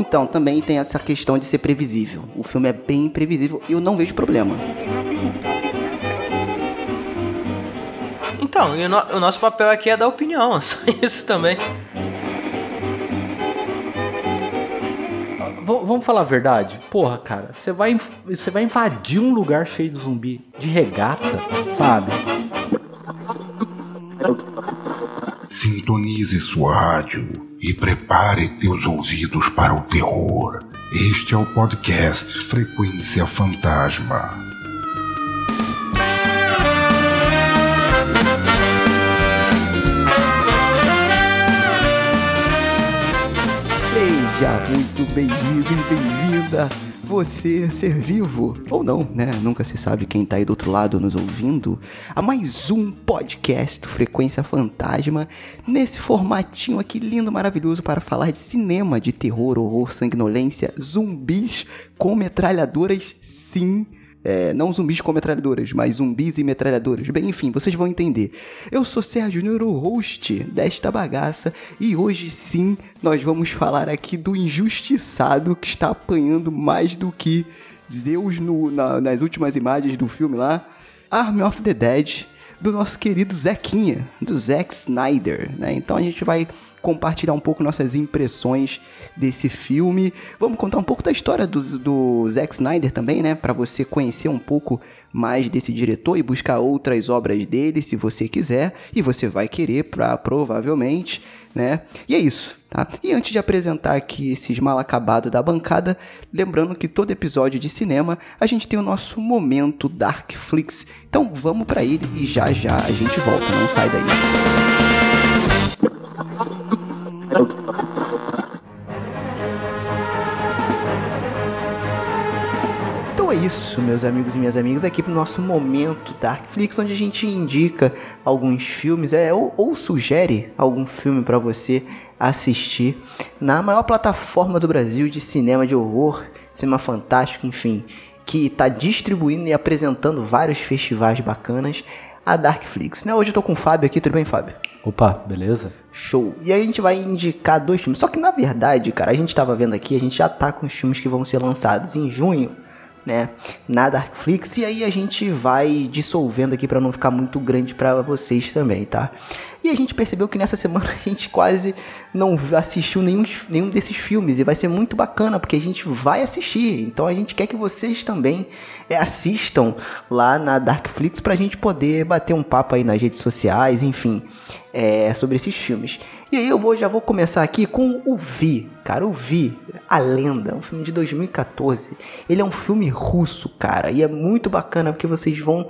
Então, também tem essa questão de ser previsível. O filme é bem previsível e eu não vejo problema. Então, e o, no o nosso papel aqui é dar opinião, só isso também. vamos falar a verdade? Porra, cara, você vai, você vai invadir um lugar cheio de zumbi de regata, sabe? Sintonize sua rádio e prepare teus ouvidos para o terror. Este é o podcast Frequência Fantasma. Seja muito bem-vindo e bem-vinda, você ser vivo, ou não, né? Nunca se sabe quem tá aí do outro lado nos ouvindo, a mais um podcast Frequência Fantasma, nesse formatinho aqui lindo, maravilhoso para falar de cinema, de terror, horror, sanguinolência, zumbis com metralhadoras, sim é, não zumbis com metralhadoras, mas zumbis e metralhadoras. Bem, enfim, vocês vão entender. Eu sou Sérgio Júnior, o host desta bagaça, e hoje sim nós vamos falar aqui do injustiçado que está apanhando mais do que Zeus no, na, nas últimas imagens do filme lá. Army of the Dead, do nosso querido Zequinha, do Zack Snyder, né? Então a gente vai compartilhar um pouco nossas impressões desse filme. Vamos contar um pouco da história do, do Zack Snyder também, né? Para você conhecer um pouco mais desse diretor e buscar outras obras dele, se você quiser. E você vai querer, pra, provavelmente, né? E é isso, tá? E antes de apresentar aqui esses mal acabados da bancada, lembrando que todo episódio de cinema a gente tem o nosso momento Darkflix. Então vamos para ele e já já a gente volta, não sai daí. Então é isso, meus amigos e minhas amigas, aqui pro nosso momento Darkflix, onde a gente indica alguns filmes, é, ou, ou sugere algum filme para você assistir na maior plataforma do Brasil de cinema de horror, cinema fantástico, enfim, que está distribuindo e apresentando vários festivais bacanas, a Darkflix. Né? Hoje eu tô com o Fábio aqui, tudo bem, Fábio? Opa, beleza? Show. E aí a gente vai indicar dois filmes. Só que na verdade, cara, a gente tava vendo aqui, a gente já tá com os filmes que vão ser lançados em junho, né, na Darkflix e aí a gente vai dissolvendo aqui para não ficar muito grande para vocês também, tá? E a gente percebeu que nessa semana a gente quase não assistiu nenhum, nenhum desses filmes e vai ser muito bacana porque a gente vai assistir. Então a gente quer que vocês também é, assistam lá na Darkflix pra gente poder bater um papo aí nas redes sociais, enfim, é, sobre esses filmes. E aí eu vou, já vou começar aqui com o Vi, cara, o Vi, A Lenda, um filme de 2014. Ele é um filme russo, cara, e é muito bacana porque vocês vão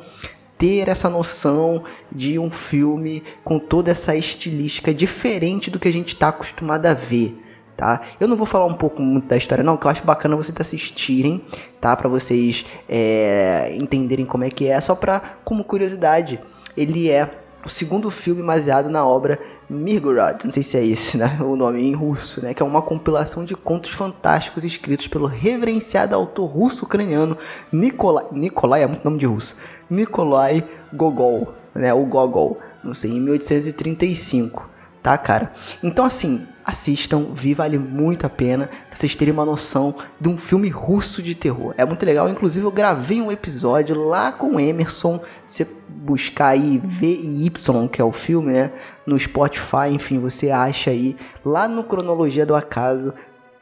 ter essa noção de um filme com toda essa estilística diferente do que a gente está acostumado a ver. Tá? Eu não vou falar um pouco muito da história não, que eu acho bacana vocês assistirem, tá? Para vocês é, entenderem como é que é, só para como curiosidade, ele é o segundo filme baseado na obra Mirgorod, não sei se é esse né, o nome em russo, né, que é uma compilação de contos fantásticos escritos pelo reverenciado autor russo-ucraniano Nikolai, Nikolai é muito nome de russo, Nikolai Gogol, né, o Gogol, não sei, em 1835, tá, cara? Então, assim, assistam, vi, vale muito a pena pra vocês terem uma noção de um filme russo de terror. É muito legal, inclusive eu gravei um episódio lá com o Emerson, você buscar aí VY, que é o filme, né, no Spotify, enfim, você acha aí lá no Cronologia do Acaso,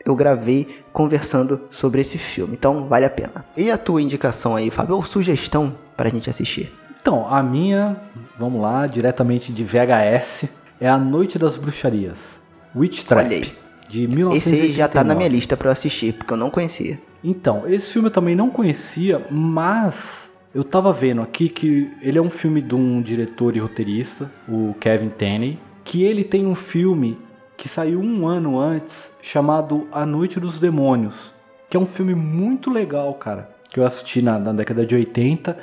eu gravei conversando sobre esse filme. Então, vale a pena. E a tua indicação aí, Fábio, ou sugestão pra gente assistir? Então, a minha, vamos lá, diretamente de VHS, é A Noite das Bruxarias. Witch Trap. De 1989. Esse aí já tá na minha lista para assistir, porque eu não conhecia. Então, esse filme eu também não conhecia, mas eu tava vendo aqui que ele é um filme de um diretor e roteirista, o Kevin Tenney, que ele tem um filme que saiu um ano antes chamado A Noite dos Demônios, que é um filme muito legal, cara, que eu assisti na, na década de 80.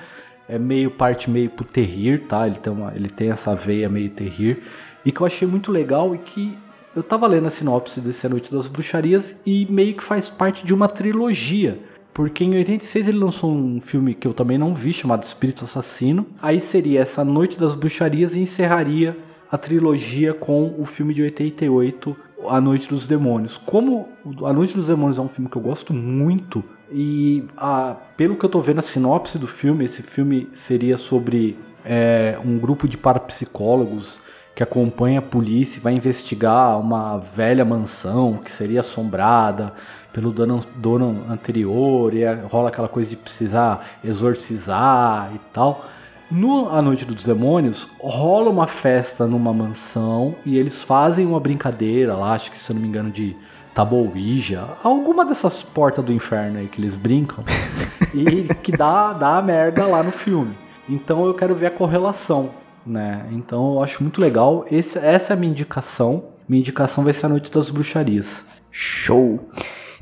É meio parte meio pro terrir, tá? Ele tem, uma, ele tem essa veia meio terrir. E que eu achei muito legal e que eu tava lendo a sinopse desse A Noite das Bruxarias e meio que faz parte de uma trilogia. Porque em 86 ele lançou um filme que eu também não vi, chamado Espírito Assassino. Aí seria essa Noite das Bruxarias e encerraria a trilogia com o filme de 88, A Noite dos Demônios. Como A Noite dos Demônios é um filme que eu gosto muito, e a, pelo que eu tô vendo a sinopse do filme, esse filme seria sobre é, um grupo de parapsicólogos que acompanha a polícia e vai investigar uma velha mansão que seria assombrada pelo dono, dono anterior e rola aquela coisa de precisar exorcizar e tal. No A Noite dos Demônios, rola uma festa numa mansão e eles fazem uma brincadeira lá, acho que se não me engano, de Taboija, alguma dessas portas do inferno aí que eles brincam, e que dá, dá merda lá no filme. Então eu quero ver a correlação, né? Então eu acho muito legal. Esse, essa é a minha indicação. Minha indicação vai ser A Noite das Bruxarias. Show!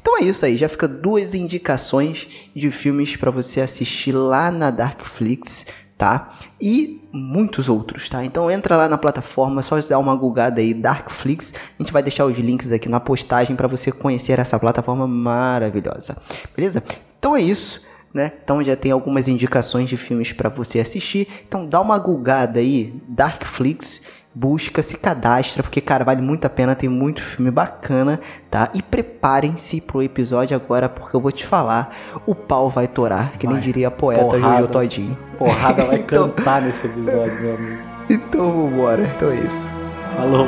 Então é isso aí, já fica duas indicações de filmes para você assistir lá na Darkflix tá? E muitos outros, tá? Então entra lá na plataforma, só dar uma gugada aí, Darkflix. A gente vai deixar os links aqui na postagem para você conhecer essa plataforma maravilhosa. Beleza? Então é isso. Né? Então já tem algumas indicações de filmes para você assistir. Então dá uma gugada aí, Darkflix busca, se cadastra, porque, cara, vale muito a pena, tem muito filme bacana, tá? E preparem-se pro episódio agora, porque eu vou te falar, o pau vai torar, que vai. nem diria a poeta porrada, Jojo Todinho. Porrada vai então... cantar nesse episódio, meu amigo. Então vambora, então é isso. Falou.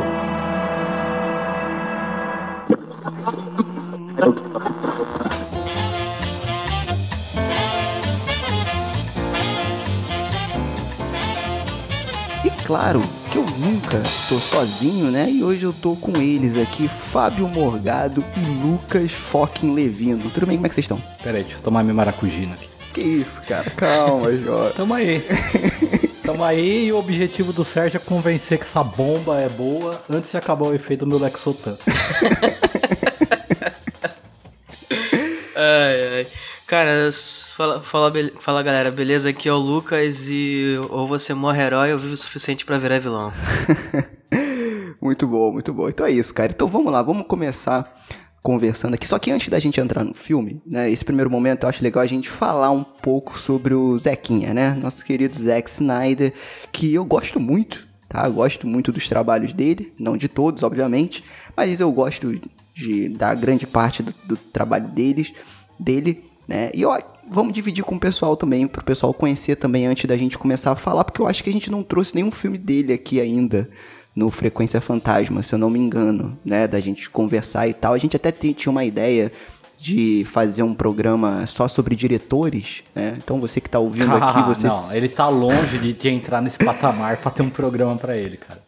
Claro, que eu nunca tô sozinho, né? E hoje eu tô com eles aqui, Fábio Morgado e Lucas Fucking Levino. Tudo bem? Como é que vocês estão? Pera aí, deixa eu tomar minha maracujina aqui. Que isso, cara? Calma, Jó. Tamo aí. Tamo aí e o objetivo do Sérgio é convencer que essa bomba é boa antes de acabar o efeito do meu Lexotan. ai, ai. Cara, fala, fala, fala galera, beleza? Aqui é o Lucas e ou você morre herói ou vive o suficiente para virar vilão. muito bom, muito bom. Então é isso, cara. Então vamos lá, vamos começar conversando aqui. Só que antes da gente entrar no filme, né? Esse primeiro momento eu acho legal a gente falar um pouco sobre o Zequinha, né? Nosso querido Zack Snyder, que eu gosto muito, tá? Eu gosto muito dos trabalhos dele, não de todos, obviamente, mas eu gosto de, da grande parte do, do trabalho deles, dele né? E ó, vamos dividir com o pessoal também, pro pessoal conhecer também antes da gente começar a falar, porque eu acho que a gente não trouxe nenhum filme dele aqui ainda no Frequência Fantasma, se eu não me engano, né? Da gente conversar e tal. A gente até tinha uma ideia de fazer um programa só sobre diretores, né? Então você que tá ouvindo ah, aqui, você... Não, ele tá longe de, de entrar nesse patamar para ter um programa para ele, cara.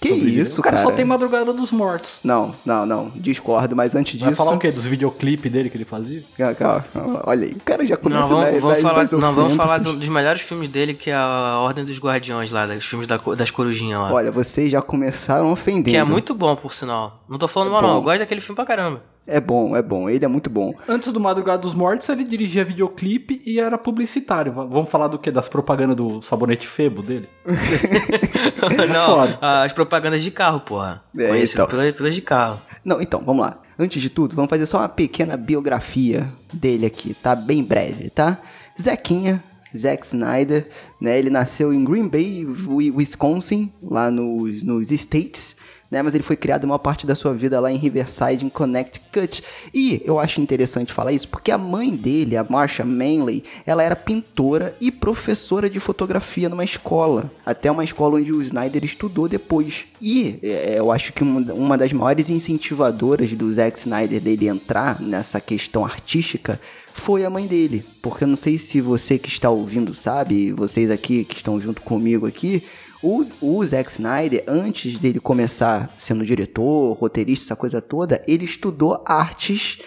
Que isso, cara? O cara só tem Madrugada dos Mortos. Não, não, não. Discordo, mas antes disso... Vai falar o quê? Dos videoclipes dele que ele fazia? Calma, calma. Olha aí, o cara já começa... Não, vamos, na, vamos falar, não, vamos falar dos melhores filmes dele, que é a Ordem dos Guardiões lá, dos filmes da, das corujinhas lá. Olha, vocês já começaram ofendendo. Que é muito bom, por sinal. Não tô falando é mal bom. não, eu gosto daquele filme pra caramba. É bom, é bom. Ele é muito bom. Antes do Madrugada dos Mortos, ele dirigia videoclipe e era publicitário. Vamos falar do que? Das propagandas do sabonete Febo dele? Não, as propagandas de carro, porra. É, Conhecido então. pelas, pelas de carro. Não, então, vamos lá. Antes de tudo, vamos fazer só uma pequena biografia dele aqui, tá? Bem breve, tá? Zequinha, Zack Snyder, né? Ele nasceu em Green Bay, Wisconsin, lá nos, nos States né? Mas ele foi criado uma parte da sua vida lá em Riverside, em Connecticut. E eu acho interessante falar isso porque a mãe dele, a Marsha Manley, ela era pintora e professora de fotografia numa escola. Até uma escola onde o Snyder estudou depois. E é, eu acho que uma das maiores incentivadoras do Zack Snyder dele entrar nessa questão artística foi a mãe dele. Porque eu não sei se você que está ouvindo sabe, vocês aqui que estão junto comigo aqui, o, o Zack Snyder, antes dele começar sendo diretor, roteirista, essa coisa toda, ele estudou artes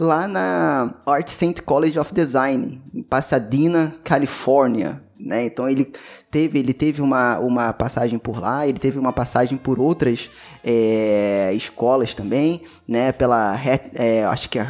lá na Art Saint College of Design, em Pasadena, Califórnia. Né? Então ele teve, ele teve uma, uma passagem por lá, ele teve uma passagem por outras é, escolas também, né? Pela é, acho que é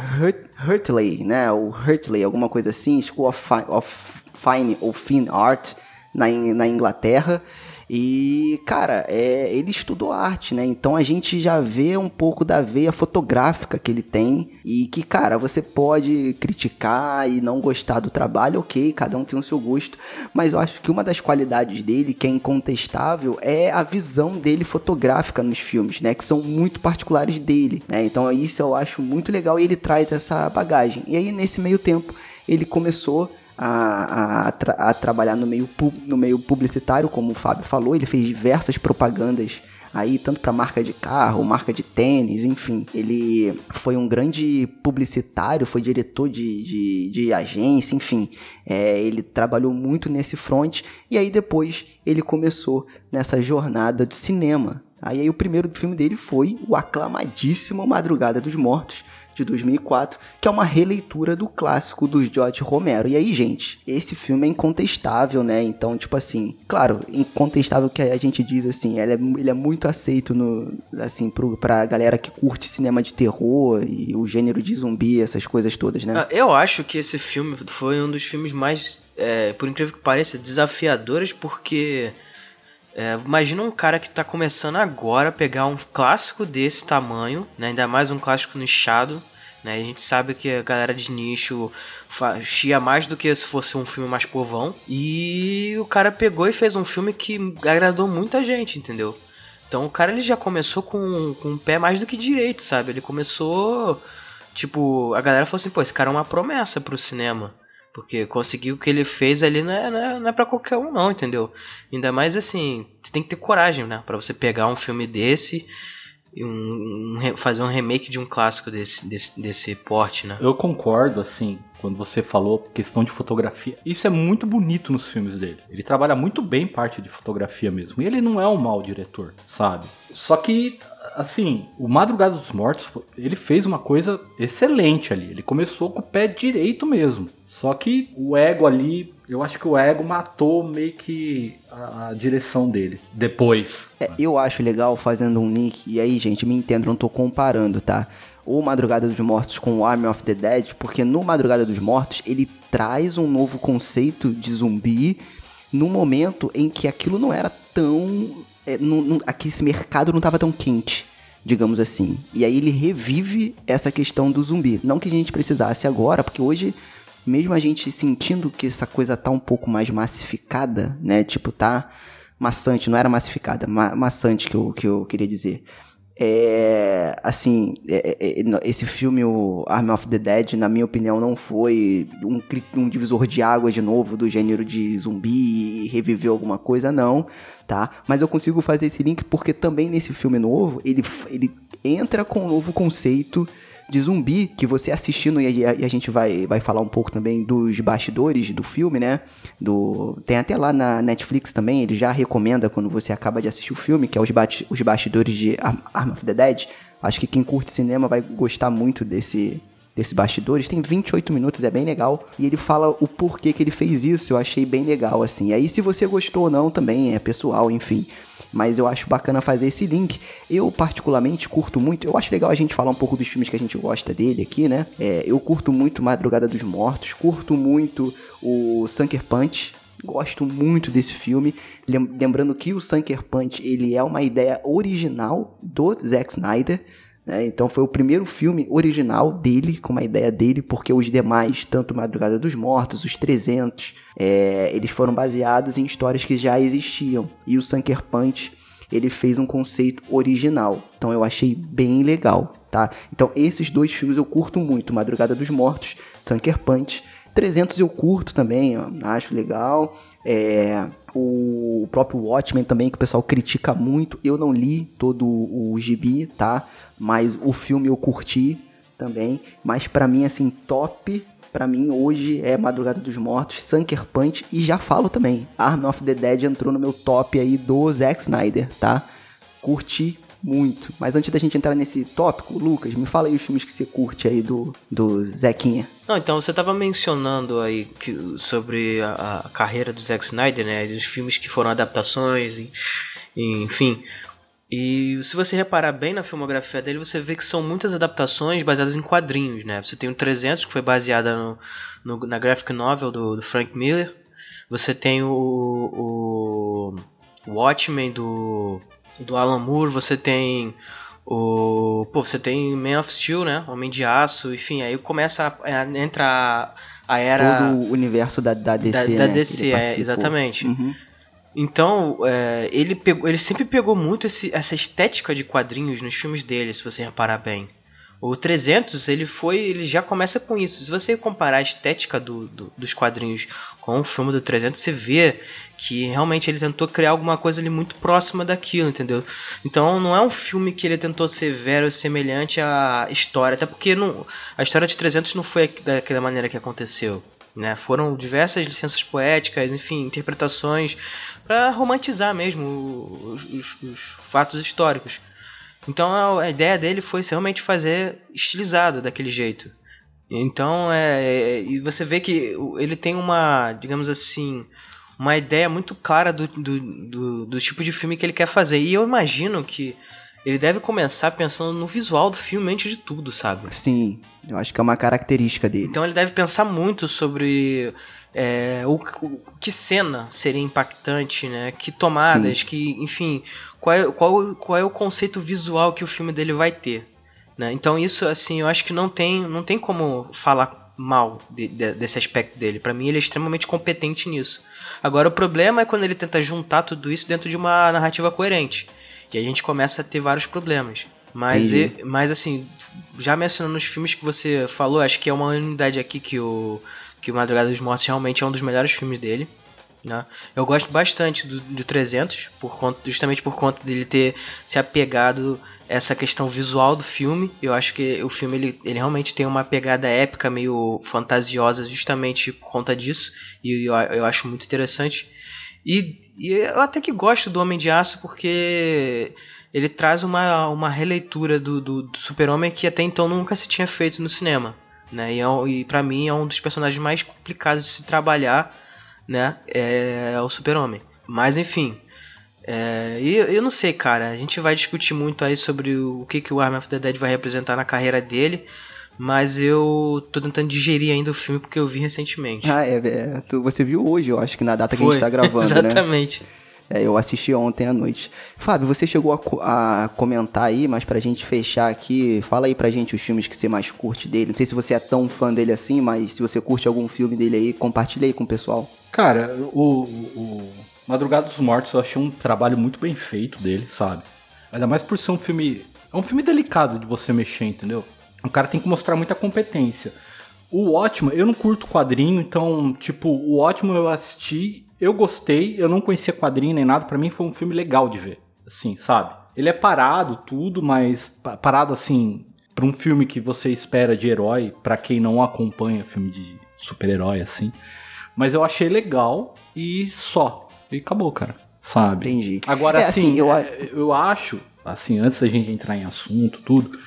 Hurtley, né? O Hurtley, alguma coisa assim, School of Fine, of Fine ou Fine Art na, na Inglaterra. E, cara, é, ele estudou arte, né? Então a gente já vê um pouco da veia fotográfica que ele tem e que, cara, você pode criticar e não gostar do trabalho, ok, cada um tem o seu gosto, mas eu acho que uma das qualidades dele, que é incontestável, é a visão dele fotográfica nos filmes, né? Que são muito particulares dele, né? Então isso eu acho muito legal e ele traz essa bagagem. E aí, nesse meio tempo, ele começou a, a, tra a, trabalhar no meio, no meio publicitário, como o Fábio falou, ele fez diversas propagandas aí, tanto para marca de carro, marca de tênis, enfim. Ele foi um grande publicitário, foi diretor de, de, de agência, enfim. É, ele trabalhou muito nesse front e aí depois ele começou nessa jornada de cinema. Aí, aí o primeiro filme dele foi o aclamadíssimo Madrugada dos Mortos, de 2004, que é uma releitura do clássico do George Romero. E aí, gente, esse filme é incontestável, né? Então, tipo assim, claro, incontestável que a gente diz assim, ele é, ele é muito aceito no, assim, pro, pra galera que curte cinema de terror e o gênero de zumbi, essas coisas todas, né? Ah, eu acho que esse filme foi um dos filmes mais, é, por incrível que pareça, desafiadores, porque... É, imagina um cara que está começando agora a pegar um clássico desse tamanho, né, ainda mais um clássico nichado. Né, a gente sabe que a galera de nicho chia mais do que se fosse um filme mais povão. E o cara pegou e fez um filme que agradou muita gente, entendeu? Então o cara ele já começou com, com um pé mais do que direito, sabe? Ele começou. Tipo, a galera falou assim: pô, esse cara é uma promessa pro cinema. Porque conseguir o que ele fez ali não é, não é, não é pra qualquer um, não, entendeu? Ainda mais assim, você tem que ter coragem, né? Pra você pegar um filme desse e um, um, fazer um remake de um clássico desse, desse, desse porte, né? Eu concordo, assim, quando você falou questão de fotografia. Isso é muito bonito nos filmes dele. Ele trabalha muito bem parte de fotografia mesmo. E ele não é um mau diretor, sabe? Só que assim, o Madrugada dos Mortos, ele fez uma coisa excelente ali. Ele começou com o pé direito mesmo. Só que o ego ali, eu acho que o ego matou meio que a, a direção dele. Depois. É, eu acho legal fazendo um link, e aí, gente, me entendo, não tô comparando, tá? O Madrugada dos Mortos com o Army of the Dead, porque no Madrugada dos Mortos ele traz um novo conceito de zumbi no momento em que aquilo não era tão. É, no, no, aqui esse mercado não estava tão quente digamos assim. E aí ele revive essa questão do zumbi. Não que a gente precisasse agora, porque hoje mesmo a gente sentindo que essa coisa tá um pouco mais massificada, né? Tipo, tá maçante, não era massificada, ma maçante que eu, que eu queria dizer. É, assim, é, é, é esse filme, o Army of the Dead, na minha opinião, não foi um, um divisor de água de novo do gênero de zumbi e reviveu alguma coisa, não, tá? Mas eu consigo fazer esse link porque também nesse filme novo, ele, ele entra com um novo conceito de zumbi que você assistindo e a, e a, gente vai, vai falar um pouco também dos bastidores do filme, né? Do tem até lá na Netflix também, ele já recomenda quando você acaba de assistir o filme, que é os, os bastidores de Arm of the Dead. Acho que quem curte cinema vai gostar muito desse desse bastidores, tem 28 minutos, é bem legal. E ele fala o porquê que ele fez isso, eu achei bem legal, assim. Aí se você gostou ou não também, é pessoal, enfim mas eu acho bacana fazer esse link. Eu, particularmente, curto muito. Eu acho legal a gente falar um pouco dos filmes que a gente gosta dele aqui, né? É, eu curto muito Madrugada dos Mortos, curto muito o Sunker Punch. Gosto muito desse filme. Lembrando que o Sunker Punch ele é uma ideia original do Zack Snyder. Né? Então foi o primeiro filme original dele, com uma ideia dele, porque os demais, tanto Madrugada dos Mortos, os 300, é, eles foram baseados em histórias que já existiam. E o Sunker Punch, ele fez um conceito original. Então eu achei bem legal, tá? Então esses dois filmes eu curto muito, Madrugada dos Mortos, Sunker Punch. 300 eu curto também, ó, acho legal. É, o próprio Watchmen também, que o pessoal critica muito. Eu não li todo o gibi, tá? Mas o filme eu curti também. Mas para mim, assim, top para mim hoje é Madrugada dos Mortos, Sunker Punch e já falo também, Arm of the Dead entrou no meu top aí do Zack Snyder, tá? Curti muito. Mas antes da gente entrar nesse tópico, Lucas, me fala aí os filmes que você curte aí do, do Zequinha. Não, então você estava mencionando aí que, sobre a, a, carreira do Zack Snyder, né? Os filmes que foram adaptações, e, enfim. E se você reparar bem na filmografia dele, você vê que são muitas adaptações baseadas em quadrinhos, né? Você tem o 300, que foi baseada no, no, na graphic novel do, do, Frank Miller. Você tem o, o Watchmen do, do Alan Moore, você tem o. Pô, você tem Man of Steel, né? Homem de Aço, enfim, aí começa a, a entrar a era. Todo o universo da, da DC. Da, né, da que DC, é, exatamente. Uhum. Então, é, ele, pegou, ele sempre pegou muito esse- essa estética de quadrinhos nos filmes dele, se você reparar bem. O 300, ele foi, ele já começa com isso. Se você comparar a estética do, do- dos quadrinhos com o filme do 300, você vê que realmente ele tentou criar alguma coisa ali muito próxima daquilo, entendeu? Então não é um filme que ele tentou ser vero semelhante à história, até porque não, a história de 300 não foi daquela maneira que aconteceu. Né? Foram diversas licenças poéticas, enfim, interpretações para romantizar mesmo os, os- os fatos históricos. Então a, ideia dele foi realmente fazer estilizado daquele jeito. Então é, é- e você vê que ele tem uma, digamos assim, uma ideia muito clara do, do, do, do tipo de filme que ele quer fazer. E eu imagino que ele deve começar pensando no visual do filme antes de tudo, sabe? Sim, eu acho que é uma característica dele. Então ele deve pensar muito sobre é, o, que cena seria impactante, né? Que tomadas, que, enfim, qual é, qual, qual é o conceito visual que o filme dele vai ter. Né? Então isso, assim, eu acho que não tem, não tem como falar mal de- de- desse aspecto dele. Pra mim ele é extremamente competente nisso. Agora o problema é quando ele tenta juntar tudo isso dentro de uma narrativa coerente. E a gente começa a ter vários problemas. Mas, e- mas assim, já mencionando os filmes que você falou, acho que é uma unidade aqui que o, que Madrugada dos Mortos realmente é um dos melhores filmes dele. Né? Eu gosto bastante do, do 300, por conta, justamente por conta dele ter se apegado a essa questão visual do filme. Eu acho que o filme ele, ele realmente tem uma pegada épica, meio fantasiosa, justamente por conta disso. E eu, eu acho muito interessante. E, e eu até que gosto do Homem de Aço porque ele traz uma, uma releitura do, do, do Super-Homem que até então nunca se tinha feito no cinema. Né? E, é e para mim é um dos personagens mais complicados de se trabalhar, né? É, o Super-Homem. Mas enfim. É, e eu não sei, cara. A gente vai discutir muito aí sobre o, que, que o Army of the Dead vai representar na carreira dele. Mas eu tô tentando digerir ainda o filme porque eu vi recentemente. Ah, é, é, tu- você viu hoje, eu acho que na data que a Foi, gente tá gravando, né? Exatamente. É, eu assisti ontem à noite. Fábio, você chegou a, a comentar aí, mas pra gente fechar aqui, fala aí pra gente os filmes que você mais curte dele. Não sei se você é tão fã dele assim, mas se você curte algum filme dele aí, compartilha aí com o pessoal. Cara, o, o Madrugada dos Mortos eu achei um trabalho muito bem feito dele, sabe? Ainda mais por ser um filme. É um filme delicado de você mexer, entendeu? O cara tem que mostrar muita competência. O ótimo, eu não curto quadrinho, então, tipo, o ótimo eu assisti, eu gostei, eu não conhecia quadrinho nem nada, pra mim foi um filme legal de ver, assim, sabe? Ele é parado, tudo, mas pa- parado assim, pra um filme que você espera de herói, pra quem não acompanha filme de super-herói, assim. Mas eu achei legal e só. E acabou, cara. Sabe? Entendi. Agora, É, assim, assim, eu eu acho, assim, antes da gente entrar em assunto, tudo,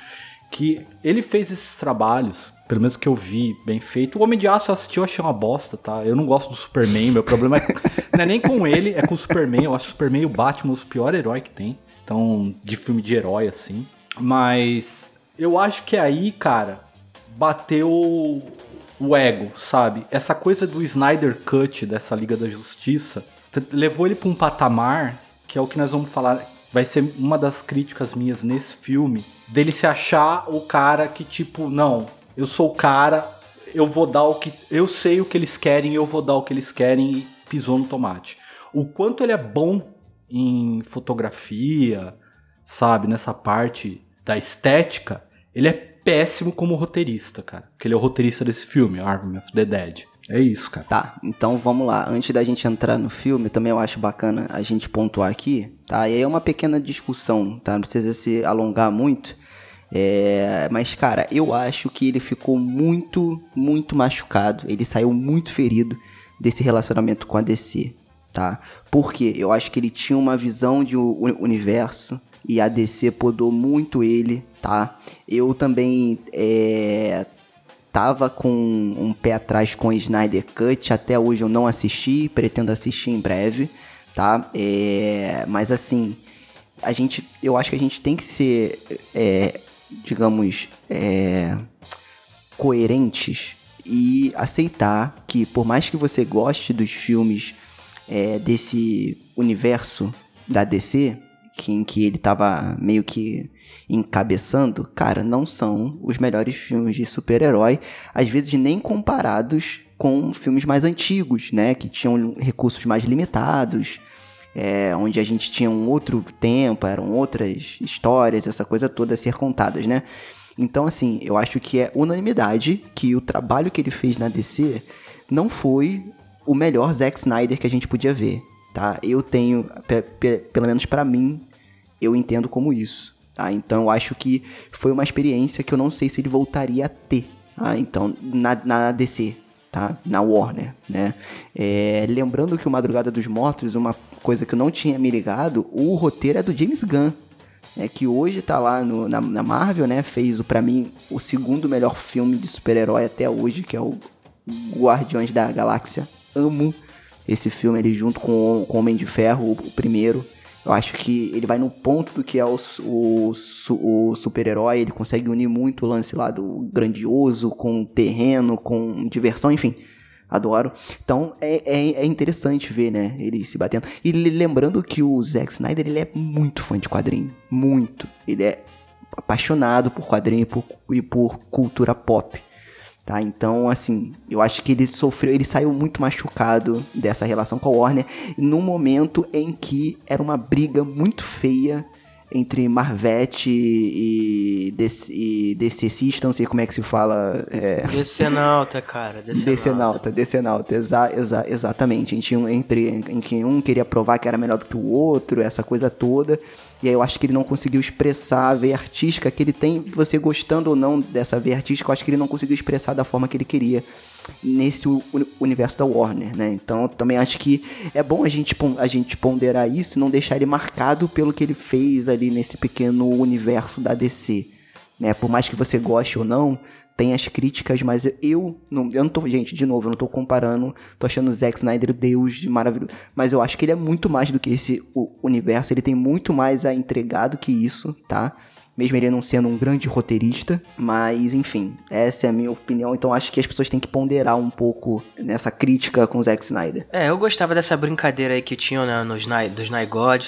que ele fez esses trabalhos, pelo menos que eu vi, bem feito. O Homem de Aço eu assisti, eu achei uma bosta, tá? Eu não gosto do Superman, meu problema é, não é nem com ele, é com o Superman. Eu acho o Superman e o Batman os pior herói que tem. Então, de filme de herói, assim. Mas eu acho que aí, cara, bateu o ego, sabe? Essa coisa do Snyder Cut dessa Liga da Justiça levou ele pra um patamar que é o que nós vamos falar. Vai ser uma das críticas minhas nesse filme, dele se achar o cara que tipo, não, eu sou o cara, eu vou dar o que eu sei o que eles querem, eu vou dar o que eles querem e pisou no tomate. O quanto ele é bom em fotografia, sabe, nessa parte da estética, ele é péssimo como roteirista, cara. Porque ele é o roteirista desse filme, Army of the Dead. É isso, cara. Tá, então vamos lá. Antes da gente entrar no filme, também eu acho bacana a gente pontuar aqui, tá? E aí é uma pequena discussão, tá? Não precisa se alongar muito. É, mas, cara, eu acho que ele ficou muito, muito machucado. Ele saiu muito ferido desse relacionamento com a DC, tá? Porque eu acho que ele tinha uma visão de uni- universo e a DC podou muito ele, tá? Eu também é, tava com um pé atrás com o Snyder Cut, até hoje eu não assisti, pretendo assistir em breve, tá? É, mas assim, a gente, eu acho que a gente tem que ser, é, digamos, é, coerentes e aceitar que por mais que você goste dos filmes é, desse universo da DC, que, em que ele tava meio que encabeçando, cara, não são os melhores filmes de super-herói, às vezes nem comparados com filmes mais antigos, né, que tinham recursos mais limitados, é, onde a gente tinha um outro tempo, eram outras histórias, essa coisa toda a ser contadas, né? Então, assim, eu acho que é unanimidade que o trabalho que ele fez na DC não foi o melhor Zack Snyder que a gente podia ver, tá? Eu tenho, pelo menos para mim, eu entendo como isso, tá? Então, eu acho que foi uma experiência que eu não sei se ele voltaria a ter, tá? Então, na, na DC, tá? Na Warner, né? É, lembrando que o Madrugada dos Mortos, uma coisa que eu não tinha me ligado, o roteiro é do James Gunn, né, que hoje tá lá no, na, na, Marvel, né? Fez, para mim, o segundo melhor filme de super-herói até hoje, que é o Guardiões da Galáxia. Amo esse filme, ele junto com o Homem de Ferro, o, primeiro. Eu acho que ele vai no ponto do que é o, o, o super-herói, ele consegue unir muito o lance lá do grandioso com terreno, com diversão, enfim adoro. Então é, é, é, interessante ver, né, ele se batendo. E lembrando que o Zack Snyder, ele é muito fã de quadrinho, muito. Ele é apaixonado por quadrinho e por, e por cultura pop. Tá, então, assim, eu acho que ele sofreu, ele saiu muito machucado dessa relação com a Warner num momento em que era uma briga muito feia entre Marvete e, DC, e DCcista, não sei como é que se fala. É... Decenalta, cara. Decenalta, Decenalta, exa, exa, exatamente. Em, um, entre, em que um queria provar que era melhor do que o outro, essa coisa toda. E aí eu acho que ele não conseguiu expressar a veia artística que ele tem, você gostando ou não dessa veia artística, eu acho que ele não conseguiu expressar da forma que ele queria nesse universo da Warner, né? Então também acho que é bom a gente, a gente ponderar isso e não deixar ele marcado pelo que ele fez ali nesse pequeno universo da DC, né? Por mais que você goste ou não, tem as críticas, mas eu não, eu não tô, gente, de novo, eu não tô comparando, tô achando o Zack Snyder deus de maravilhoso, mas eu acho que ele é muito mais do que esse universo, ele tem muito mais a entregar do que isso, tá? Mesmo ele não sendo um grande roteirista, mas enfim, essa é a minha opinião, então acho que as pessoas têm que ponderar um pouco nessa crítica com o Zack Snyder. É, eu gostava dessa brincadeira aí que tinham né, nos do Snyder God,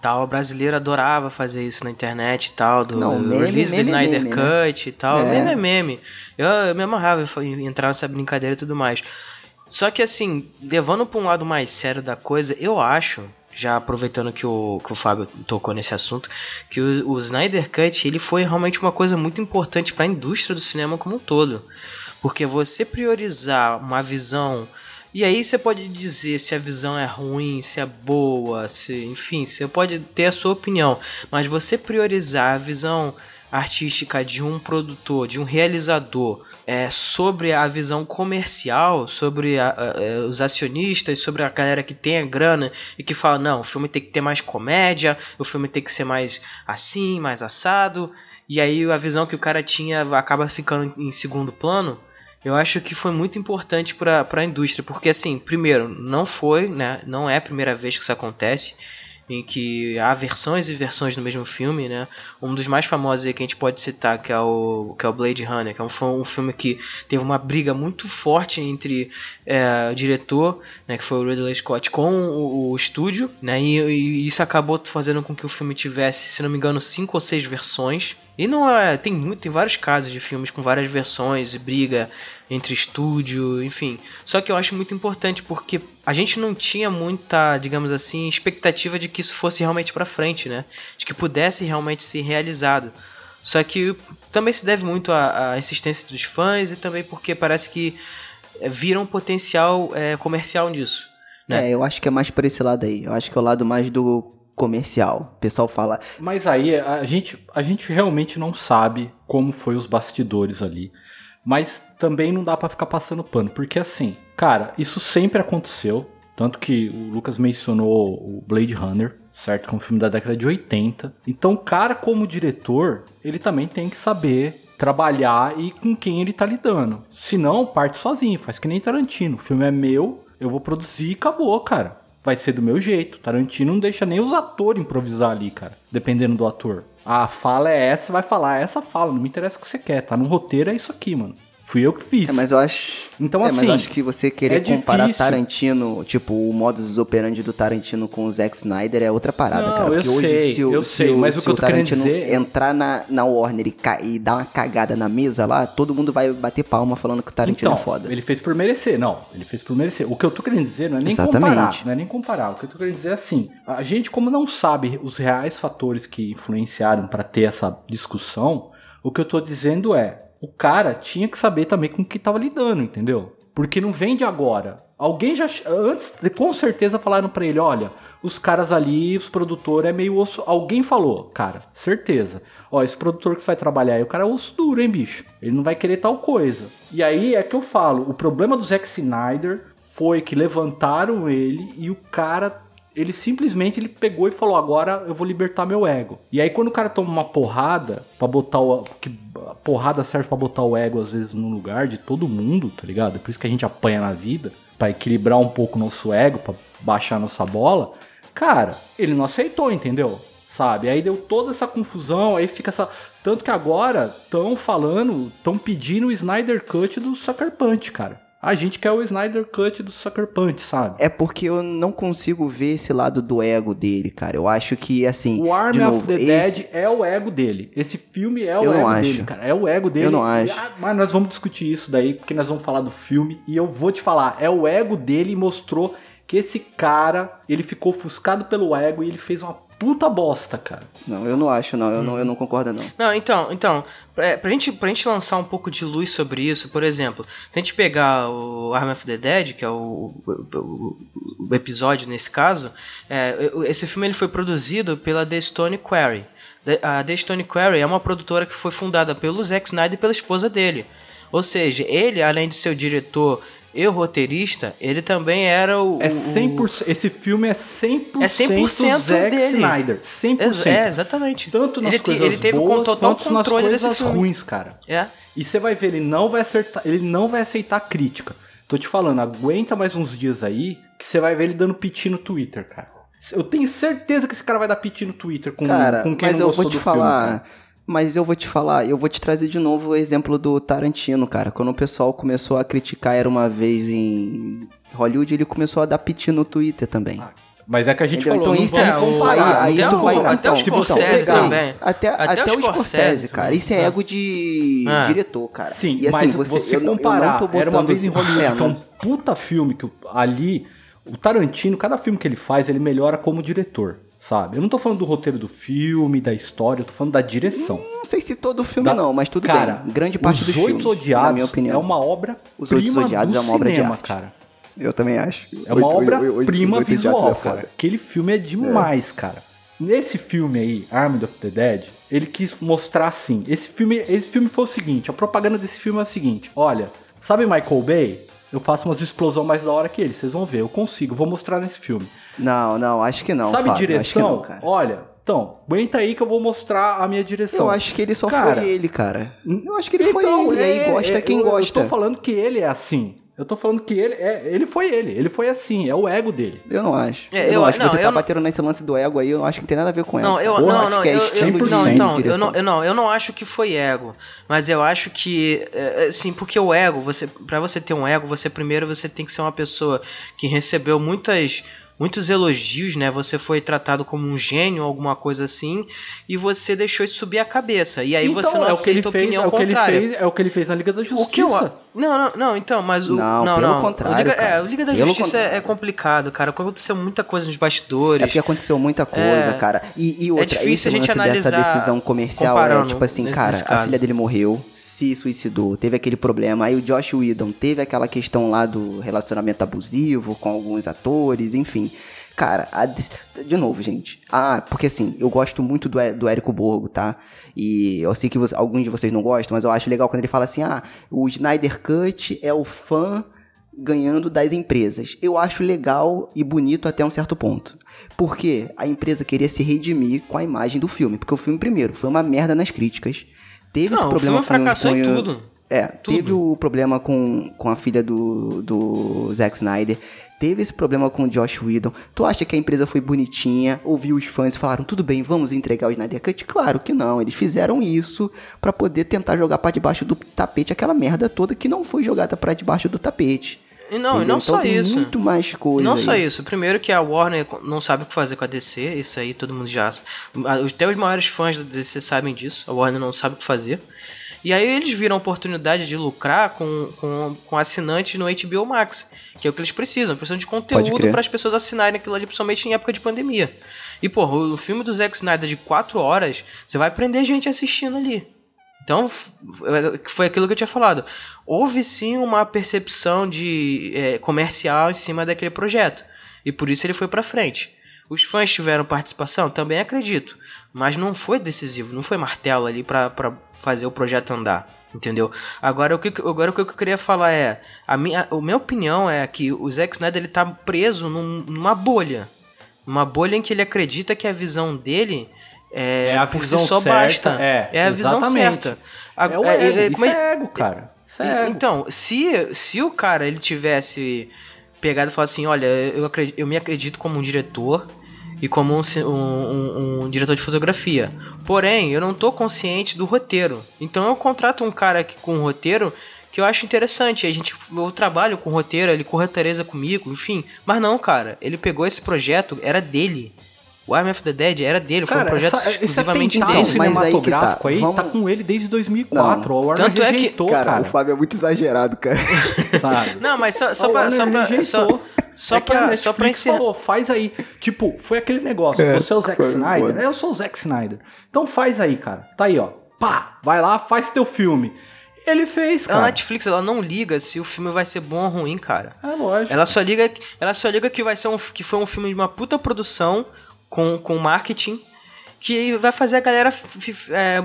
tal, o brasileiro adorava fazer isso na internet e tal, do Não, meme, release meme, do Snyder meme, né? Cut e tal, É. meme é meme, eu, eu me amarrava em entrar nessa brincadeira e tudo mais. Só que assim, levando pra um lado mais sério da coisa, eu acho já aproveitando que o, que o Fábio tocou nesse assunto, que o, o Snyder Cut ele foi realmente uma coisa muito importante para a indústria do cinema como um todo. Porque você priorizar uma visão. E aí você pode dizer se a visão é ruim, se é boa, se. Enfim, você pode ter a sua opinião. Mas você priorizar a visão artística de um produtor, de um realizador, é, sobre a visão comercial, sobre a, a, os acionistas, sobre a galera que tem a grana e que fala: não, o filme tem que ter mais comédia, o filme tem que ser mais assim, mais assado. E aí a visão que o cara tinha acaba ficando em segundo plano. Eu acho que foi muito importante para a indústria, porque assim, primeiro, não foi, né, não é a primeira vez que isso acontece em que há versões e versões no mesmo filme, né? Um dos mais famosos aí que a gente pode citar, que é o, que é o Blade Runner, que é um, um filme que teve uma briga muito forte entre é, o diretor, né, que foi o Ridley Scott, com o, o estúdio, né? E, e, isso acabou fazendo com que o filme tivesse, se não me engano, cinco ou seis versões. E não é, tem muito, tem vários casos de filmes com várias versões, briga entre estúdio, enfim. Só que eu acho muito importante porque a gente não tinha muita, digamos assim, expectativa de que isso fosse realmente para frente, né? De que pudesse realmente ser realizado. Só que também se deve muito à, à insistência dos fãs e também porque parece que viram um potencial é, comercial nisso. Né? É, eu acho que é mais por esse lado aí. Eu acho que é o lado mais do comercial. O pessoal fala. Mas aí a gente, a gente realmente não sabe como foi os bastidores ali. Mas também não dá para ficar passando pano, porque assim, cara, isso sempre aconteceu. Tanto que o Lucas mencionou o Blade Runner, certo? Que é um filme da década de 80. Então, o cara, como diretor, ele também tem que saber trabalhar e com quem ele tá lidando. Se não, parte sozinho, faz que nem Tarantino. O filme é meu, eu vou produzir e acabou, cara vai ser do meu jeito. Tarantino não deixa nem os atores improvisar ali, cara. Dependendo do ator. A fala é essa, vai falar essa fala. Não me interessa o que você quer. Tá no roteiro, é isso aqui, mano. Fui eu que fiz. É, mas eu acho. Então, é, assim, mas eu acho que você querer é comparar difícil. Tarantino, tipo, o modus operandi do Tarantino com o Zack Snyder é outra parada, Não, cara. eu Porque hoje, sei, se o, eu se sei, o, mas o se que eu tô Tarantino dizer- entrar na, na Warner e, ca- e dar uma cagada na mesa lá, todo mundo vai bater palma falando que o Tarantino então, é foda. ele fez por merecer. Não, ele fez por merecer. O que eu tô querendo dizer não é nem Exatamente. comparar. Não é nem comparar. O que eu tô querendo dizer é assim: a gente, como não sabe os reais fatores que influenciaram pra ter essa discussão, o que eu tô dizendo é: o cara tinha que saber também com o que tava lidando, entendeu? Porque não vem de agora. Alguém já. Antes, com certeza falaram pra ele: olha. Os caras ali, os produtores é meio osso. Alguém falou, cara, certeza. Ó, esse produtor que você vai trabalhar aí, o cara é osso duro, hein, bicho? Ele não vai querer tal coisa. E aí é que eu falo: o problema do Zack Snyder foi que levantaram ele e o cara ele simplesmente ele pegou e falou agora eu vou libertar meu ego. E aí quando o cara toma uma porrada para botar o que a porrada serve para botar o ego às vezes no lugar de todo mundo, tá ligado? É por isso que a gente apanha na vida, para equilibrar um pouco nosso ego, para baixar nossa bola. Cara, ele não aceitou, entendeu? Sabe? Aí deu toda essa confusão, aí fica essa tanto que agora estão falando, estão pedindo o Snyder Cut do Sucker Punch, cara. A gente quer o Snyder Cut do Sucker Punch, sabe? É porque eu não consigo ver esse lado do ego dele, cara. Eu acho que, assim. O Army de of novo, the esse- Dead é o ego dele. Esse filme é o Eu ego não acho. dele, cara. É o ego dele. Eu não acho. ah, mas nós vamos discutir isso daí, porque nós vamos falar do filme. E eu vou te falar, é o ego dele e mostrou que esse cara, ele ficou ofuscado pelo ego e ele fez uma puta bosta, cara. Não, eu não acho, não. Eu, não, eu não concordo, não. Não, então, então é, pra, gente, pra gente lançar um pouco de luz sobre isso, por exemplo, se a gente pegar o Arm of the Dead, que é o, o- o- o episódio nesse caso, é, esse filme ele foi produzido pela The Stone Quarry. A The Stone Quarry é uma produtora que foi fundada pelo Zack Snyder e pela esposa dele. Ou seja, ele, além de ser o diretor e o roteirista, ele também era o. É o- 100%, esse filme é 100%, É 100% Zack dele. Snyder. 100%. Ex- É, exatamente. Tanto nas ele, coisas ele teve boas total quanto nas controle desse coisas filme. ruins, cara. É. E você vai ver, ele não vai acertar, ele não vai aceitar crítica. Tô te falando, aguenta mais uns dias aí, que você vai ver ele dando piti no Twitter, cara. Eu tenho certeza que esse cara vai dar piti no Twitter com, Cara, com quem mas não eu gostou vou te filme, falar. cara. Mas eu vou te falar, eu vou te trazer de novo o exemplo do Tarantino, cara. Quando o pessoal começou a criticar Era Uma Vez em Hollywood, ele começou a dar piti no Twitter também. Mas é que a gente Entendeu? falou, Então não isso é o- comparar. aí, aí até tu o- vai. até então, o então, Scorsese legal. também. Até, Até até, o Scorsese cara. Isso é ego de É. diretor, cara. Sim, E, assim, mas você, eu não- eu não comparar, tô era uma vez em Hollywood, É, que é um não- puta filme que ali, o Tarantino, cada filme que ele faz, ele melhora como diretor, sabe? Eu não tô falando do roteiro do filme, da história, eu tô falando da direção. Não sei se todo filme Da- não, mas tudo cara, bem. Grande parte Os dos Oito filmes, na Odiados minha opinião. é uma obra Os Oito Odiados do é uma obra de cinema, arte. cara. Eu também acho. É uma obra-prima visual, é foda. cara. Aquele filme é demais, cara. Nesse filme aí, Armed of the Dead, ele quis mostrar assim. Esse filme, esse filme foi o seguinte: a propaganda desse filme é o seguinte: olha, sabe Michael Bay? Eu faço umas explosões mais da hora que ele, vocês vão ver, eu consigo, vou mostrar nesse filme. Não, não, acho que não. sabe Fábio, direção? Não, cara. olha, então, aguenta aí que eu vou mostrar a minha direção. Eu acho que ele só Cara, foi ele, cara. Eu acho que ele foi Então, ele. E aí é, gosta é, quem eu, gosta. Eu tô falando que ele é assim. Eu tô falando que ele é, ele foi ele, ele foi assim, é o ego dele. Eu não acho. É, eu, eu- não acho. não, Você eu tá não- batendo nesse lance do ego aí, eu acho que não tem nada a ver com ego. Não, eu Porra, não, acho não, que é eu, eu, de não, de então, eu não, eu não, eu não acho que foi ego, mas eu acho que, é, assim, porque o ego, você, para você ter um ego, você primeiro você tem que ser uma pessoa que recebeu muitas muitos elogios, né? Você foi tratado como um gênio, alguma coisa assim, e você deixou isso subir a cabeça. E aí Então, você não é o que ele aceita a fez, opinião é o que ele contrária. fez, é o que ele fez na Liga da Justiça. O que eu. Não, não, não, então, mas o. Não, Não, pelo não. contrário, O Liga, cara. É, o Liga da Pelo Justiça é, contrário. é complicado, cara. Aconteceu muita coisa nos É bastidores. porque aconteceu muita coisa, É. cara. E, e outra, difícil esse a gente lance dessa analisar decisão comercial é tipo assim, cara, a filha dele morreu, se suicidou, teve aquele problema. Aí o Josh Whedon teve aquela questão lá do relacionamento abusivo com alguns atores, enfim. Cara, a de novo, gente. Ah, porque assim, eu gosto muito do, do Érico Borgo, tá? E eu sei que você- alguns de vocês não gostam, mas eu acho legal quando ele fala assim: ah, o Snyder Cut é o fã ganhando das empresas. Eu acho legal e bonito até um certo ponto. Porque a empresa queria se redimir com a imagem do filme. Porque o filme, primeiro, foi uma merda nas críticas. Teve esse Não, o problema filme com os- fracassou em o- tudo. É, Tudo. teve o problema com, com a filha do, do Zack Snyder. teve esse problema com o Josh Whedon. Tu acha que a empresa foi bonitinha, ouviu os fãs e falaram, tudo bem, vamos entregar o Snyder Cut? Claro que não, eles fizeram isso pra poder tentar jogar pra debaixo do tapete aquela merda toda que não foi jogada pra debaixo do tapete. E não, e não então só isso. muito mais coisa. Não aí. só isso. Primeiro que a Warner não sabe o que fazer com a DC, isso aí todo mundo já. Até os maiores fãs da DC sabem disso. A Warner não sabe o que fazer. E aí eles viram a oportunidade de lucrar com, com, com assinantes no HBO Max, que é o que eles precisam. Precisam de conteúdo para as pessoas assinarem aquilo ali, principalmente em época de pandemia. E, porra, o filme do Zack Snyder de 4 horas, você vai prender gente assistindo ali. Então, f- foi aquilo que eu tinha falado. Houve sim uma percepção de é, comercial em cima daquele projeto. E por isso ele foi pra frente. Os fãs tiveram participação? Também acredito. Mas não foi decisivo, não foi martelo ali pra fazer o projeto andar. Entendeu? Agora o que, agora, o que eu queria falar é. A minha, a minha opinião é que o Zack Snyder ele tá preso num- numa bolha. Uma bolha em que ele acredita que a visão dele é, É a visão si só certa, basta. é, a visão certa. A- É o é- ego, é- isso é- é ego, cara. Isso é ego. Então, se, se o cara ele tivesse pegado e falado assim, olha, eu, acredito, eu me acredito como um diretor e como um, um- um- diretor de fotografia. Porém, eu não tô consciente do roteiro. Então eu contrato um cara aqui com um roteiro que eu acho interessante. A gente, eu trabalho com roteiro, ele corretoriza comigo, enfim. Mas não, cara, ele pegou esse projeto, era dele. O Army of the Dead era dele, foi um projeto essa- exclusivamente esse dele. atentado Mas aí que tá, aí tá, vamos- com ele desde 2004. A Warner Tanto é que- rejeitou, Cara, cara. o Fábio é muito exagerado, cara. sabe? Não, mas só, só A pra. Só pra, rejeitou. só, só é a pra, só pra encerrar. falou, faz aí. Tipo, foi aquele negócio. É, você é o Zack foi, Snyder? foi. Eu sou o Zack Snyder. Então faz aí, cara. Tá aí, ó. Pá, vai lá, faz teu filme. Ele fez, A cara. Netflix ela não liga se o filme vai ser bom ou ruim, cara. É lógico. Ela só liga, ela só liga que vai ser um, que foi um filme de uma puta produção com, com marketing que vai fazer a galera é,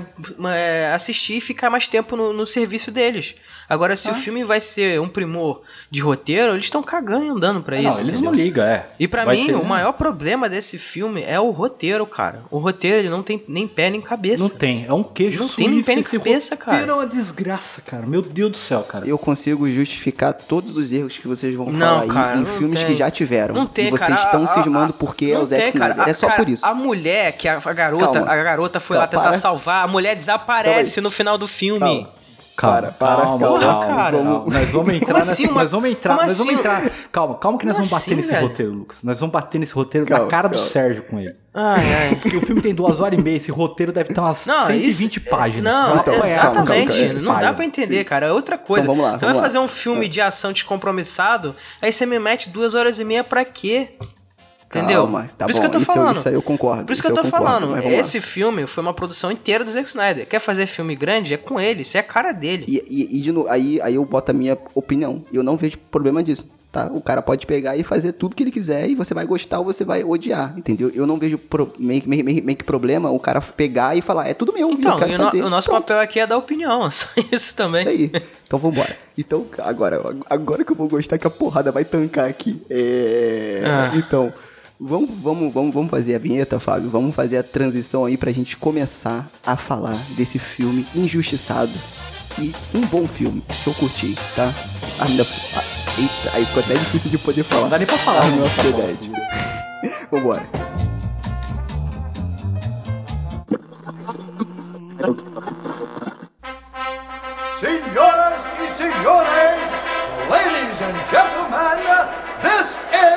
é, assistir e ficar mais tempo no, no serviço deles. Agora, se Ah. o filme vai ser um primor de roteiro, eles estão cagando e andando pra Ah, não, isso. eles entendeu? não ligam, é. E pra Vai mim, ter, o né? maior problema desse filme é o roteiro, cara. O roteiro ele não tem nem pé nem cabeça. Não tem, é um queijo Não tem nem suíço pé nem esse cabeça, roteiro cara. é uma desgraça, cara. Meu Deus do céu, cara. Eu consigo justificar todos os erros que vocês vão Não, falar cara, aí em não filmes tem. que já tiveram. Não tem, e vocês cara. estão A- cismando a- porque é não o Zack. Snyder. É só cara, por isso. A mulher, que a, a garota, Calma. a garota foi Calma, lá tentar para. salvar, a mulher desaparece no final do filme. Calma. Calma, Para, para, calma, calma, calma, cara. calma. Nós vamos entrar nessa, assim, nós vamos entrar, como nós vamos assim? entrar. Calma, calma que nós Como vamos bater assim, nesse velho? roteiro, Lucas. Nós vamos bater nesse roteiro Calma, na cara do. Sérgio com ele. Ai, ai. Porque o filme tem duas horas e meia, esse roteiro deve ter umas Não, 120 isso, páginas. Não, Então, exatamente. calma, não dá pra entender, cara. É outra coisa. Então, vamos lá, você vamos vai lá. fazer um filme de ação descompromissado, aí você me mete duas horas e meia pra quê? Entendeu? Calma, tá Por isso bom. que eu tô isso, falando. isso aí eu concordo. Por isso que isso eu tô concordo, falando. Esse filme foi uma produção inteira do Zack Snyder. Quer fazer filme grande? É com ele. Isso é a cara dele. E, e- e de novo, aí, aí eu boto a minha opinião. Eu não vejo problema disso, tá? O cara pode pegar e fazer tudo que ele quiser e você vai gostar ou você vai odiar, entendeu? Eu não vejo pro, meio, meio, meio, meio que problema o cara pegar e falar, é tudo meu, Então, eu fazer. o nosso Pronto, papel aqui é dar opinião. Só isso também. Isso aí. Então vambora. Então, agora, agora que eu vou gostar que a porrada vai tancar aqui. É... Ah. Então, vamos, vamos, vamos, vamos fazer a vinheta, Fábio. Vamos fazer a transição aí pra gente começar a falar desse filme injustiçado. E um bom filme que eu curti, tá? Ainda. ah, Eita, aí ficou até difícil de poder falar. Não dá nem pra falar, Army não. of the Dead. Vambora. Señoras y señores, ladies and gentlemen, this is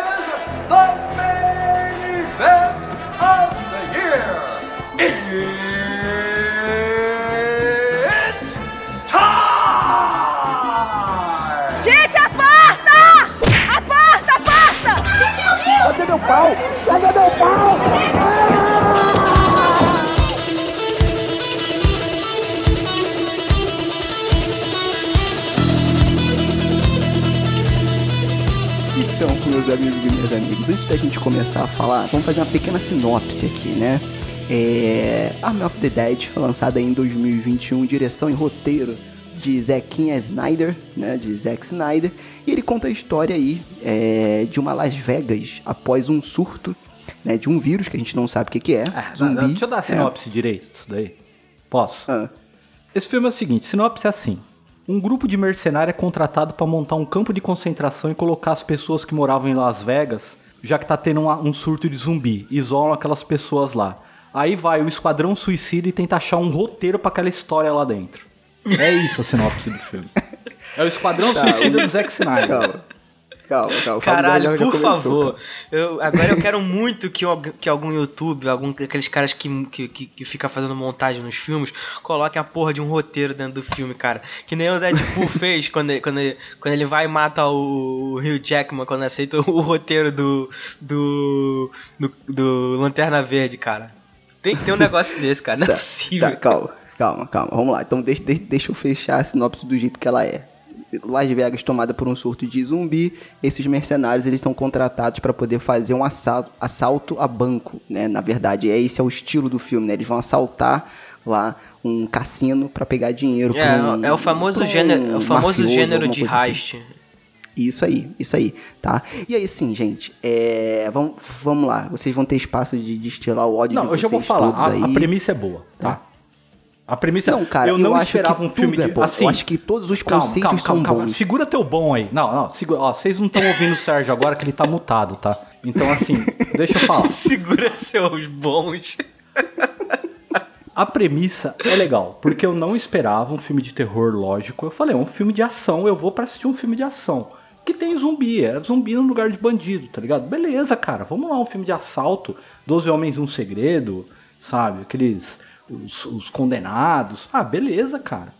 pau? Cadê meu pau? Então, meus amigos e minhas amigas, antes da gente começar a falar, vamos fazer uma pequena sinopse aqui, né? É... Army of the Dead, lançada em 2021, direção e roteiro de Zequinha Snyder, né? De Zack Snyder. E ele conta a história aí é, de uma Las Vegas após um surto, né? De um vírus que a gente não sabe o que, que é. Ah, zumbi. Deixa eu dar a é. sinopse direito disso daí. Posso? Ah, Esse filme é o seguinte, sinopse é assim. Um grupo de mercenário é contratado para montar um campo de concentração e colocar as pessoas que moravam em Las Vegas, já que tá tendo uma- um surto de zumbi. Isolam aquelas pessoas lá. Aí vai o Esquadrão Suicida e tenta achar um roteiro para aquela história lá dentro. É isso a sinopse do filme. É o Esquadrão Suicida do Zack Snyder. Calma. Calma, calma. Caralho, por começou, favor. cara. Eu, agora eu quero muito que, que algum YouTube, algum aqueles caras que, que, que, que fica fazendo montagem nos filmes, coloquem a porra de um roteiro dentro do filme, cara. Que nem o Deadpool fez quando ele, quando, ele, quando ele vai e mata o, o Hugh Jackman, quando aceita o roteiro do, do, do, do Lanterna Verde, cara. Tem que ter um negócio desse, cara. Não é possível. Tá, calma, calma, calma. Vamos lá. Então deixa, deixa, deixa eu fechar a sinopse do jeito que ela é. Las Vegas tomada por um surto de zumbi, esses mercenários eles são contratados para poder fazer um assalto, assalto a banco, né? Na verdade, é esse é o estilo do filme, né? Eles vão assaltar lá um cassino para pegar dinheiro. É, um- é o famoso um gênero, é o famoso mafioso, gênero de assim. heist. Isso aí, isso aí, tá? E aí, sim, gente, é, vamos, vamos lá. Vocês vão ter espaço de destilar o ódio de Não, eu vocês já vou falar. todos A, aí. a premissa é boa, tá? A premissa Não, cara, eu eu, não acho esperava que um filme tudo de é bom. assim. eu acho que todos os Calma, conceitos calma, calma, são calma. bons. Segura teu bom aí. Não, não, segura. Ó, vocês não estão ouvindo o Sérgio agora que ele tá mutado, tá? Então, assim, deixa eu falar. Segura seus bons. A premissa é legal, porque eu não esperava um filme de terror, lógico. Eu falei, é um filme de ação, eu vou pra assistir um filme de ação. Que tem zumbi, é zumbi no lugar de bandido, tá ligado? Beleza, cara, vamos lá, um filme de assalto, 12 Homens e um Segredo, sabe? Aqueles, os, os condenados. Ah, beleza, cara.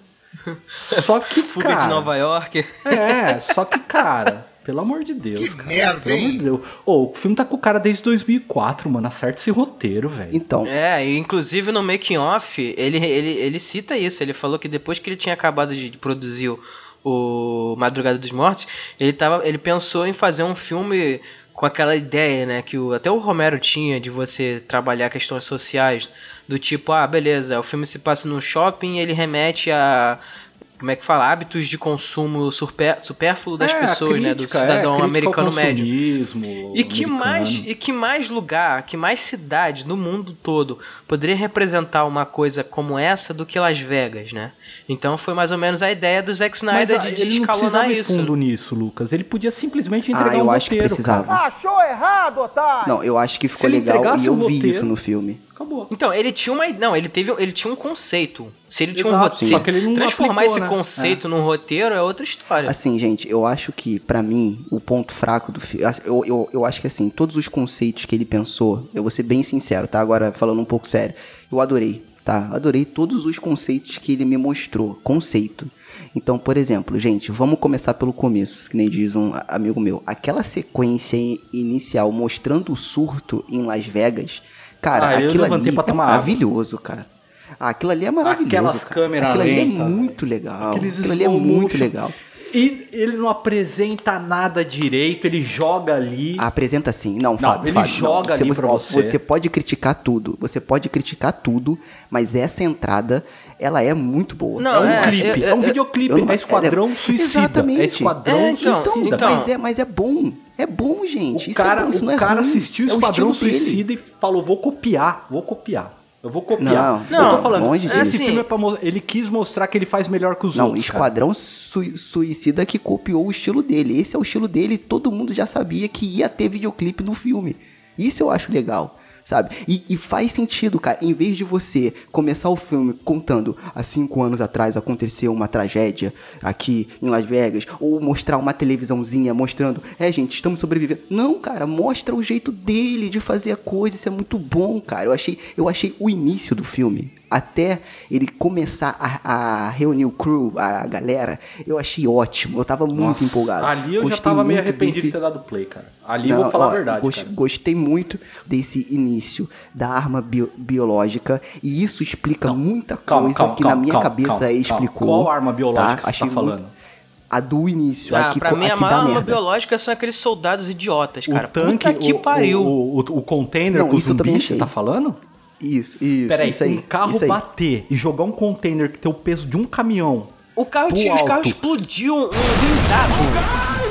Só que, Fuga cara... de Nova York. É, só que, cara, pelo amor de Deus, cara. pelo amor de Deus. Ô, o filme tá com o cara desde 2004, mano. Acerta esse roteiro, velho. Então, É, e inclusive no making off, ele, ele, ele cita isso. Ele falou que depois que ele tinha acabado de produzir o, o Madrugada dos Mortos, ele, tava, ele pensou em fazer um filme com aquela ideia, né, que o, até o Romero tinha de você trabalhar questões sociais, do tipo, ah, beleza, o filme se passa no shopping ele remete a como é que fala? Hábitos de consumo super, supérfluo das É, pessoas, né? Do crítica, é, cidadão crítica ao americano médio. E que, americano. mais, e que mais lugar, que mais cidade no mundo todo poderia representar uma coisa como essa do que Las Vegas, né? Então foi mais ou menos a ideia do Zack Mas Snyder ah, de, de ele não escalonar ir isso. fundo nisso, Lucas. Ele podia simplesmente entregar ah, eu um acho que roteiro, precisava. cara. Achou errado, otário! Não, eu acho que ficou legal e eu vi roteiro- isso no filme. Acabou. Então, ele tinha uma. Não, ele teve. Ele tinha um conceito. Se ele tinha um Exato, roteiro. só que ele não transformar aplicou, esse né? conceito num roteiro é outra história. Assim, gente, eu acho que, pra mim, o ponto fraco do filme. Eu, eu, eu acho que, assim, todos os conceitos que ele pensou, eu vou ser bem sincero, tá? Agora, falando um pouco sério, eu adorei, tá? Adorei todos os conceitos que ele me mostrou. Conceito. Então, por exemplo, gente, vamos começar pelo começo, que nem diz um amigo meu. Aquela sequência inicial mostrando o surto em Las Vegas, cara, Ah, aquilo ali pra é maravilhoso, cara. Ah, aquilo ali é maravilhoso. Aquelas cara. câmeras Aquilo ali é muito legal. Aqueles Aquilo ali é muito motion. legal. E ele não apresenta nada direito, ele joga ali. Apresenta sim. Não, Fábio, ele Fábio, joga não. ali pra ó, você. Você pode criticar tudo. Você pode criticar tudo, mas essa entrada, ela é muito boa. Não, é um é, clipe, eu- é um eu- videoclipe, eu não- é Esquadrão é- Suicida. Exatamente. É Esquadrão É, então, Suicida. então- mas, é, mas é bom. É bom, gente. O Isso cara, é bom, isso o não é cara ruim. assistiu é o Esquadrão dele. Suicida e falou: vou copiar, vou copiar. Eu vou copiar. Não, eu tô não, falando, longe esse disso. filme é pra ele quis mostrar que ele faz melhor que os Não, outros. cara. Esquadrão Sui- Suicida que copiou o estilo dele. Esse é o estilo dele. Todo mundo já sabia que ia ter videoclipe no filme. Isso eu acho legal. Sabe? E, e faz sentido, cara. Em vez de você começar o filme contando há cinco anos atrás aconteceu uma tragédia aqui em Las Vegas, ou mostrar uma televisãozinha mostrando, é, gente, estamos sobrevivendo. Não, cara, mostra o jeito dele de fazer a coisa. Isso é muito bom, cara. Eu achei, eu achei o início do filme até ele começar a, a reunir o crew, a galera, eu achei ótimo. Eu tava muito Nossa, empolgado. Ali eu já Gostei tava meio arrependido desse- de ter dado play, cara. Ali eu Não, vou falar ó, a verdade, gos- cara. Gostei muito desse início da arma bio- biológica e isso explica muita Calma, coisa calma, que calma, na minha calma, cabeça explicou. Qual arma biológica que você Achei tá falando? muito- A do início, Ah, aqui, pra mim, a maior arma merda. biológica são aqueles soldados idiotas, cara. o tanque, Puta que o, pariu. O, o, o container Não, com isso eu também zumbi, você achei. tá falando? Isso, isso, Peraí, isso aí. um carro isso aí. bater e jogar um container que tem o peso de um caminhão O carro tinha, os alto. carros explodiam um blindado.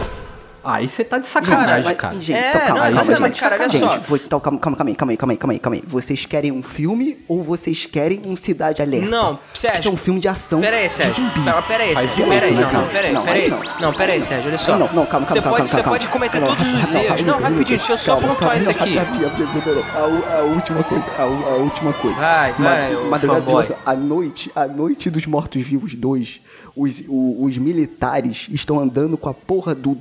Aí você tá de Cara, sacanagem, mas- cara. gente, É, então, calma, não, calma, gente. cara, olha gente, só. você- então, calma, calma, calma aí, calma aí, calma aí, calma aí, calma aí. Vocês querem um filme ou vocês querem um Cidade Alerta? Não, Sérgio. Isso é um filme de ação Pera aí, de Sérgio. zumbi. Tá, pera aí, Sérgio. Pera aí, né, não, cara? não, pera aí, Não, pera aí não. Pera Sérgio, olha só. Não, não, calma, Você calma, pode, calma, você calma, pode cometer calma. todos os Não, erros. Não, rapidinho, deixa eu só calma, pontuar isso calma, aqui. A, última coisa, a, última coisa. Vai, vai, Madrugada a noite, a noite dos mortos-vivos 2, os, o- os militares estão andando com a porra do,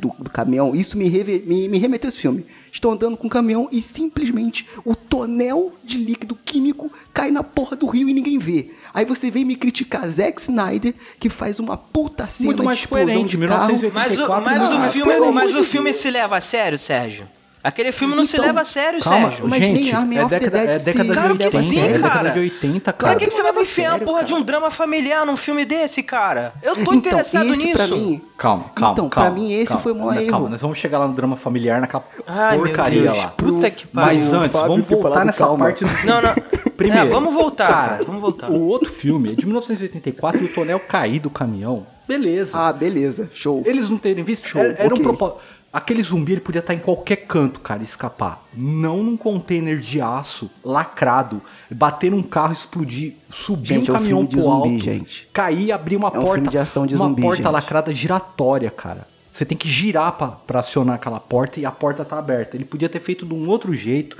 do, do, caminhão. Isso me, reve- me, me remeteu a esse filme. Estão andando com o caminhão e simplesmente o tonel de líquido químico cai na porra do rio e ninguém vê. Aí você vem me criticar Zack Snyder, que faz uma puta cena Muito mais de explosão coerente, de carro. 1980. Mas o, 84, mas não, o mas filme, mas o filme se leva a sério, Sérgio? Aquele filme não se Então, leva a sério, Calma, Sérgio. Mas gente, nem Army é of the década, Dead é década sim. de Claro que 80, sim, é década cara. de 80, Pra cara. que, que você vai leva me enfiar a sério, porra de cara. um drama familiar num filme desse, cara? Eu tô Então, interessado esse nisso. pra mim, Calma, calma, Então, calma. pra mim esse calma, foi o maior Calma, erro. nós vamos chegar lá no drama familiar, naquela Ai, porcaria Deus. lá. Puta que Mas pariu. antes, Fábio vamos voltar nessa calma. parte do Não, não. Primeiro, É, vamos voltar, cara. Vamos voltar. O outro filme é de 1984 e o tonel cair do caminhão. Beleza. Ah, beleza, show. Eles não terem visto. Show, era, era um propósito. Aquele zumbi ele podia estar em qualquer canto, cara, escapar. Não num container de aço lacrado, bater num carro, explodir, subir Gente, um é um caminhão filme de pro zumbi, alto, gente. cair, abrir uma É um porta, de ação de uma zumbi, porta gente. lacrada giratória, cara. Você tem que girar pra, pra acionar aquela porta e a porta tá aberta. Ele podia ter feito de um outro jeito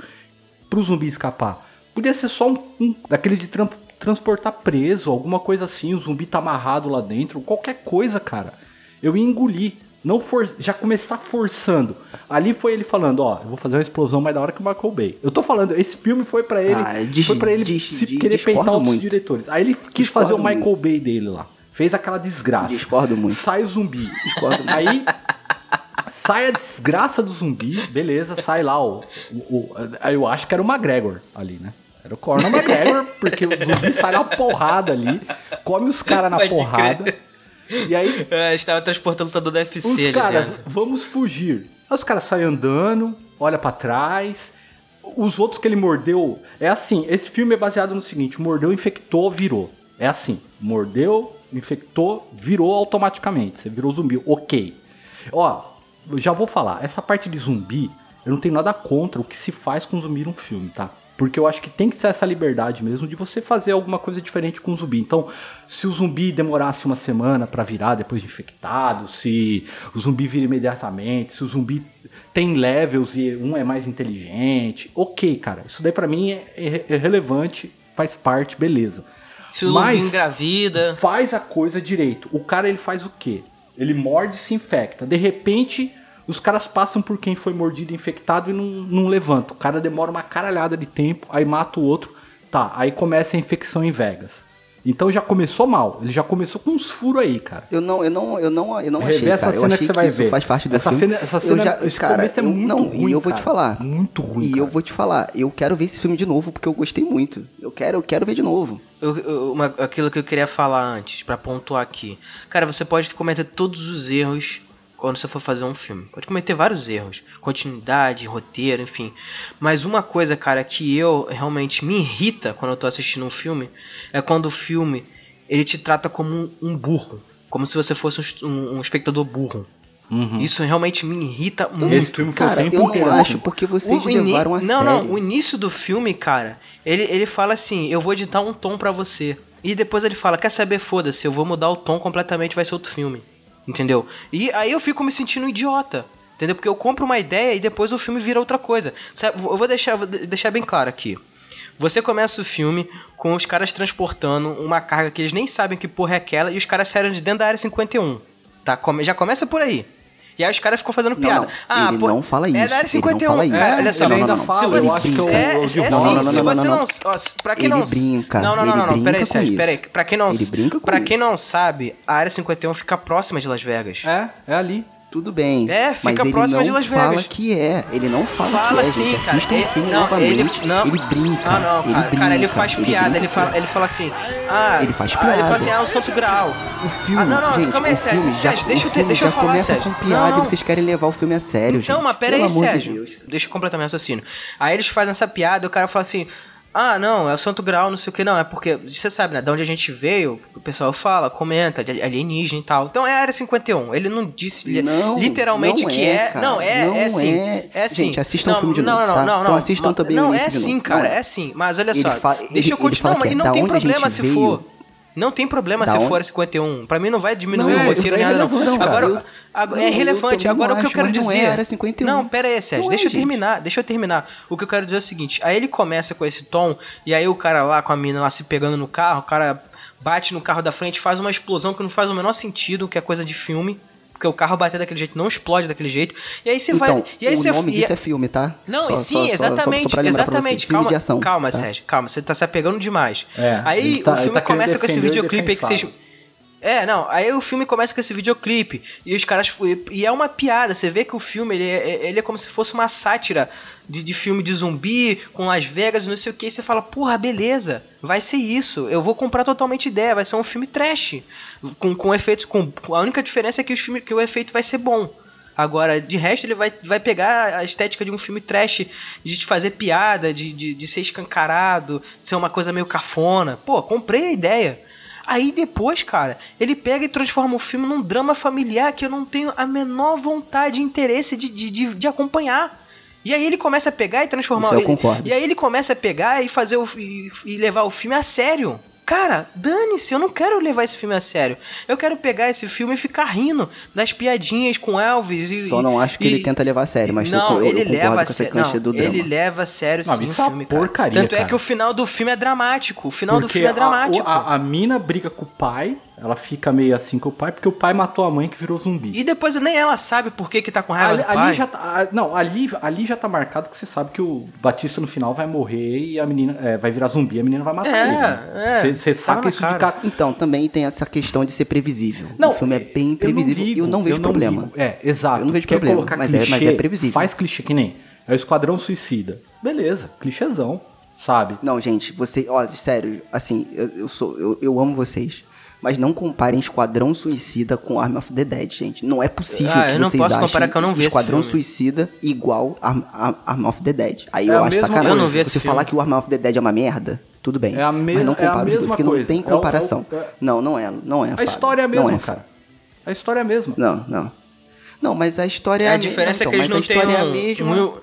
pro zumbi escapar. Podia ser só um, um daqueles de tran- transportar preso, alguma coisa assim, o zumbi tá amarrado lá dentro, qualquer coisa, cara. Eu ia engolir, não for, já começar forçando. Ali foi ele falando, ó, eu vou fazer uma explosão mais da hora que o Michael Bay. Eu tô falando, esse filme foi pra ele, Ah, dis- foi para ele se querer peitar outros muito. diretores. Aí ele quis Discordo fazer o Michael muito. Bay dele lá. Fez aquela desgraça. Discordo muito. Sai o zumbi. Discordo muito. Aí sai a desgraça do zumbi, beleza, sai lá o, o, o- aí eu acho que era o McGregor ali, né? Era o Conor McGregor, porque o zumbi sai na porrada ali, come os caras na Pode porrada. E aí É, estava transportando o lutador do UFC os caras, dentro. vamos fugir. Aí os caras saem andando, olha pra trás. Os outros que ele mordeu, é assim, esse filme é baseado no seguinte, mordeu, infectou, virou. É assim, mordeu, infectou, virou automaticamente. Você virou zumbi, ok. Ó, já vou falar, essa parte de zumbi, eu não tenho nada contra o que se faz com zumbi num filme, tá? Porque eu acho que tem que ser essa liberdade mesmo de você fazer alguma coisa diferente com o zumbi. Então, se o zumbi demorasse uma semana pra virar depois de infectado, se o zumbi vira imediatamente, se o zumbi tem levels e um é mais inteligente, ok, cara. Isso daí pra mim é, é- é relevante, faz parte, beleza. Se o Mas- engravida. Faz a coisa direito. O cara ele faz o quê? Ele morde e se infecta. De repente, os caras passam por quem foi mordido e infectado e não, não levanta. O cara demora uma caralhada de tempo, aí mata o outro. Tá, aí começa a infecção em Vegas. Então já começou mal. Ele já começou com uns furos aí, cara. Eu não, eu não, eu não, eu não Rever achei, essa cara. Eu cena achei que você vai isso ver. faz parte do essa filme. Cena, essa Eu cena, já- esse cara, começo é eu- muito não, ruim, E eu vou te cara. falar. Muito ruim, E cara. eu vou te falar. Eu quero ver esse filme de novo porque eu gostei muito. Eu quero, eu quero ver de novo. Eu- eu- uma- aquilo que eu queria falar antes, pra pontuar aqui. Cara, você pode cometer todos os erros quando você for fazer um filme. Pode cometer vários erros. Continuidade, roteiro, enfim. Mas uma coisa, cara, que eu realmente me irrita quando eu tô assistindo um filme é quando o filme ele te trata como um, um burro. Como se você fosse um, um espectador burro. Uhum. Isso realmente me irrita Esse muito. filme foi Cara, tempo eu acho porque vocês O ini- levaram a não, sério. não, o início do filme, cara, ele, ele fala assim: eu vou editar um tom pra você. E depois ele fala: quer saber, foda-se, eu vou mudar o tom completamente, vai ser outro filme. Entendeu? E aí eu fico me sentindo idiota. Entendeu? Porque eu compro uma ideia e depois o filme vira outra coisa. Eu vou deixar, vou de- deixar bem claro aqui. Você começa o filme com os caras transportando uma carga que eles nem sabem que porra é aquela e os caras saíram de dentro da área 51. Tá? Já começa por aí. E aí os caras ficam fazendo Não, piada. não, Ah, ele pô, não fala É isso, da área ele não 51. fala isso. Cara, olha só, ele não, ainda não, fala, não. eu Ele acho que eu, é, é, é Não, sim, não, não, se não, você não, não. não. ó, pra quem Ele não. brinca, Não, não, não, não, não. Pera aí, Sérgio, pera aí. Pra quem não, Ele brinca com pra quem não sabe, a área 51 fica próxima de Las Vegas. É, é ali. Tudo bem. É, fica mas ele próximo não de Las fala Vegas. que é. Ele não fala, Fala que é, sim, gente. cara. Assistam Ele- o filme não, novamente. ele, não, ele brinca. Ah, não, ele cara. brinca, cara, ele faz piada, brinca. ele fala, ele fala assim. Ah, Ele faz ah, Ele fala piada. assim, ah, o Santo Grau. O filme, Ah, não, não, gente, calma aí, Sérgio, Sérgio, deixa o filme deixa eu já falar, começa Sérgio. com piada Não, e vocês querem levar o filme a sério, Então, gente. mas pera aí, de Sérgio. Deus. Deixa eu completar meu raciocínio. Aí eles fazem essa piada e o cara fala assim. Ah, não, é o Santo Grau, não sei o que, não. É porque, você sabe, né? De onde a gente veio, o pessoal fala, comenta, alienígena e tal. Então é a Área 51. Ele não disse Não, literalmente não que é, é. cara. não, é, Não é assim. é. É assim. Gente, assistam o não, filme de não, novo, não, tá? Não, não, Então assistam também o Não, início é sim, cara, Não é. é sim. Mas olha Ele só, fa- deixa ele- eu continuar. que E é não da tem problema se veio. for. Não tem problema Da se onde- for 51. Pra mim não vai diminuir Não, o isso roteiro nem é nada, não. cara. Agora, Eu- agora- não, é eu relevante. Agora não o que eu quero mas não é dizer. Área 51. Não, pera aí, Sérgio. Não deixa é, eu gente. terminar. Deixa eu terminar. O que eu quero dizer é o seguinte: aí ele começa com esse tom, e aí o cara lá com a mina lá se pegando no carro, o cara bate no carro da frente, faz uma explosão que não faz o menor sentido, que é coisa de filme. Porque o carro bater daquele jeito não explode daquele jeito. E aí você vai. Então, E aí o você nome e- disso é filme, tá? não, Só- sim, só- exatamente, só exatamente. Filme calma, de ação, calma, tá? Sérgio, calma, você tá se apegando demais. É, aí tá- o filme tá começa com esse videoclipe que vocês. É, não, aí o filme começa com esse videoclipe e os caras. E é uma piada, você vê que o filme ele é, ele é como se fosse uma sátira de, de filme de zumbi com Las Vegas, não sei o que, e você fala, porra, beleza, vai ser isso, eu vou comprar totalmente ideia, vai ser um filme trash, com, com efeitos. Com, a única diferença é que, os filme, que o efeito vai ser bom. Agora, de resto, ele vai, vai pegar a estética de um filme trash, de te fazer piada, de, de, de ser escancarado, de ser uma coisa meio cafona. Pô, comprei a ideia. Aí depois, cara, ele pega e transforma o filme num drama familiar que eu não tenho a menor vontade e interesse de, de, de, de acompanhar. E aí ele começa a pegar e transformar. Isso eu concordo. E aí ele começa a pegar e fazer o, e, e levar o filme a sério. Cara, dane-se, eu não quero levar esse filme a sério. Eu quero pegar esse filme e ficar rindo das piadinhas com Elvis e. Só não acho que e- ele tenta levar a sério, mas não, eu, eu, ele eu concordo leva com a essa sério. cancha Não, do drama. ele leva a sério Não, sim o isso é uma filme, cara. porcaria, Tanto é cara. que o final do filme é dramático. O final do Porque filme é dramático. A, a, a mina briga com o pai, ela fica meio assim com o pai, porque o pai matou a mãe que virou zumbi. E depois nem ela sabe por que, que tá com raiva Ali, do ali pai. já tá, não, ali, ali já tá marcado que você sabe que o Batista no final vai morrer e a menina é, vai virar zumbi, a menina vai matar É, ele. né? é, Você tá saca isso de cara. cara. Então, também tem essa questão de ser previsível. Não, o filme é bem eu previsível e eu não vejo problema. ligo. É, exato. Eu não vejo Quer problema, colocar mas é- mas é clichê, previsível. Faz clichê que nem. É o Esquadrão Suicida. Beleza, clichêzão, sabe? Não, gente, você, ó, sério, assim, eu, eu sou, eu, eu amo vocês. Mas não comparem Esquadrão Suicida com Arm of the Dead, gente. Não é possível Ah, que eu não vocês posso achem comparar que eu não vi esse Esquadrão filme. Suicida igual Arm, Arm, Arm of the Dead. Aí É eu a acho mesma sacanagem. Eu não vi esse Você filme. falar que o Arm of the Dead é uma merda, tudo bem. É a me- mas não é compara os dois, mesma porque coisa. não tem É o- comparação. é o- é- Não, não é, não é. A Fábio. história é a Não mesma, é, cara. A história é a mesma. Não, não. Não, mas a história é a a diferença mesma. é que eles então, não têm é a um, mesma.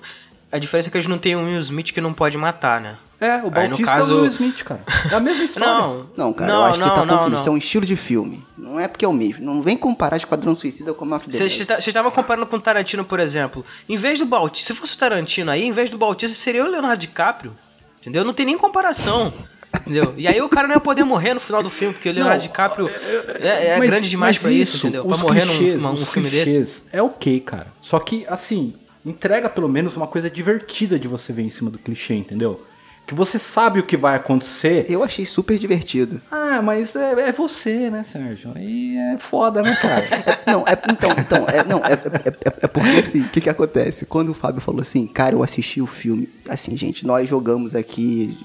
A diferença é que eles não têm um Will Smith que não pode matar, né? É, o Bautista caso- é o Will Smith, cara. É a mesma história. Não, Não, cara, não, eu acho que não, você tá confundindo. Isso é um estilo de filme. Não é porque é o mesmo. Não vem comparar Esquadrão Suicida com Vocês Dead. vocês estavam comparando com o Tarantino, por exemplo. Em vez do Bautista, se fosse o Tarantino aí, em vez do Bautista, seria o Leonardo DiCaprio. Entendeu? Não tem nem comparação. Entendeu? E aí o cara não ia poder morrer no final do filme, porque o Leonardo Não, DiCaprio é, é Mas- grande demais mas pra isso, entendeu? Pra morrer num, clichês, num os filme desse. É ok, cara. Só que, assim, entrega pelo menos uma coisa divertida de você ver em cima do clichê, entendeu? Que você sabe o que vai acontecer. Eu achei super divertido. Ah, mas é, é você, né, Sérgio? Aí é foda, né, cara? Não, é, então, então, é, não, é, é, é- é porque assim, o que que acontece? Quando o Fábio falou assim, cara, eu assisti o filme, assim, gente, nós jogamos aqui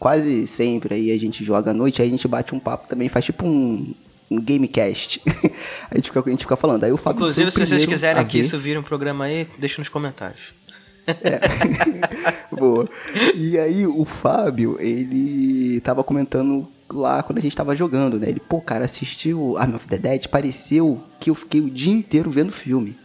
quase sempre, aí a gente joga à noite, aí a gente bate um papo também, faz tipo um, um gamecast. a, gente fica, a gente fica falando, aí o Fábio foi Inclusive, o se vocês quiserem que isso vire um programa aí, deixa nos comentários. Boa. E aí o Fábio, ele tava comentando lá quando a gente tava jogando, né? Ele, pô, cara, assistiu Arm of the Dead, pareceu que eu fiquei o dia inteiro vendo filme.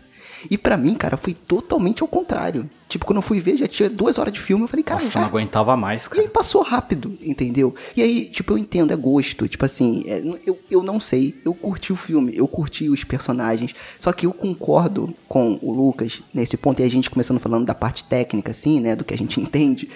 E pra mim, cara, foi totalmente ao contrário. Tipo, quando eu fui ver, já tinha duas horas de filme, eu falei, cara, Nossa, já... não aguentava mais, E cara. aí passou rápido, entendeu? E aí, tipo, eu entendo, é gosto. Tipo assim, é, eu, eu não sei. Eu curti o filme, eu curti os personagens. Só que eu concordo com o Lucas nesse ponto, e a gente começando falando da parte técnica, assim, né? Do que a gente entende,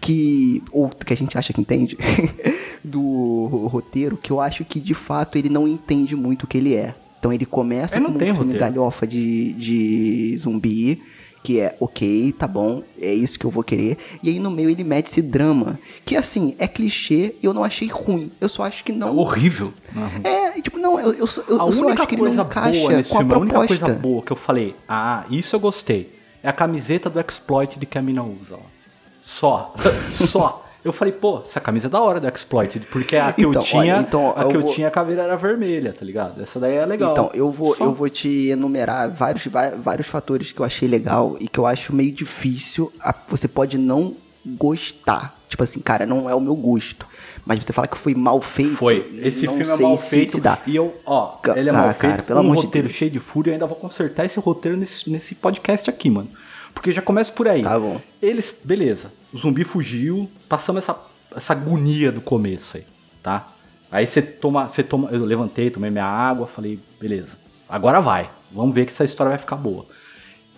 que. Ou do que a gente acha que entende, do roteiro, que eu acho que de fato ele não entende muito o que ele é. Então ele começa como um filme roteiro. galhofa de, de zumbi, que é ok, tá bom, é isso que eu vou querer. E aí no meio ele mete esse drama, que assim, é clichê e eu não achei ruim. Eu só acho que É não. horrível. Uhum. É, tipo, não, eu, eu, só- eu, A eu só acho que ele não encaixa com a filme, a única proposta. coisa boa que eu falei, ah, isso eu gostei, é a camiseta do Exploit que a mina usa. ó. Só. Só. Eu falei, pô, essa camisa é da hora do Exploit, porque a que Então, eu tinha, olha, então, a eu que eu vou- tinha a caveira era vermelha, tá ligado? Essa daí é legal. Então, eu vou, Só. eu vou te enumerar vários, vários fatores que eu achei legal e que eu acho meio difícil. a- Você pode não gostar. Tipo assim, cara, não é o meu gosto. Mas você fala que foi mal feito. Foi. Esse filme é mal feito. se dá. E eu, ó, ele é Ah, mal cara, feito, pelo com um de roteiro Deus. cheio de fúria. Eu ainda vou consertar esse roteiro nesse, nesse podcast aqui, mano. Porque já começa por aí. Tá bom. Eles, beleza. O zumbi fugiu. Passamos essa, essa agonia do começo aí, tá? Aí você toma, você toma. Eu levantei, tomei minha água, falei, beleza. Agora vai. Vamos ver que essa história vai ficar boa.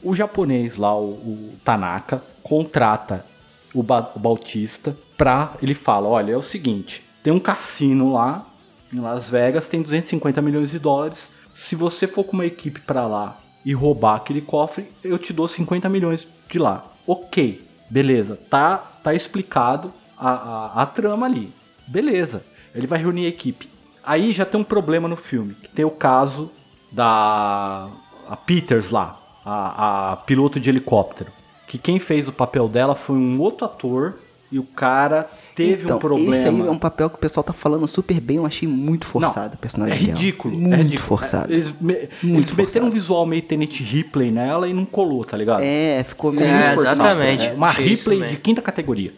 O japonês lá, o, o Tanaka, contrata o, Ba- o Bautista pra. Ele fala: olha, é o seguinte, tem um cassino lá em Las Vegas, tem 250 milhões de dólares. Se você for com uma equipe pra lá e roubar aquele cofre, eu te dou 50 milhões de lá. Ok, beleza. Tá, tá explicado a, a, a trama ali. Beleza. Ele vai reunir a equipe. Aí já tem um problema no filme, que tem o caso da a Peters lá, a, a piloto de helicóptero. Que quem fez o papel dela foi um outro ator e o cara teve então, um problema. Esse aí é um papel que o pessoal tá falando super bem, eu achei muito forçado o personagem é dela. ridículo. Muito é ridículo. forçado. Eles, me, eles Muito meteram forçado. um visual meio Tenente Ripley nela e não colou, tá ligado? É, ficou meio É, forçado. exatamente. É, uma isso Ripley de quinta categoria.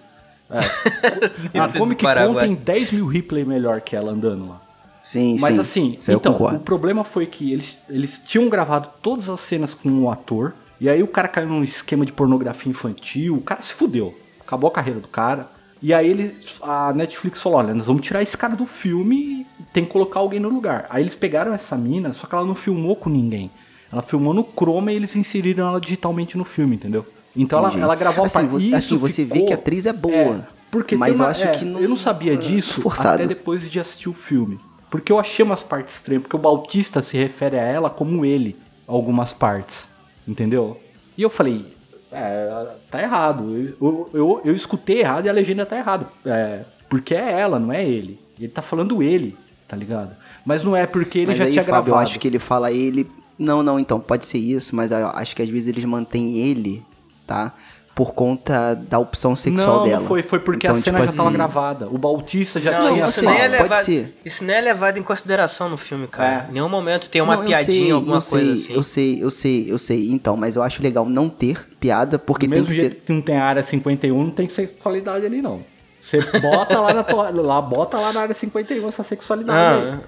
É. a Comic. Con tem 10 mil Ripley melhor que ela andando lá. Sim, Mas sim. assim, Isso então, eu o problema foi que eles, eles tinham gravado todas as cenas com o ator, e aí o cara caiu num esquema de pornografia infantil, o cara se fudeu. Acabou a carreira do cara. E aí ele, a Netflix falou, olha, nós vamos tirar esse cara do filme e tem que colocar alguém no lugar. Aí eles pegaram essa mina, só que ela não filmou com ninguém. Ela filmou no chroma e eles inseriram ela digitalmente no filme, entendeu? Então ela, ela gravou Assim, a parte. assim, você vê ficou- que a atriz é boa, É, porque mas tem eu uma- acho é, que não- Eu não sabia é disso forçado. até depois de assistir o filme. Porque eu achei umas partes estranhas, porque o Bautista se refere a ela como ele, algumas partes. Entendeu? E eu falei, é, tá errado. Eu, eu, eu escutei errado e a legenda tá errada. É, porque é ela, não é ele. Ele tá falando ele, tá ligado? Mas não é porque ele mas já aí, tinha Fábio, gravado. eu acho que ele fala ele. Não, não, então, pode ser isso, mas eu acho que às vezes eles mantêm ele, tá? Por conta da opção sexual não, dela. não foi, foi porque Então, a cena tipo já tava assim, gravada. O Bautista já Não, tinha isso nem, é pode levado, ser. isso nem é levado em consideração no filme, cara. É. Em nenhum momento tem uma não, piadinha, sei, alguma eu coisa sei, assim. Eu sei, eu sei, eu sei. Então, mas eu acho legal não ter piada, porque Do tem mesmo que jeito ser. que não tem a área 51, não tem sexualidade ali, não. Você bota lá na tua, lá, bota lá na área 51 essa sexualidade aí.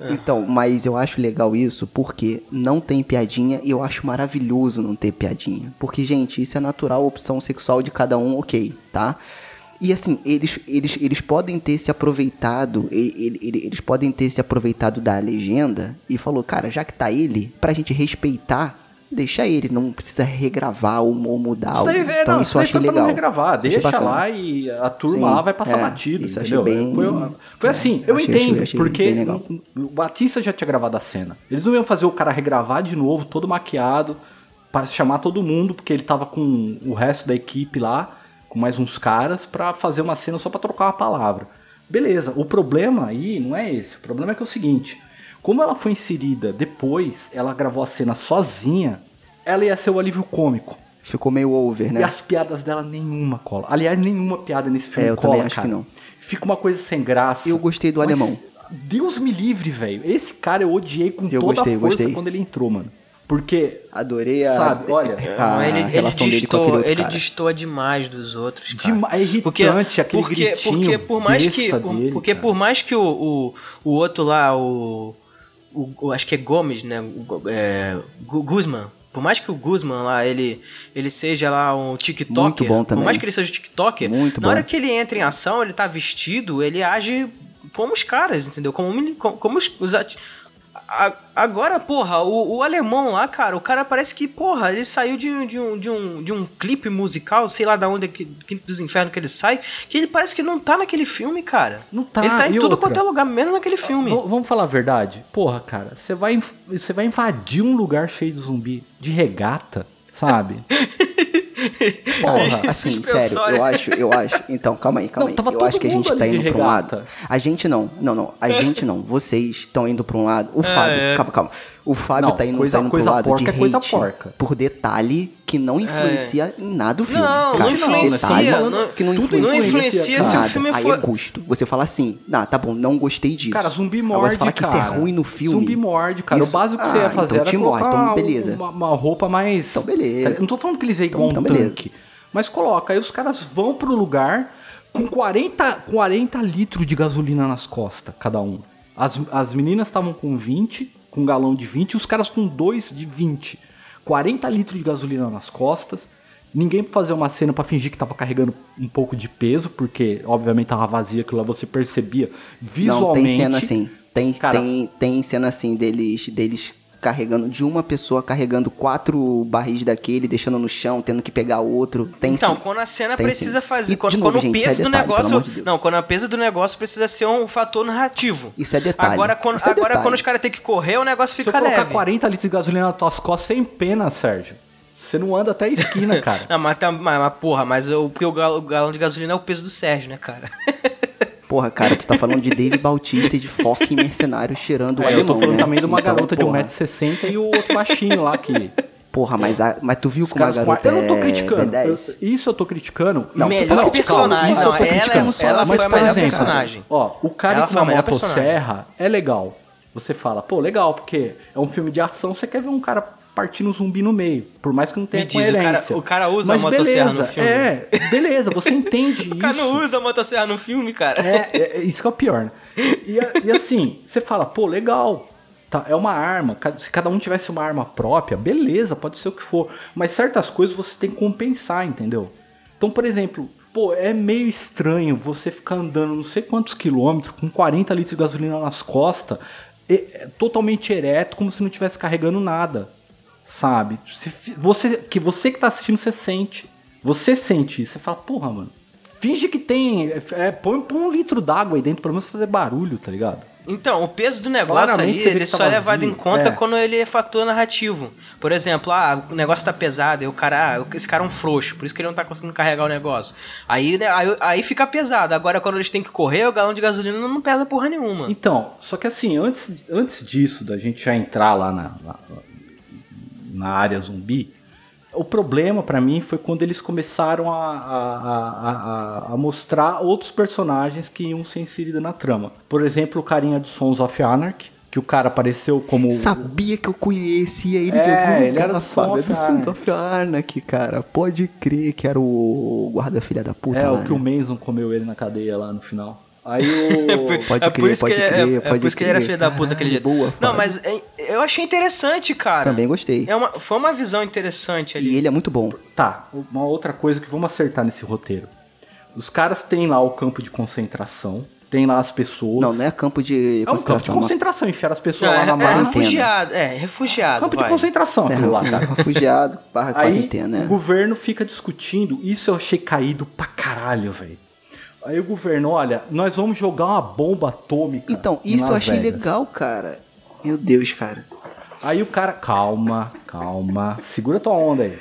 Ah, Então, mas eu acho legal isso porque não tem piadinha e eu acho maravilhoso não ter piadinha. Porque, gente, isso é natural, opção sexual de cada um, ok, tá? E assim, eles, eles, eles podem ter se aproveitado, ele- ele- eles podem ter se aproveitado da legenda e falou, cara, já que tá ele, pra gente respeitar, deixa ele, não precisa regravar ou, ou mudar Isso daí, é, Então não, isso eu achei legal. não regravar. Deixa bacana. lá e a turma Sim, lá vai passar é, batido, isso eu entendeu? achei bem- Foi, foi é, assim, eu achei- entendo, achei porque o Batista já tinha gravado a cena. Eles não iam fazer o cara regravar de novo, todo maquiado, para chamar todo mundo, porque ele tava com o resto da equipe lá, com mais uns caras, pra fazer uma cena só pra trocar uma palavra. Beleza, o problema aí não é esse. O problema é que é o seguinte: como ela foi inserida depois, ela gravou a cena sozinha, ela ia ser o alívio cômico. Ficou meio over, né? E as piadas dela nenhuma cola. Aliás, nenhuma piada nesse filme É, eu cola, também acho cara. que não. Fica uma coisa sem graça. Eu gostei do Mas alemão. Deus me livre, velho. Esse cara eu odiei com Eu toda gostei, a força gostei. quando ele entrou, mano. Porque Adorei a, Sabe, olha, a, ele, ele relação dele com outro ele cara. destoa demais dos outros, cara. Dema- é irritante aquele porque, gritinho porque por mais que por, dele, porque cara. por mais que o, o, o outro lá o, o, o- acho que é Gomes né é, Gu- Guzman por mais que o Guzman lá ele ele seja lá um TikToker Muito bom também. por mais que ele seja um TikToker Muito na bom. hora que ele entra em ação ele tá vestido ele age como os caras entendeu como como, os, os Agora, porra, o, o alemão lá, cara, o cara parece que, porra, ele saiu de, de, um, de, um, de um clipe musical, sei lá da onde, é que, Quinto dos Infernos que ele sai, que ele parece que não tá naquele filme, cara. Não tá, Ele tá em tudo outra? quanto é lugar, menos naquele filme. V- vamos falar a verdade? Porra, cara, você vai, você vai invadir um lugar cheio de zumbi de regata, sabe? Porra, assim, sério, eu acho, eu acho. Então, calma aí, calma Não, aí. Eu acho que a gente tá indo pra um lado. A gente não, não, não. A gente não. Vocês estão indo pra um lado. O Fábio, é. calma, calma. O Fábio Não, tá indo, coisa- tá indo coisa pro lado porca de é coisa hate porca. por detalhe que não influencia em nada o filme. Não, cara. não influencia, Detalhe não- que não tudo influencia, influencia se o nada. filme Aí for- é gosto. Você fala assim, ah, tá bom, não gostei disso. Cara, zumbi Agora morde, você fala que cara. isso é ruim no filme. Zumbi morde, cara. Isso- O básico que você ia Ah, fazer então era te então beleza. Uma, uma roupa mais... Então beleza. Não tô falando que eles é igual Então um beleza. tanque. Mas coloca, aí os caras vão pro lugar, com 40, 40 litros de gasolina nas costas, cada um. As, as meninas estavam com 20, com um galão de 20, e os caras com dois de 20. 40 litros de gasolina nas costas. Ninguém pra fazer uma cena pra fingir que tava carregando um pouco de peso, porque obviamente tava vazia, aquilo lá você percebia visualmente. Não, tem cena assim. Tem, Cara- tem, tem cena assim deles, deles carregando, de uma pessoa carregando quatro barris daquele, deixando no chão, tendo que pegar outro. Tem então, sim. quando a cena Tem precisa sim. fazer. E, Quando, novo, quando gente, o é peso do detalhe, pelo negócio. de não, quando o peso do negócio precisa ser um fator narrativo. Isso é detalhe. Agora, quando, é agora detalhe. quando os caras têm que correr, o negócio Se eu fica colocar leve. 40 litros de gasolina nas tuas costas sem pena, Sérgio, você não anda até a esquina, cara. Não, mas, tá- mas, mas, porra, mas o, porque o galão de gasolina é o peso do Sérgio, né, cara? Porra, cara, tu tá falando de Dave Bautista e de foco em mercenário cheirando o É, eu alemão, tô falando né? também de uma Então, garota porra, de 1,60m e o outro baixinho lá que. Porra, mas, a- mas tu viu Os como a garota Eu não tô é criticando. B10? eu- isso eu tô criticando. Não, tu melhor tá criticando. personagem. Isso eu Não, tô ela, criticando só. ela Mas, foi a por melhor exemplo, personagem. Ó, o cara Ela com uma motosserra é legal. Você fala, pô, legal, porque é um filme de ação, você quer ver um cara partindo zumbi no meio. Por mais que não tenha Me diz, o cara- o cara usa Mas a motosserra beleza, no filme? É, beleza, você entende O cara isso. não usa a motosserra no filme, cara. É, é, é isso que é o pior, né? E, e assim, você fala, pô, legal. Tá, é uma arma. Se cada um tivesse uma arma própria, beleza, pode ser o que for. Mas certas coisas você tem que compensar, entendeu? Então, por exemplo, pô, é meio estranho você ficar andando não sei quantos quilômetros com 40 litros de gasolina nas costas, e- é totalmente ereto, como se não estivesse carregando nada. Sabe? Você, que você que tá assistindo, você sente. Você sente isso. Você fala, porra, mano. Finge que tem. É, põe, põe um litro d'água aí dentro, pelo menos fazer barulho, tá ligado? Então, o peso do negócio Claramente ali, ele tá só é levado em conta É. quando ele é fator narrativo. Por exemplo, ah, o negócio tá pesado, e o cara, ah, esse cara é um frouxo, por isso que ele não tá conseguindo carregar o negócio. Aí, né, aí, aí fica pesado. Agora, quando eles têm que correr, o galão de gasolina não pesa porra nenhuma. Então, só que assim, antes, antes disso, da gente já entrar lá na, na, na área zumbi, o problema pra mim foi quando eles começaram a, a, a, a- mostrar outros personagens que iam ser inseridos na trama. Por exemplo, o carinha do Sons of Anarchy, que o cara apareceu como. Sabia que eu conhecia ele de É, algum ele do Fábio, Sons é do of Sons of Anarchy, cara. Pode crer que era o guarda-filha da puta É, lá, o que o né? Mason comeu ele na cadeia lá no final. Aí o. Pode é por crer, isso pode crer, é, é pode por isso que ele era filho da puta aquele jeito. Boa, não, mas é, eu achei interessante, cara. Também gostei. É uma, foi uma visão interessante ali. E ele é muito bom. Tá, uma outra coisa que vamos acertar nesse roteiro. Os caras têm lá o campo de concentração, tem lá as pessoas. Não, não é campo de É um campo de concentração. concentração, enfiar as pessoas Não, lá é, na é barra. refugiado, é, refugiado, Campo de vai. concentração É, aquilo lá, cara. refugiado barra Aí quarentena, o né? governo fica discutindo, isso eu achei caído pra caralho, velho. Aí o governo, olha, nós vamos jogar uma bomba atômica. Então, isso eu achei Vegas. legal, cara. Meu Deus, cara. Aí o cara, calma, calma, segura tua onda aí.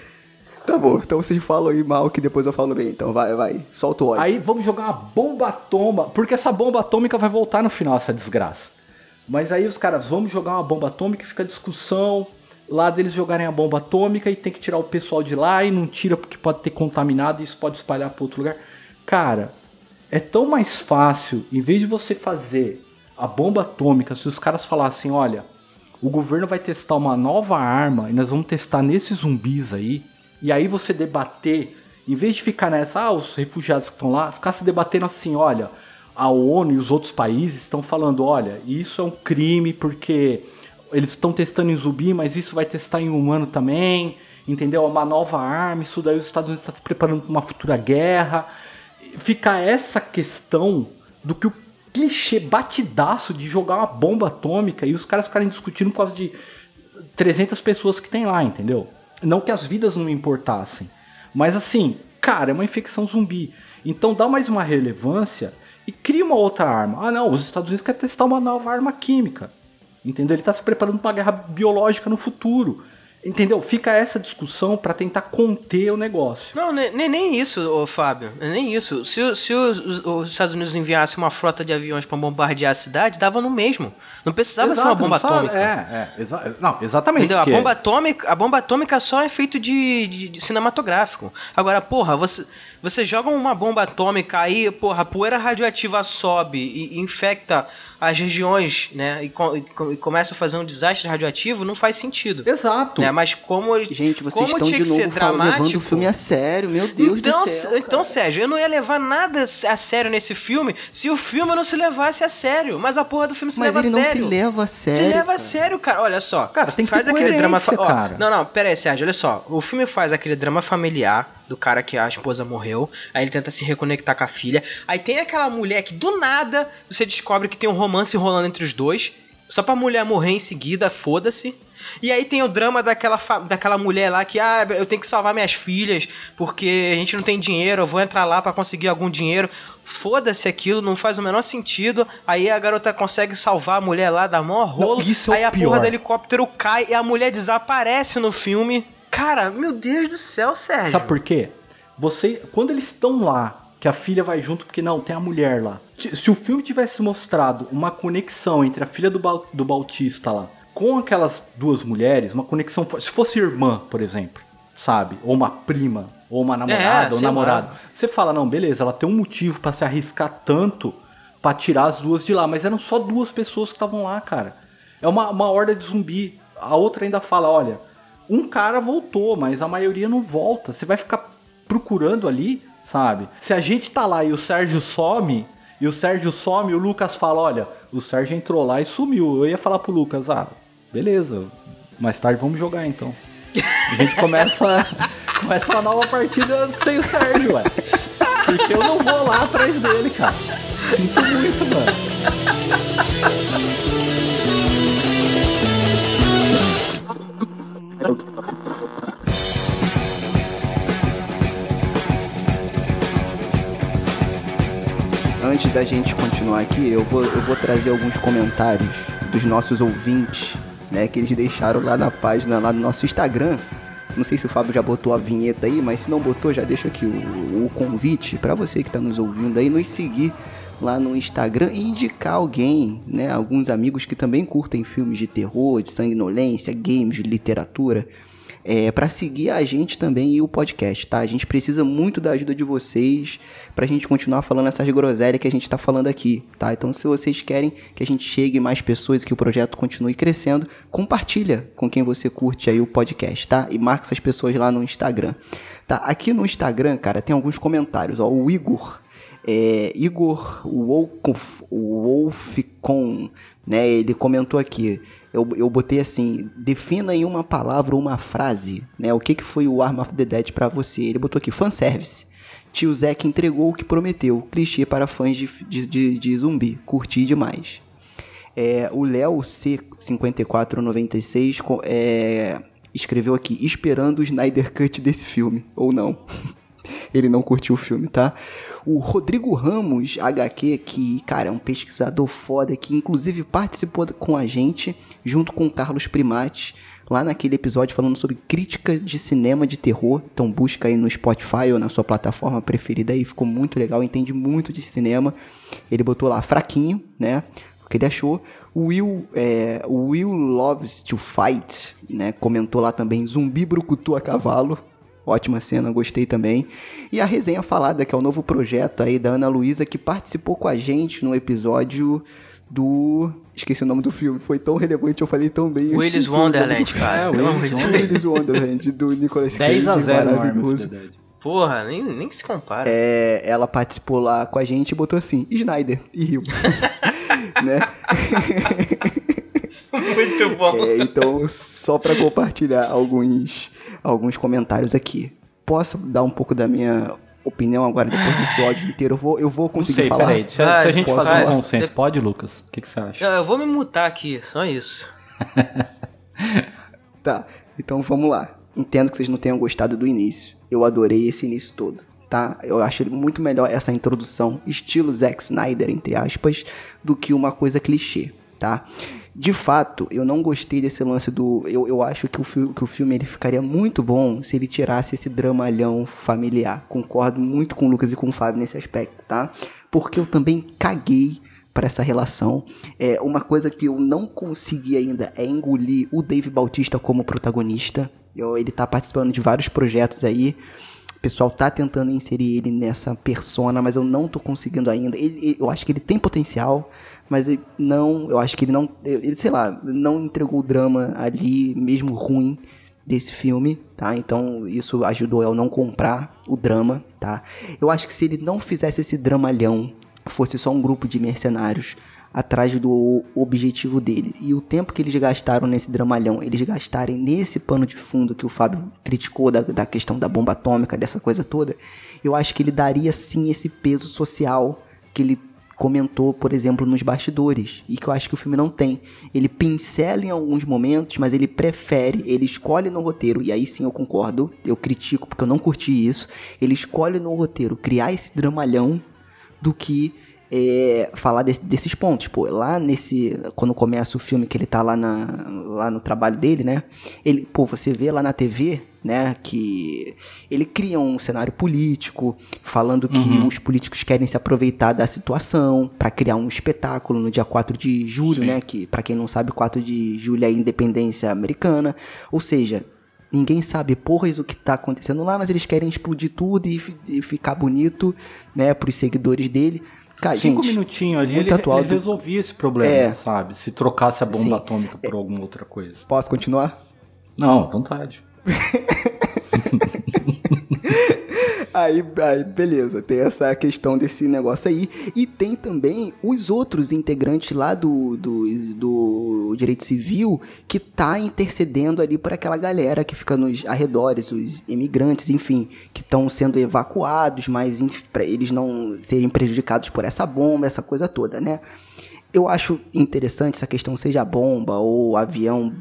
Tá bom, então vocês falam aí mal que depois eu falo bem. Então vai, vai. Solta o ódio. Aí vamos jogar uma bomba atômica, porque essa bomba atômica vai voltar no final, essa desgraça. Mas aí os caras, vamos jogar uma bomba atômica e fica a discussão lá deles jogarem a bomba atômica e tem que tirar o pessoal de lá e não tira porque pode ter contaminado e isso pode espalhar para outro lugar. Cara, é tão mais fácil, em vez de você fazer a bomba atômica, se os caras falassem, olha, o governo vai testar uma nova arma e nós vamos testar nesses zumbis aí, e aí você debater, em vez de ficar nessa, ah, os refugiados que estão lá, ficar se debatendo assim, olha, a ONU e os outros países estão falando, olha, isso é um crime porque eles estão testando em zumbi, mas isso vai testar em humano também, entendeu? É uma nova arma, isso daí os Estados Unidos estão se preparando para uma futura guerra. Fica essa questão do que o clichê batidaço de jogar uma bomba atômica e os caras ficarem discutindo por causa de 300 pessoas que tem lá, entendeu? Não que as vidas não importassem, mas assim, cara, é uma infecção zumbi. Então dá mais uma relevância e cria uma outra arma. Ah, não, os Estados Unidos querem testar uma nova arma química. Entendeu? Ele está se preparando para uma guerra biológica no futuro. Entendeu? Fica essa discussão para tentar conter o negócio. Não, ne- nem, nem isso, ô, Fábio. Nem isso. Se, se os, os- os Estados Unidos enviassem uma frota de aviões pra bombardear a cidade, dava no mesmo. Não precisava ser uma Exato, bomba atômica. É, é, exa- não, exatamente. Entendeu? A bomba atômica, a bomba atômica só é feito de, de- de cinematográfico. Agora, porra, você, você joga uma bomba atômica aí, porra, a poeira radioativa sobe e, e infecta as regiões, né? E, co- e co- e começa a fazer um desastre radioativo, não faz sentido. Exato. Né? mas como ele- Gente, vocês como estão tinha de que ser novo levando dramático. o filme a sério, meu Deus então, do céu. então, Sérgio, eu não ia levar nada a sério nesse filme se o filme não se levasse a sério. Mas a porra do filme se Mas leva ele a não se sério. leva a sério. Se leva a cara. sério, cara. Olha só. Cara, tem que faz ter aquele drama. Ó, cara. não, não, pera aí, Sérgio, olha só. O filme faz aquele drama familiar do cara que a esposa morreu. Aí ele tenta se reconectar com a filha. Aí tem aquela mulher que do nada você descobre que tem um romance rolando entre os dois. Só pra mulher morrer em seguida, foda-se. E aí tem o drama daquela, daquela mulher lá que, ah, eu tenho que salvar minhas filhas, porque a gente não tem dinheiro, eu vou entrar lá pra conseguir algum dinheiro. Foda-se aquilo, não faz o menor sentido. Aí a garota consegue salvar a mulher lá, dá mó rolo. isso é o aí a pior. porra do helicóptero cai e a mulher desaparece no filme. Cara, meu Deus do céu, Sérgio. Sabe por quê? Você, quando eles estão lá, que a filha vai junto, porque não, tem a mulher lá. Se o filme tivesse mostrado uma conexão entre a filha do, Bal- do Bautista lá com aquelas duas mulheres, uma conexão, se fosse irmã, por exemplo, sabe? Ou uma prima, ou uma namorada, ou sei namorado. lá. Você fala, não, beleza, ela tem um motivo pra se arriscar tanto pra tirar as duas de lá, mas eram só duas pessoas que estavam lá, cara. É uma, uma horda de zumbi. A outra ainda fala, olha, um cara voltou, mas a maioria não volta. Você vai ficar procurando ali, sabe? Se a gente tá lá e o Sérgio some, e o Sérgio some, o Lucas fala, olha, o Sérgio entrou lá e sumiu. Eu ia falar pro Lucas, ah, beleza, mais tarde vamos jogar então. A gente começa, começa uma nova partida sem o Sérgio, ué. Porque eu não vou lá atrás dele, cara. Sinto muito, mano. Antes da gente continuar aqui, eu vou, eu vou trazer alguns comentários dos nossos ouvintes, né? Que eles deixaram lá na página, lá no nosso Instagram. Não sei se o Fábio já botou a vinheta aí, mas se não botou, já deixa aqui o, o convite para você que está nos ouvindo aí, nos seguir lá no Instagram e indicar alguém, né? Alguns amigos que também curtem filmes de terror, de sanguinolência, games, literatura é, para seguir a gente também e o podcast, tá? A gente precisa muito da ajuda de vocês pra gente continuar falando essas groselhas que a gente tá falando aqui, tá? Então, se vocês querem que a gente chegue mais pessoas e que o projeto continue crescendo, compartilha com quem você curte aí o podcast, tá? E marca essas pessoas lá no Instagram, tá? Aqui no Instagram, cara, tem alguns comentários, ó. O Igor é, Igor Wolf, Wolfcon, né? Ele comentou aqui. Eu, eu botei assim, defina em uma palavra uma frase, né? O que, que foi o Arm of the Dead pra você? Ele botou aqui, fanservice. Tio Zack entregou o que prometeu. Clichê para fãs de, de, de, de zumbi. Curti demais. É, o Léo C5496 co- é, escreveu aqui, esperando o Snyder Cut desse filme. Ou não. Ele não curtiu o filme, tá? O Rodrigo Ramos, HQ, que, cara, é um pesquisador foda, que inclusive participou com a gente, junto com o Carlos Primati, lá naquele episódio falando sobre crítica de cinema de terror. Então busca aí no Spotify ou na sua plataforma preferida aí, ficou muito legal, entende muito de cinema. Ele botou lá fraquinho, né? O que ele achou. O Will, é, Will Loves to Fight, né? Comentou lá também Zumbi Brucutu a cavalo. Ótima cena, gostei também. E a resenha falada, que é o novo projeto aí da Ana Luísa, que participou com a gente no episódio do. Esqueci o nome do filme, foi tão relevante, eu falei tão bem. Willis do Wonderland, filme. cara. É, Willis. Willis Wonderland, do Nicolas Cage. 10 a 0 no Arm of maravilhoso. Porra, nem, nem se compara. É, ela participou lá com a gente e botou assim, Snyder, e riu. né? Muito bom. É, então, só para compartilhar alguns, alguns comentários aqui. Posso dar um pouco da minha opinião agora, depois desse ódio inteiro? Eu vou, eu vou conseguir sei, falar? peraí. Se, Vai, se a gente posso fazer um consenso, pode, Lucas? O que, que você acha? Eu vou me mutar aqui, só isso. Tá, então vamos lá. Entendo que vocês não tenham gostado do início. Eu adorei esse início todo, tá? Eu acho muito melhor essa introdução, estilo Zack Snyder, entre aspas, do que uma coisa clichê, tá? De fato, eu não gostei desse lance do. Eu, eu acho que o, fi- que o filme ele ficaria muito bom se ele tirasse esse dramalhão familiar. Concordo muito com o Lucas e com o Fábio nesse aspecto, tá? Porque eu também caguei para essa relação. É uma coisa que eu não consegui ainda é engolir o Dave Bautista como protagonista. Eu- ele tá participando de vários projetos aí. O pessoal tá tentando inserir ele nessa persona, mas eu não tô conseguindo ainda. Ele- eu acho que ele tem potencial, mas ele não, eu acho que ele não, ele sei lá, não entregou o drama ali, mesmo ruim, desse filme, tá? Então isso ajudou eu não comprar o drama, tá? Eu acho que se ele não fizesse esse dramalhão, fosse só um grupo de mercenários atrás do objetivo dele. E o tempo que eles gastaram nesse dramalhão, eles gastarem nesse pano de fundo que o Fábio criticou da, da questão da bomba atômica, dessa coisa toda, eu acho que ele daria sim esse peso social que ele comentou, por exemplo, nos bastidores, e que eu acho que o filme não tem. Ele pincela em alguns momentos, mas ele prefere, ele escolhe no roteiro, e aí sim eu concordo, eu critico porque eu não curti isso. Ele escolhe no roteiro criar esse dramalhão do que é, falar desse, desses pontos. Pô, lá nesse. Quando começa o filme que ele tá lá, na, lá no trabalho dele, né? Ele, pô, você vê lá na TV, né? Que ele cria um cenário político, falando que Uhum. os políticos querem se aproveitar da situação para criar um espetáculo no dia 4 de julho, Sim. né? Que, para quem não sabe, 4 de julho é a independência americana. Ou seja. Ninguém sabe porras o que tá acontecendo lá, mas eles querem explodir tudo e, e ficar bonito, né, pros seguidores dele. Cara, Cinco gente, minutinhos ali, ele, ele resolvia esse problema, É. sabe? Se trocasse a bomba Sim. atômica por alguma outra coisa. Posso continuar? Não, à vontade. Aí, aí, beleza, tem essa questão desse negócio aí. E tem também os outros integrantes lá do, do, do direito civil que tá intercedendo ali por aquela galera que fica nos arredores, os imigrantes, enfim, que estão sendo evacuados, mas para eles não serem prejudicados por essa bomba, essa coisa toda, né? Eu acho interessante essa questão, seja bomba ou avião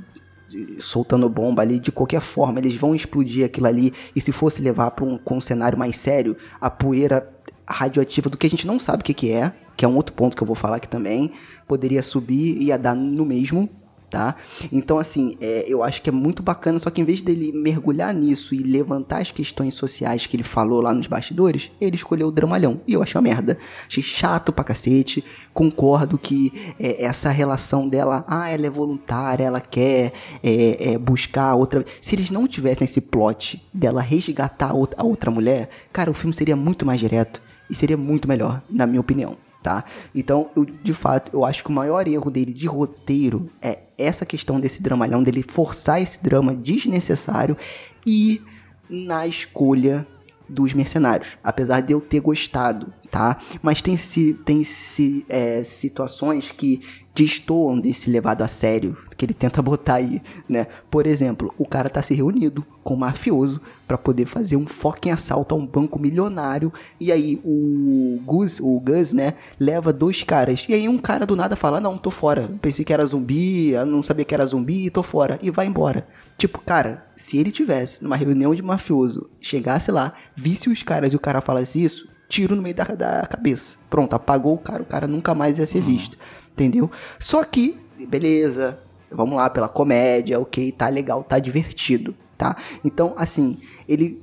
soltando bomba ali, de qualquer forma, eles vão explodir aquilo ali. E se fosse levar para um, um cenário mais sério, a poeira radioativa do que a gente não sabe o que, que é, que é um outro ponto que eu vou falar aqui também, poderia subir e ia dar no mesmo. Tá? Então, assim, é, eu acho que é muito bacana, só que em vez dele mergulhar nisso e levantar as questões sociais que ele falou lá nos bastidores, ele escolheu o dramalhão. E eu achei uma merda. Achei chato pra cacete. Concordo que é, essa relação dela, ah, ela é voluntária, ela quer é, é, buscar outra. Se eles não tivessem esse plot dela resgatar a outra, a outra mulher, cara, o filme seria muito mais direto e seria muito melhor, na minha opinião. Tá? Então, eu, de fato, eu acho que o maior erro dele de roteiro é essa questão desse dramalhão, dele forçar esse drama desnecessário e na escolha dos mercenários, apesar de eu ter gostado, tá? Mas tem, se, tem se, é, situações que destoam desse levado a sério que ele tenta botar aí, né? Por exemplo, o cara tá se reunido com um mafioso para poder fazer um fucking assalto a um banco milionário e aí o Gus, o Gus, né, leva dois caras e aí um cara do nada fala: "Não, tô fora. Pensei que era zumbi, eu não sabia que era zumbi, tô fora" e vai embora. Tipo, cara, se ele tivesse numa reunião de mafioso, chegasse lá, visse os caras e o cara falasse isso, tiro no meio da, da cabeça. Pronto, apagou o cara, o cara nunca mais ia ser visto. Entendeu? Só que, beleza, vamos lá, pela comédia, ok, tá legal, tá divertido, tá? Então, assim, ele.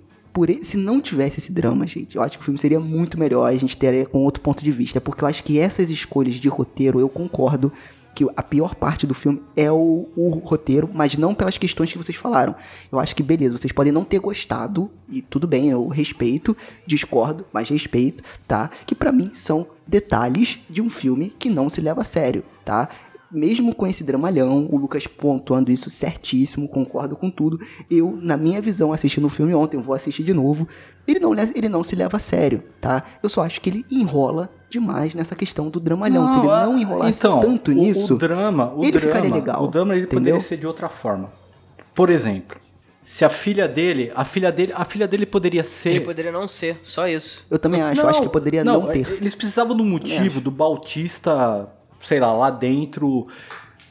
Se não tivesse esse drama, gente, eu acho que o filme seria muito melhor, a gente teria com outro ponto de vista, porque eu acho que essas escolhas de roteiro, eu concordo que a pior parte do filme é o, o roteiro, mas não pelas questões que vocês falaram. Eu acho que, beleza, vocês podem não ter gostado, e tudo bem, eu respeito, discordo, mas respeito, tá? Que pra mim são detalhes de um filme que não se leva a sério, tá? Mesmo com esse dramalhão, o Lucas pontuando isso certíssimo, concordo com tudo. Eu, na minha visão, assistindo o filme ontem, vou assistir de novo. Ele não, le- ele não se leva a sério, tá? Eu só acho que ele enrola demais nessa questão do dramalhão. se ele não enrolasse então, tanto o- nisso, O drama, o ele drama, ficaria legal, O drama ele entendeu? poderia ser de outra forma. Por exemplo, se a filha dele, a filha dele, a filha dele poderia ser Ele poderia não ser, só isso. eu também acho. eu acho que poderia não, ter. Eles precisavam do motivo do Bautista, sei lá, lá dentro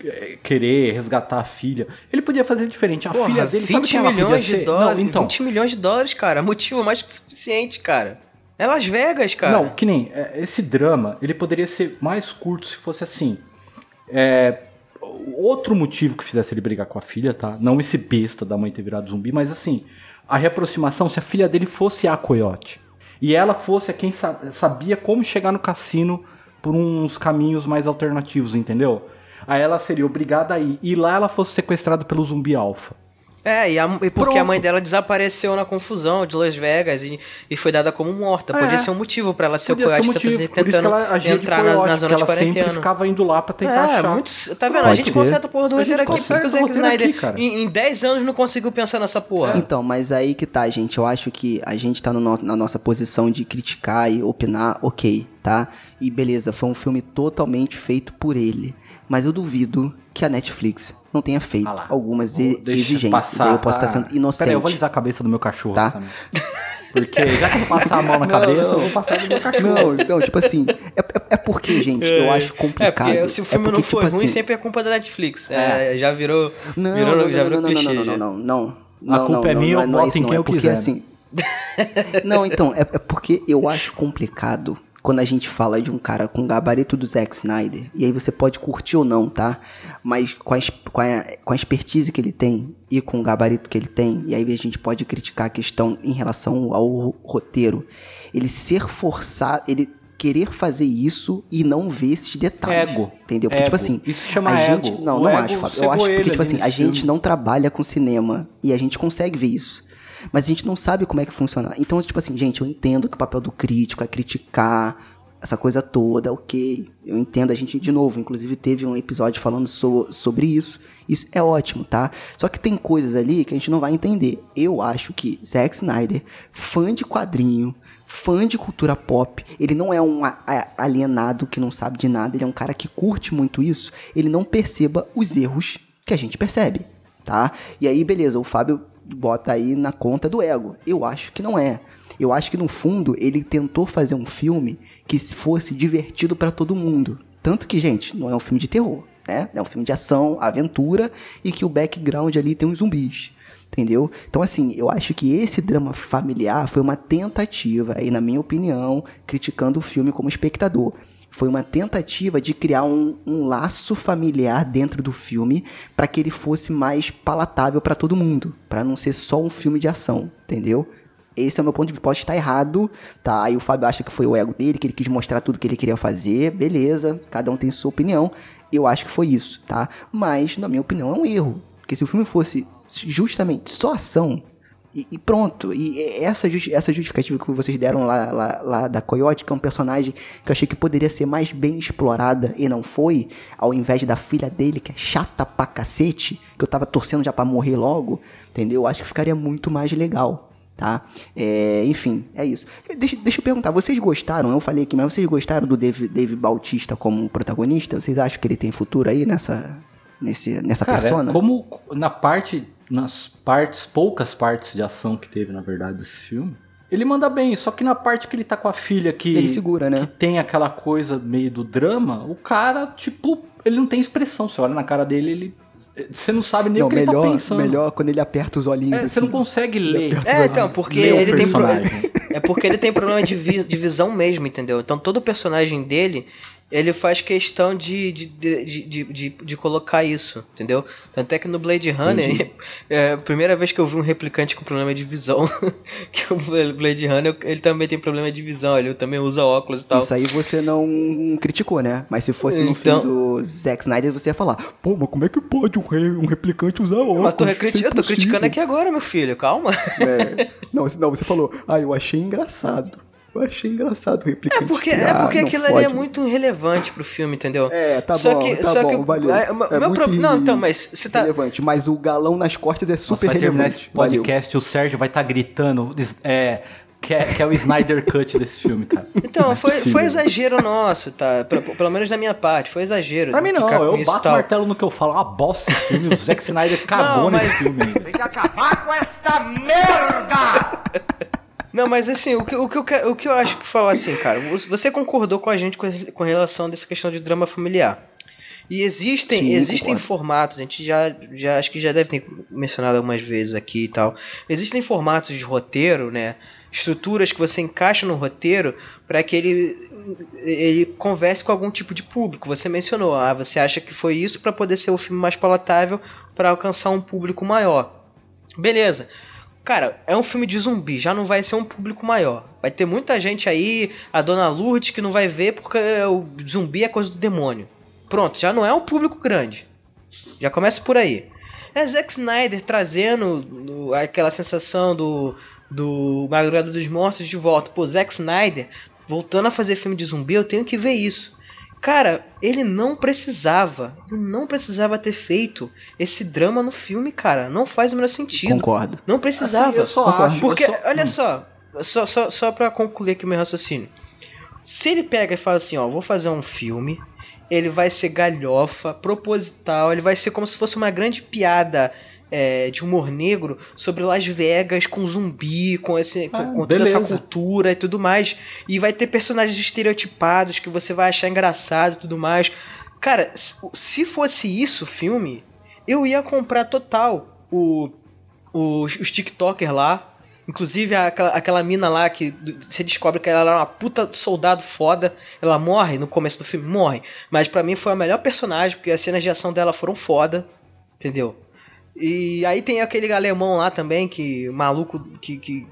eh, querer resgatar a filha. Ele podia fazer diferente. A Porra, filha dele, sabe 20 quem ela podia milhões de ser? dólares. Não, então, 20 milhões de dólares, cara. Motivo mais que suficiente, cara. É Las Vegas, cara. Não, que nem é, esse drama, ele poderia ser mais curto se fosse assim. É, outro motivo que fizesse ele brigar com a filha, tá? Não esse besta da mãe ter virado zumbi, mas assim, a reaproximação, se a filha dele fosse a coiote e ela fosse a quem sa- sabia como chegar no cassino por uns caminhos mais alternativos, entendeu? Aí ela seria obrigada a ir. E lá ela fosse sequestrada pelo zumbi alfa. É, e, a- e porque a Pronto. mãe dela desapareceu na confusão de Las Vegas e, e foi dada como morta. É. Podia ser um motivo pra ela ser Podia o ser coiote um motivo, fazendo- por isso que tentando ela agia entrar na, na zona de porque ela sempre quarentena. ficava indo lá pra tentar É, achar. muito. Tá vendo? a Pode gente ser. conserta a porra do A roteiro aqui, porque o Zack Snyder aqui, cara. em, em 10 anos não conseguiu pensar nessa porra. Então, mas aí que tá, gente. Eu acho que a gente tá no- na nossa posição de criticar e opinar, ok, tá? E beleza, foi um filme totalmente feito por ele. Mas eu duvido que a Netflix não tenha feito Ah algumas Vou- e- deixa exigências. passar. Aí eu posso estar Ah, sendo inocente. Peraí, eu vou alisar a cabeça do meu cachorro Tá. também. Porque já que eu vou passar a mão na cabeça, eu vou passar do meu cachorro. Não, não, tipo assim, é, é- é porque, gente, eu acho É, complicado. porque se o filme é porque, não for tipo ruim, assim, sempre é culpa da Netflix. É, já virou. Não, virou, não, não, já não, virou não, não, clichê. não, não, não, não, não. A culpa não, é não, minha, não eu não é boto isso, em não, quem é eu porque quiser. assim. não, então, é, é porque eu acho complicado quando a gente fala de um cara com gabarito do Zack Snyder, e aí você pode curtir ou não, tá? Mas com a, com a, com a expertise que ele tem e com o gabarito que ele tem, e aí a gente pode criticar a questão em relação ao ro- roteiro, ele ser forçado, ele querer fazer isso e não ver esses detalhes. Ego. Entendeu? Porque, tipo Ego. assim. Isso chama a ego. gente. Não, O não acho, Fábio. Eu acho porque, tipo assim, a gente não trabalha com cinema e a gente consegue ver isso. Mas a gente não sabe como é que funciona. Então, tipo assim, gente, eu entendo que o papel do crítico é criticar essa coisa toda, ok. Eu entendo, a gente, de novo, inclusive teve um episódio falando so- sobre isso. Isso é ótimo, tá? Só que tem coisas ali que a gente não vai entender. Eu acho que Zack Snyder, fã de quadrinho, fã de cultura pop, ele não é um alienado que não sabe de nada, ele é um cara que curte muito isso, ele não perceba os erros que a gente percebe, tá? E aí, beleza, o Fábio bota aí na conta do ego. Eu acho que não é. Eu acho que no fundo ele tentou fazer um filme que fosse divertido pra todo mundo. Tanto que, gente, não é um filme de terror, né? É um filme de ação, aventura e que o background ali tem uns zumbis. Entendeu? Então, assim, eu acho que esse drama familiar foi uma tentativa, aí, na minha opinião, criticando o filme como espectador. Foi uma tentativa de criar um, um laço familiar dentro do filme para que ele fosse mais palatável para todo mundo, para não ser só um filme de ação, entendeu? Esse é o meu ponto de vista. Pode estar errado, tá? Aí o Fábio acha que foi o ego dele, que ele quis mostrar tudo que ele queria fazer. Beleza, cada um tem sua opinião. Eu acho que foi isso, tá? Mas, na minha opinião, é um erro. Porque se o filme fosse justamente só ação, e, e pronto. E essa, essa justificativa que vocês deram lá, lá, lá da Coyote, que é um personagem que eu achei que poderia ser mais bem explorada e não foi, ao invés da filha dele, que é chata pra cacete, que eu tava torcendo já pra morrer logo, entendeu? Eu acho que ficaria muito mais legal. Tá? É, enfim, é isso. Deixa, deixa eu perguntar, vocês gostaram? Eu falei aqui, mas vocês gostaram do Dave, Dave Bautista como protagonista? Vocês acham que ele tem futuro aí nessa, nesse, nessa Cara, persona? como na parte, nas partes, poucas partes de ação que teve, na verdade, desse filme, ele manda bem, só que na parte que ele tá com a filha que, Ele segura, né? que tem aquela coisa meio do drama, o cara, tipo, ele não tem expressão. Você olha na cara dele, ele. Você não sabe nem Não, o que ele melhor, tá pensando. melhor quando ele aperta os olhinhos É, assim. você não consegue ler. É, então, porque ele tem problema. É porque ele tem problema de, vi- de visão mesmo, entendeu? Então todo personagem dele, ele faz questão de, de, de, de, de, colocar isso, entendeu? Tanto é que no Blade Runner, é a primeira vez que eu vi um replicante com problema de visão, que o Blade Runner, ele também tem problema de visão, ele também usa óculos e tal. Isso aí você não criticou, né? Mas se fosse no Então- filme do Zack Snyder, você ia falar: Pô, mas como é que pode um, re- um replicante usar óculos? Mas tô é eu tô impossível." criticando aqui agora, meu filho, calma. É. Não, não, você falou: Ah, eu achei engraçado. Eu achei engraçado o replicante. É porque, é porque não aquilo ali é muito irrelevante pro filme, entendeu? É, tá só bom, que, tá só bom, que, valeu. é, É meu muito pro- Não, então, mas você tá. relevante. Mas o galão nas costas é Nossa, super vai terminar relevante. esse podcast, o Sérgio vai estar gritando é, que, é, que é o Snyder Cut desse filme, cara. Então, foi, possível. foi exagero nosso, tá? Pra- pelo menos da minha parte, foi exagero. Pra mim não, eu bato o tal. martelo no que eu falo. É uma bosta esse filme, o Zack Snyder cagou Não, mas- nesse filme. Tem que acabar com esta merda! Não, mas assim, o que, o, que eu, que- o que eu acho que falar assim, cara, você- concordou com a gente com, a- com relação dessa questão de drama familiar. E existem, Sim, existem concordo. formatos, a gente já, já acho que já deve ter mencionado algumas vezes aqui e tal. Existem formatos de roteiro, né? Estruturas que você encaixa no roteiro para que ele, ele converse com algum tipo de público. Você mencionou, ah, você acha que foi isso para poder ser o filme mais palatável para alcançar um público maior. Beleza. Cara, é um filme de zumbi, já não vai ser um público maior. Vai ter muita gente aí, a dona Lourdes, que não vai ver porque o zumbi é coisa do demônio. Pronto, já não é um público grande. Já começa por aí. É Zack Snyder trazendo aquela sensação do, do Madrugada dos Mortos de volta. Pô, Zack Snyder voltando a fazer filme de zumbi, eu tenho que ver isso. Cara, ele não precisava, ele não precisava ter feito esse drama no filme, cara. Não faz o menor sentido. Concordo. Não precisava. Assim, eu só Concordo. acho. Porque, eu só- olha só, só, só, só pra concluir aqui o meu raciocínio. Se ele pega e fala assim, ó, vou fazer um filme, ele vai ser galhofa, proposital, ele vai ser como se fosse uma grande piada é, de humor negro sobre Las Vegas com zumbi, com, esse, Ah, com toda essa cultura e tudo mais. E vai ter personagens estereotipados que você vai achar engraçado e tudo mais. Cara, se- se fosse isso o filme, eu ia comprar total o, os, os TikTokers lá. Inclusive aquela, aquela mina lá que você descobre que ela era uma puta soldado foda. Ela morre no começo do filme, morre. Mas pra mim foi a melhor personagem, porque as cenas de ação dela foram foda. Entendeu? E aí tem aquele alemão lá também, que maluco, que, que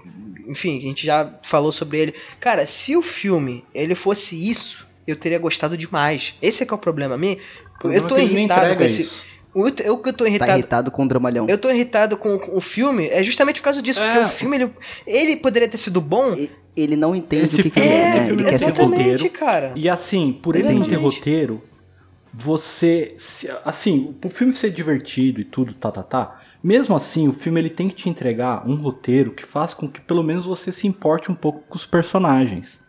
enfim, a gente já falou sobre ele. Cara, se o filme ele fosse isso, eu teria gostado demais. Esse é que é o problema a mim. Eu tô nem irritado com esse. isso. O eu que eu tô Tá irritado. irritado com o dramalhão. Eu tô irritado com, com o filme é justamente por causa disso, É. porque o filme ele, ele poderia ter sido bom. E- Ele não entende Esse o que, que é, esse né? Ele quer ser roteiro. cara. E assim, por ele não ter roteiro, você. se- Assim, o filme ser divertido e tudo, tá, tá, tá. Mesmo assim, o filme ele tem que te entregar um roteiro que faz com que pelo menos você se importe um pouco com os personagens.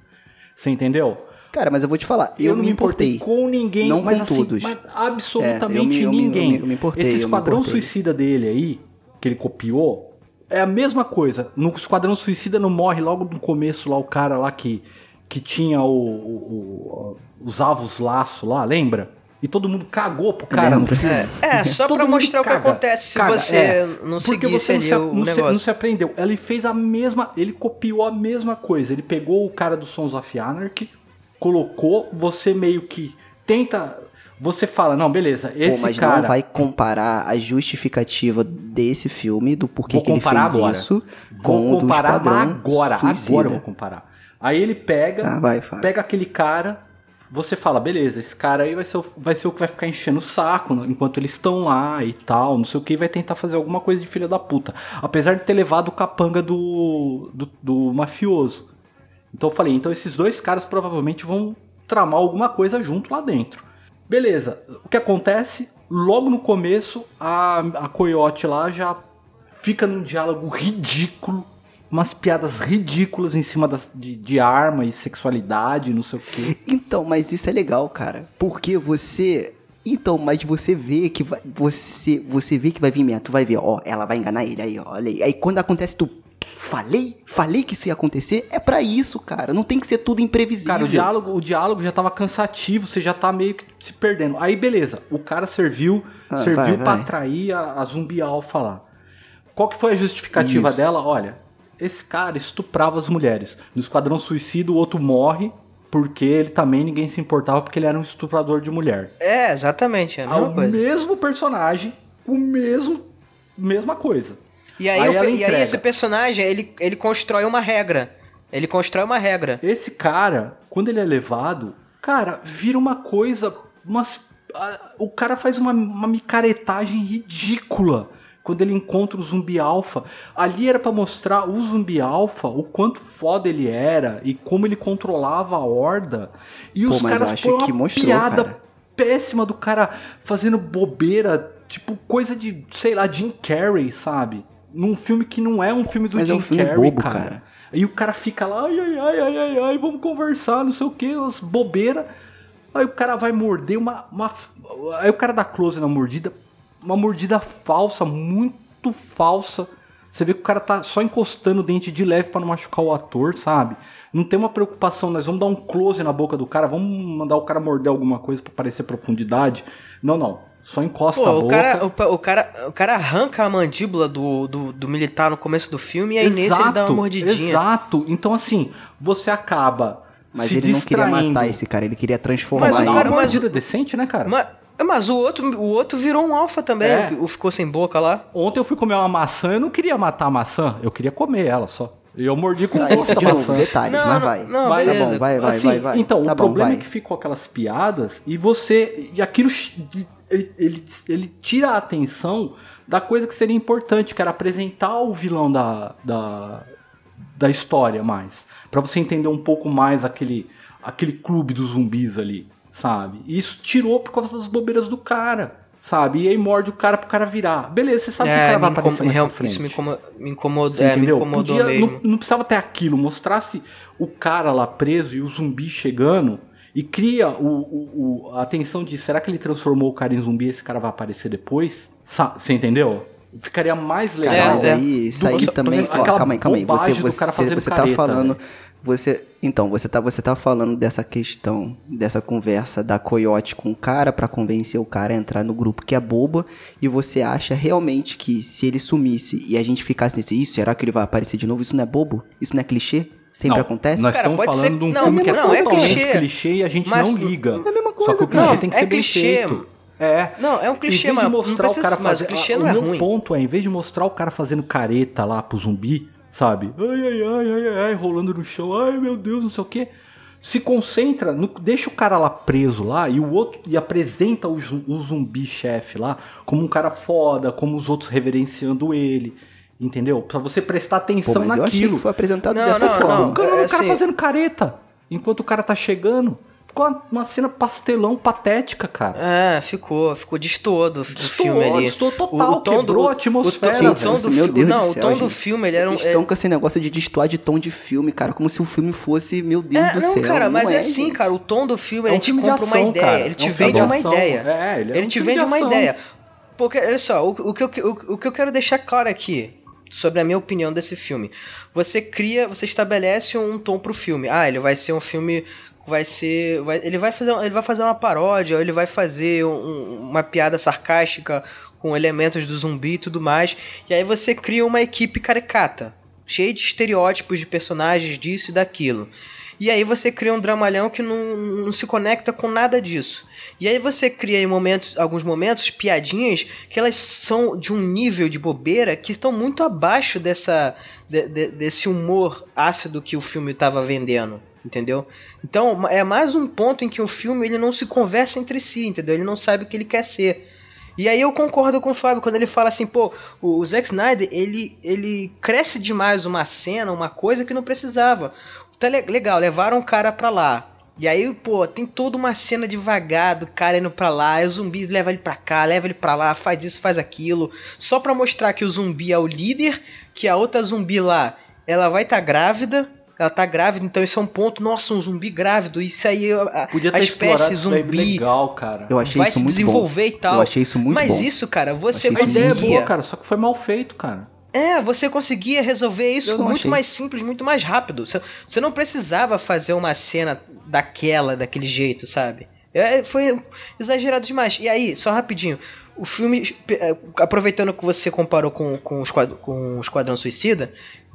Você entendeu? Cara, mas eu vou te falar, eu, não me importei. com ninguém, Não mas com assim, todos. mas absolutamente É, eu me- eu me- ninguém. eu me- eu me importei, Esse eu Esquadrão. Suicida dele aí, que ele copiou, é a mesma coisa. No Esquadrão Suicida não morre logo no começo lá o cara lá que, que tinha o, o- o- os avos laço lá, lembra? E todo mundo cagou pro cara no filme. É, só Todo pra mostrar o que caga, acontece se caga, você é. não seguisse você não se, o não, se, não se aprendeu. Ele fez a mesma. Ele copiou a mesma coisa. Ele pegou o cara do Sons of Anarchy, colocou, você meio que tenta. Você fala, não, beleza, esse Pô, mas cara. não vai comparar a justificativa desse filme, do porquê que ele fez agora. isso, com Vou o do comparar Esquadrão agora. Suicida. Agora eu vou comparar. Aí ele pega, Ah, vai, pega aquele cara, você fala, beleza, esse cara aí vai ser, o, vai ser o que vai ficar enchendo o saco enquanto eles estão lá e tal, não sei o que, vai tentar fazer alguma coisa de filha da puta. Apesar de ter levado o capanga do, do, do mafioso. Então eu falei, então esses dois caras provavelmente vão tramar alguma coisa junto lá dentro. Beleza, o que acontece? Logo no começo, a, a Coyote lá já fica num diálogo ridículo, umas piadas ridículas em cima das- de, de arma e sexualidade, não sei o quê. Então, mas isso é legal, cara. Porque você. Então, mas você vê que vai. Você, você vê que vai vir merda. Tu vai ver, ó, ela vai enganar ele aí, ó. Olha aí. Aí quando acontece, tu. Falei? Falei que isso ia acontecer? É pra isso, cara. Não tem que ser tudo imprevisível. Cara, o diálogo, o diálogo já tava cansativo, você já tá meio que se perdendo. Aí beleza, o cara serviu, Ah, serviu vai. atrair a, a zumbi alfa lá. Qual que foi a justificativa Isso. dela? Olha, esse cara estuprava as mulheres. No Esquadrão Suicida, o outro morre porque ele também ninguém se importava porque ele era um estuprador de mulher. É, exatamente, é a mesma o coisa. mesmo personagem, o mesmo mesma coisa. E aí, Aí o- e aí esse personagem, ele, ele constrói uma regra. Ele constrói uma regra. Esse cara, quando ele é levado, cara, vira uma coisa. Umas, a- o cara faz uma, uma micaretagem ridícula quando ele encontra o zumbi alfa. Ali era pra mostrar o zumbi alfa, o quanto foda ele era e como ele controlava a horda. E Pô, os caras põem uma que mostrou, piada cara. péssima do cara fazendo bobeira, tipo coisa de, sei lá, Jim Carrey, sabe? Num filme que não é um filme do Mas é Jim um filme Carrey, bobo, cara. cara. E o cara fica lá, ai, ai, ai, ai, ai, ai, vamos conversar, não sei o que, umas bobeira. Aí o cara vai morder uma, uma. Aí o cara dá close na mordida, uma mordida falsa, muito falsa. Você vê que o cara tá só encostando o dente de leve pra não machucar o ator, sabe? Não tem uma preocupação, nós vamos dar um close na boca do cara, vamos mandar o cara morder alguma coisa pra parecer profundidade. Não, não. Só encosta a Pô, o boca. cara, o, o cara, o cara arranca a mandíbula do, do, do militar no começo do filme e aí nesse ele dá uma mordidinha. Exato. Então, assim, você acaba. Mas se ele não queria distraindo. matar esse cara, ele queria transformar Mas o ele. uma cara- mas- mordida decente, né, cara? Mas, mas o, outro, o outro virou um alfa também, É. o ficou sem boca lá. Ontem eu fui comer uma maçã, eu não queria matar a maçã, eu queria comer ela só. E eu mordi com gosto da maçã. detalhes, Não, mas não, vai. não, Mas- tá beleza. bom, vai, vai, Assim, vai, vai. Então, tá o bom, problema vai. é que ficou aquelas piadas e você. E aquilo ele, ele, ele tira a atenção da coisa que seria importante, que era apresentar o vilão da, da, da história mais. Pra você entender um pouco mais aquele, aquele clube dos zumbis ali, sabe? E isso tirou por causa das bobeiras do cara, sabe? E aí morde o cara pro cara virar. Beleza, você sabe que o cara vai É, aparecer mais real- pra frente. isso me, incomo- me incomodou, é, me entendeu? incomodou Podia- mesmo. Não, não precisava ter aquilo, mostrasse o cara lá preso e o zumbi chegando e cria o, o- o- a atenção de será que ele transformou o cara em zumbi e esse cara vai aparecer depois? Sa- Você entendeu? Ficaria mais legal. Cara, É, mas é. aí, isso Do- aí por também. Ó, calma aí, calma aí. Você, bobagem do você, você tá careta, falando. velho. Você, então, você tá, você tá falando dessa questão, dessa conversa da coiote com o cara pra convencer o cara a entrar no grupo que é boba. E você acha realmente que se ele sumisse e a gente ficasse nesse. Isso, será que ele vai aparecer de novo? Isso não é bobo? Isso não é clichê? Sempre Não, acontece? Nós Cara, estamos pode falando ser- de um não, filme que é não, é totalmente clichê. clichê, e a gente Mas- não liga. É a mesma Só coisa, que o clichê tem que Não, ser é bem clichê, feito. mano. É. Não, é um clichê, mas não mostrar precisa- o cara mas fazer, o clichê não o é meu ruim. ponto é, em vez de mostrar o cara fazendo careta lá pro zumbi, sabe? Ai, ai, ai, ai, ai, ai, rolando no chão, ai meu Deus, não sei o quê. Se concentra, no- deixa o cara lá preso lá e o outro e apresenta o, o zumbi chefe lá como um cara foda, como os outros reverenciando ele. Entendeu? Pra você prestar Pô, atenção mas eu achei naquilo. que foi apresentado Não, dessa não, forma. não. O cara, É o cara assim- fazendo careta enquanto o cara tá chegando. Ficou uma, uma cena pastelão patética, cara. É, ficou, ficou destoou do, do filme ali. destoou total, quebrou a atmosfera, O, tom- o tom do Meu Deus não, do o céu, tom do gente. filme ele era um. Vocês estão com esse negócio de destoar de tom de filme, cara. Como se o filme fosse, meu Deus É, do não, céu. cara, mas não é assim, gente. cara. O tom do filme, É um ele te compra uma ação, ideia. cara. Ele É te um filme vende de uma ideia. É, ele é ele um te vende uma ideia. Porque, olha só, o, o que eu, o, o que eu quero deixar claro aqui, sobre a minha opinião desse filme. Você cria, você estabelece um tom pro filme. Ah, ele vai ser um filme. Vai ser. vai- ele, vai fazer, ele vai fazer uma paródia, ou ele vai fazer um- uma piada sarcástica com elementos do zumbi e tudo mais. E aí você cria uma equipe caricata, cheia de estereótipos de personagens, disso e daquilo. E aí você cria um dramalhão que não, não se conecta com nada disso. E aí você cria em momentos, alguns momentos piadinhas que elas são de um nível de bobeira que estão muito abaixo dessa de- de- desse humor ácido que o filme estava vendendo, entendeu? Então é mais um ponto em que o filme ele não se conversa entre si, entendeu? Ele não sabe o que ele quer ser. E aí eu concordo com o Fábio quando ele fala assim, pô, o Zack Snyder, ele, ele cresce demais uma cena, uma coisa que não precisava. Tá le- legal, levaram o cara pra lá. E aí, pô, tem toda uma cena devagar do cara indo pra lá, o zumbi leva ele pra cá, leva ele pra lá, faz isso, faz aquilo, só pra mostrar que o zumbi é o líder, que a outra zumbi lá, ela vai estar tá grávida, ela tá grávida, então isso é um ponto, nossa, um zumbi grávido, isso aí, a, Podia a espécie zumbi legal, cara. Eu achei vai isso se muito desenvolver bom. e tal. Eu achei isso muito Mas bom. isso, cara, você Achei A isso ideia é conseguia. boa, cara, só que foi mal feito, cara. É, você conseguia resolver isso muito achei. mais simples, muito mais rápido. Você, você não precisava fazer uma cena daquela, daquele jeito, sabe? É, foi exagerado demais. E aí, só rapidinho, o filme, é, aproveitando que você comparou com, com, o Esquad- com o Esquadrão Suicida,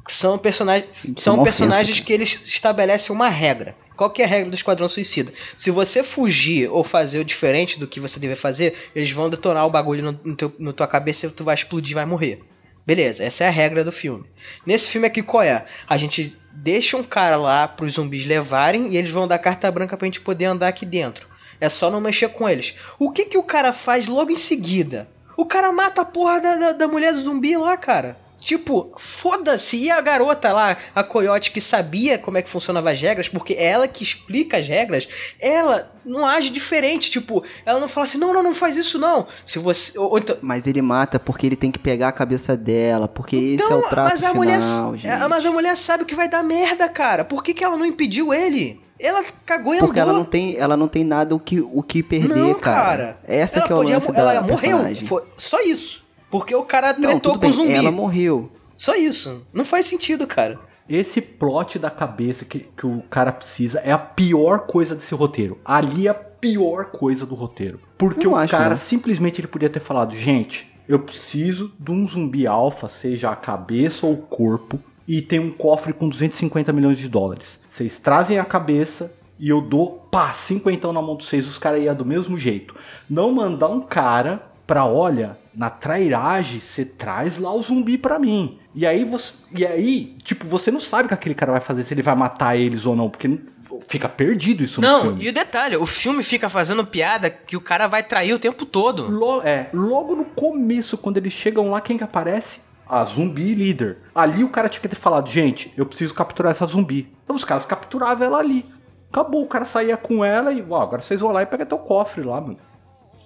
são personagens, são é personagens que eles estabelecem uma regra. Qual que é a regra do Esquadrão Suicida? Se você fugir ou fazer o diferente do que você deve fazer, eles vão detonar o bagulho no, no, teu, no tua cabeça e tu vai explodir e vai morrer. Beleza, essa é a regra do filme. Nesse filme aqui, qual é? A gente deixa um cara lá pros zumbis levarem e eles vão dar carta branca pra gente poder andar aqui dentro. É só não mexer com eles. O que que o cara faz logo em seguida? O cara mata a porra da, da, da mulher do zumbi lá, cara. Tipo, foda-se. E a garota lá, a coiote que sabia como é que funcionava as regras, porque é ela que explica as regras, ela não age diferente. Tipo, ela não fala assim, não, não, não faz isso não. Se você. Ou, ou então, Mas ele mata porque ele tem que pegar a cabeça dela, porque esse é o trato mas a final, mulher, gente. é, mas a mulher sabe que vai dar merda, cara. Por que, que ela não impediu ele? Ela cagou e Porque andou. ela não tem, ela não tem nada o que, o que perder, Não, cara. Essa ela que é o lance da ela morreu. Foi só isso. Porque o cara Não, tretou tudo com o zumbi. ela morreu. Só isso. Não faz sentido, cara. Esse plot da cabeça que, que o cara precisa é a pior coisa desse roteiro. Ali é a pior coisa do roteiro. Porque Eu o acho, cara não. simplesmente ele podia ter falado, gente, eu preciso de um zumbi alfa, seja a cabeça ou o corpo, e tem um cofre com 250 milhões de dólares. Vocês trazem a cabeça e eu dou, pá, cinquentão na mão de vocês, os caras iam do mesmo jeito. Não mandar um cara pra, olha, na trairagem, você traz lá o zumbi pra mim. E aí você. E aí, tipo, você não sabe o que aquele cara vai fazer, se ele vai matar eles ou não, porque fica perdido isso no Não, filme. e o detalhe, o filme fica fazendo piada que o cara vai trair o tempo todo. Lo- é, logo no começo, quando eles chegam lá, quem que aparece? A zumbi líder. Ali o cara tinha que ter falado, gente, eu preciso capturar essa zumbi. Então os caras capturavam ela ali. Acabou, o cara saía com ela e, ó, agora vocês vão lá e pegam teu cofre lá, mano.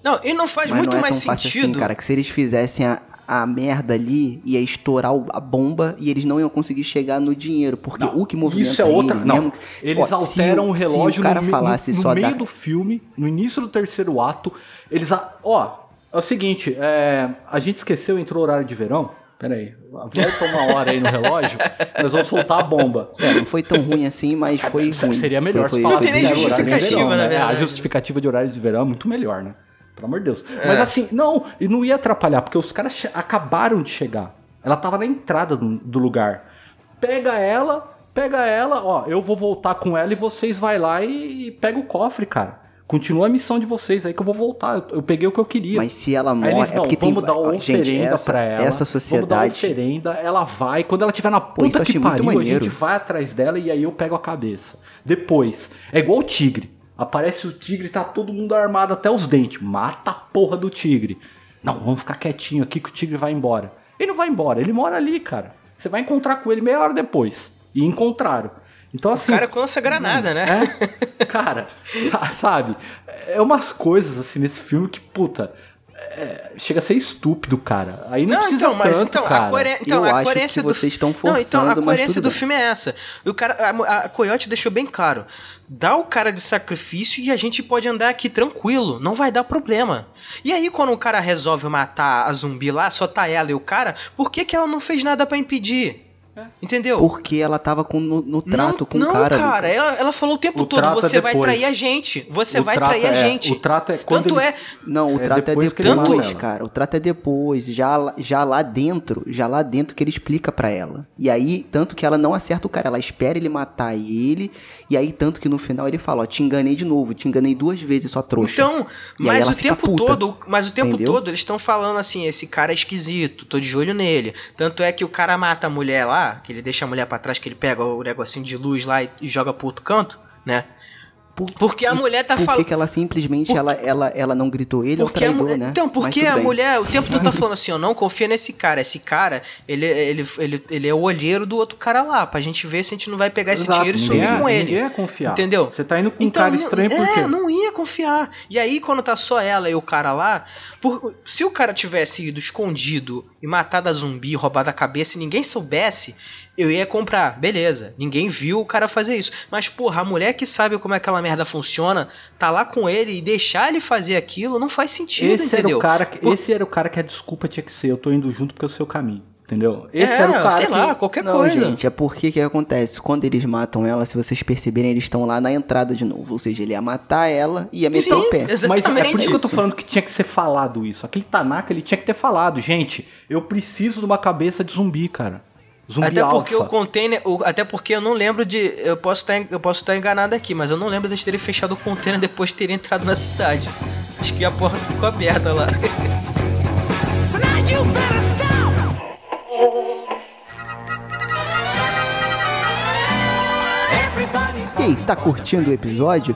Não, e não faz Mas muito não é mais tão fácil sentido. assim, cara, que se eles fizessem a, a merda ali, ia estourar o- a bomba e eles não iam conseguir chegar no dinheiro, porque Não, o que movimenta Isso é outra. ele, Não, que- eles ó, se alteram o relógio se o cara no, falasse no, no só meio da... do filme, no início do terceiro ato. Eles. a- Ó, é o seguinte, é, a gente esqueceu, entrou o horário de verão. Pera aí, volta uma hora aí no relógio, nós vamos soltar a bomba. É, não foi tão ruim assim, mas foi Se- ruim. Seria melhor foi, se foi, falasse que era horário de justificativa, verão, né? A justificativa de horário de verão é muito melhor, né? Pelo amor de Deus. Mas assim, não, e não ia atrapalhar, porque os caras acabaram de chegar. Ela tava na entrada do, do lugar. Pega ela, pega ela, ó, eu vou voltar com ela e vocês vai lá e, e pega o cofre, cara. Continua a missão de vocês aí que eu vou voltar. Eu, eu peguei o que eu queria. Mas se ela morre, eles, é não, porque tem... vamos dar ó, uma gente, oferenda essa, pra ela. essa Vamos dar sociedade... oferenda, ela vai. Quando ela estiver na puta eu que pariu, a gente vai atrás dela e aí eu pego a cabeça. Depois, é igual o tigre. Aparece o tigre, tá todo mundo armado até os dentes. Mata a porra do tigre. Não, vamos ficar quietinho aqui que o tigre vai embora. Ele não vai embora, ele mora ali, cara. Você vai encontrar com ele meia hora depois. E encontraram. Então, O assim. cara lança granada, né? É, cara, sa- sabe? É umas coisas assim nesse filme que, puta, é, chega a ser estúpido, cara. Aí não, Não, precisa então, mas tanto, então, cara. a, então, Eu a acho coerência que do vocês estão Não, então a forçando, coerência do bem. filme é essa. O cara, a, a Coyote deixou bem claro. Dá o cara de sacrifício e a gente pode andar aqui tranquilo, não vai dar problema. E aí quando o cara resolve matar a zumbi lá, só tá ela e o cara, por que que ela não fez nada pra impedir? Entendeu? Porque ela tava com, no, no trato não, com não, o cara. cara, Lucas. ela, ela falou o tempo O todo, é você vai depois. trair a gente, você O vai trato trair a é- gente. O trato é quando Tanto ele- é, Não, o É trato é depois depois, mata ela. cara. O trato é depois. Já, lá- já lá dentro, já lá dentro que ele explica pra ela. E aí, tanto que ela não acerta o cara, ela espera ele matar ele. E aí, tanto que no final ele fala, ó, te enganei de novo, te enganei duas vezes, só trouxa. Então, E mas ela o tempo puta, todo, mas o tempo entendeu? todo eles estão falando assim, esse cara é esquisito, tô de olho nele. Tanto é que o cara mata a mulher lá, que ele deixa a mulher pra trás, que ele pega o negocinho de luz lá e, e joga pro outro canto, né? Por- Porque a mulher tá Por que, falando. ela simplesmente ela, ela, ela não gritou? Ele Porque é a o traidor, mu- né? Então, porque a bem. mulher o tempo todo tá falando assim, ó, não confia nesse cara. Esse cara, ele, ele, ele, ele é o olheiro do outro cara lá, pra gente ver se a gente não vai pegar esse Exato, dinheiro e sumir é- com ele. Ninguém ia confiar. Entendeu? Você tá indo com um Então, cara não- estranho por é, quê? não ia confiar. E aí, quando tá só ela e o cara lá, por- se o cara tivesse ido escondido e matado a zumbi, roubado a cabeça e ninguém soubesse, eu ia comprar. Beleza, ninguém viu o cara fazer isso. Mas, porra, a mulher que sabe como é aquela merda funciona, tá lá com ele e deixar ele fazer aquilo não faz sentido, Esse era, entendeu? o cara que, Por- esse era o cara que a desculpa tinha que ser. Eu tô indo junto porque é o seu caminho. Entendeu? Esse é, era o cara sei que. lá, qualquer Não, coisa. gente, é porque que acontece? Quando eles matam ela, se vocês perceberem, eles estão lá na entrada de novo. Ou seja, ele ia matar ela e ia meter Sim, o pé. Mas exatamente. é por isso que eu tô falando que tinha que ser falado isso. Aquele Tanaka, ele tinha que ter falado. Gente, eu preciso de uma cabeça de zumbi, cara. Zumbi Até porque alfa. o container. o- até porque eu não lembro de. Eu posso estar eu posso estar enganado aqui, mas eu não lembro de eles terem fechado o container depois de terem entrado na cidade. Acho que a porta ficou aberta lá. E aí, tá curtindo o episódio?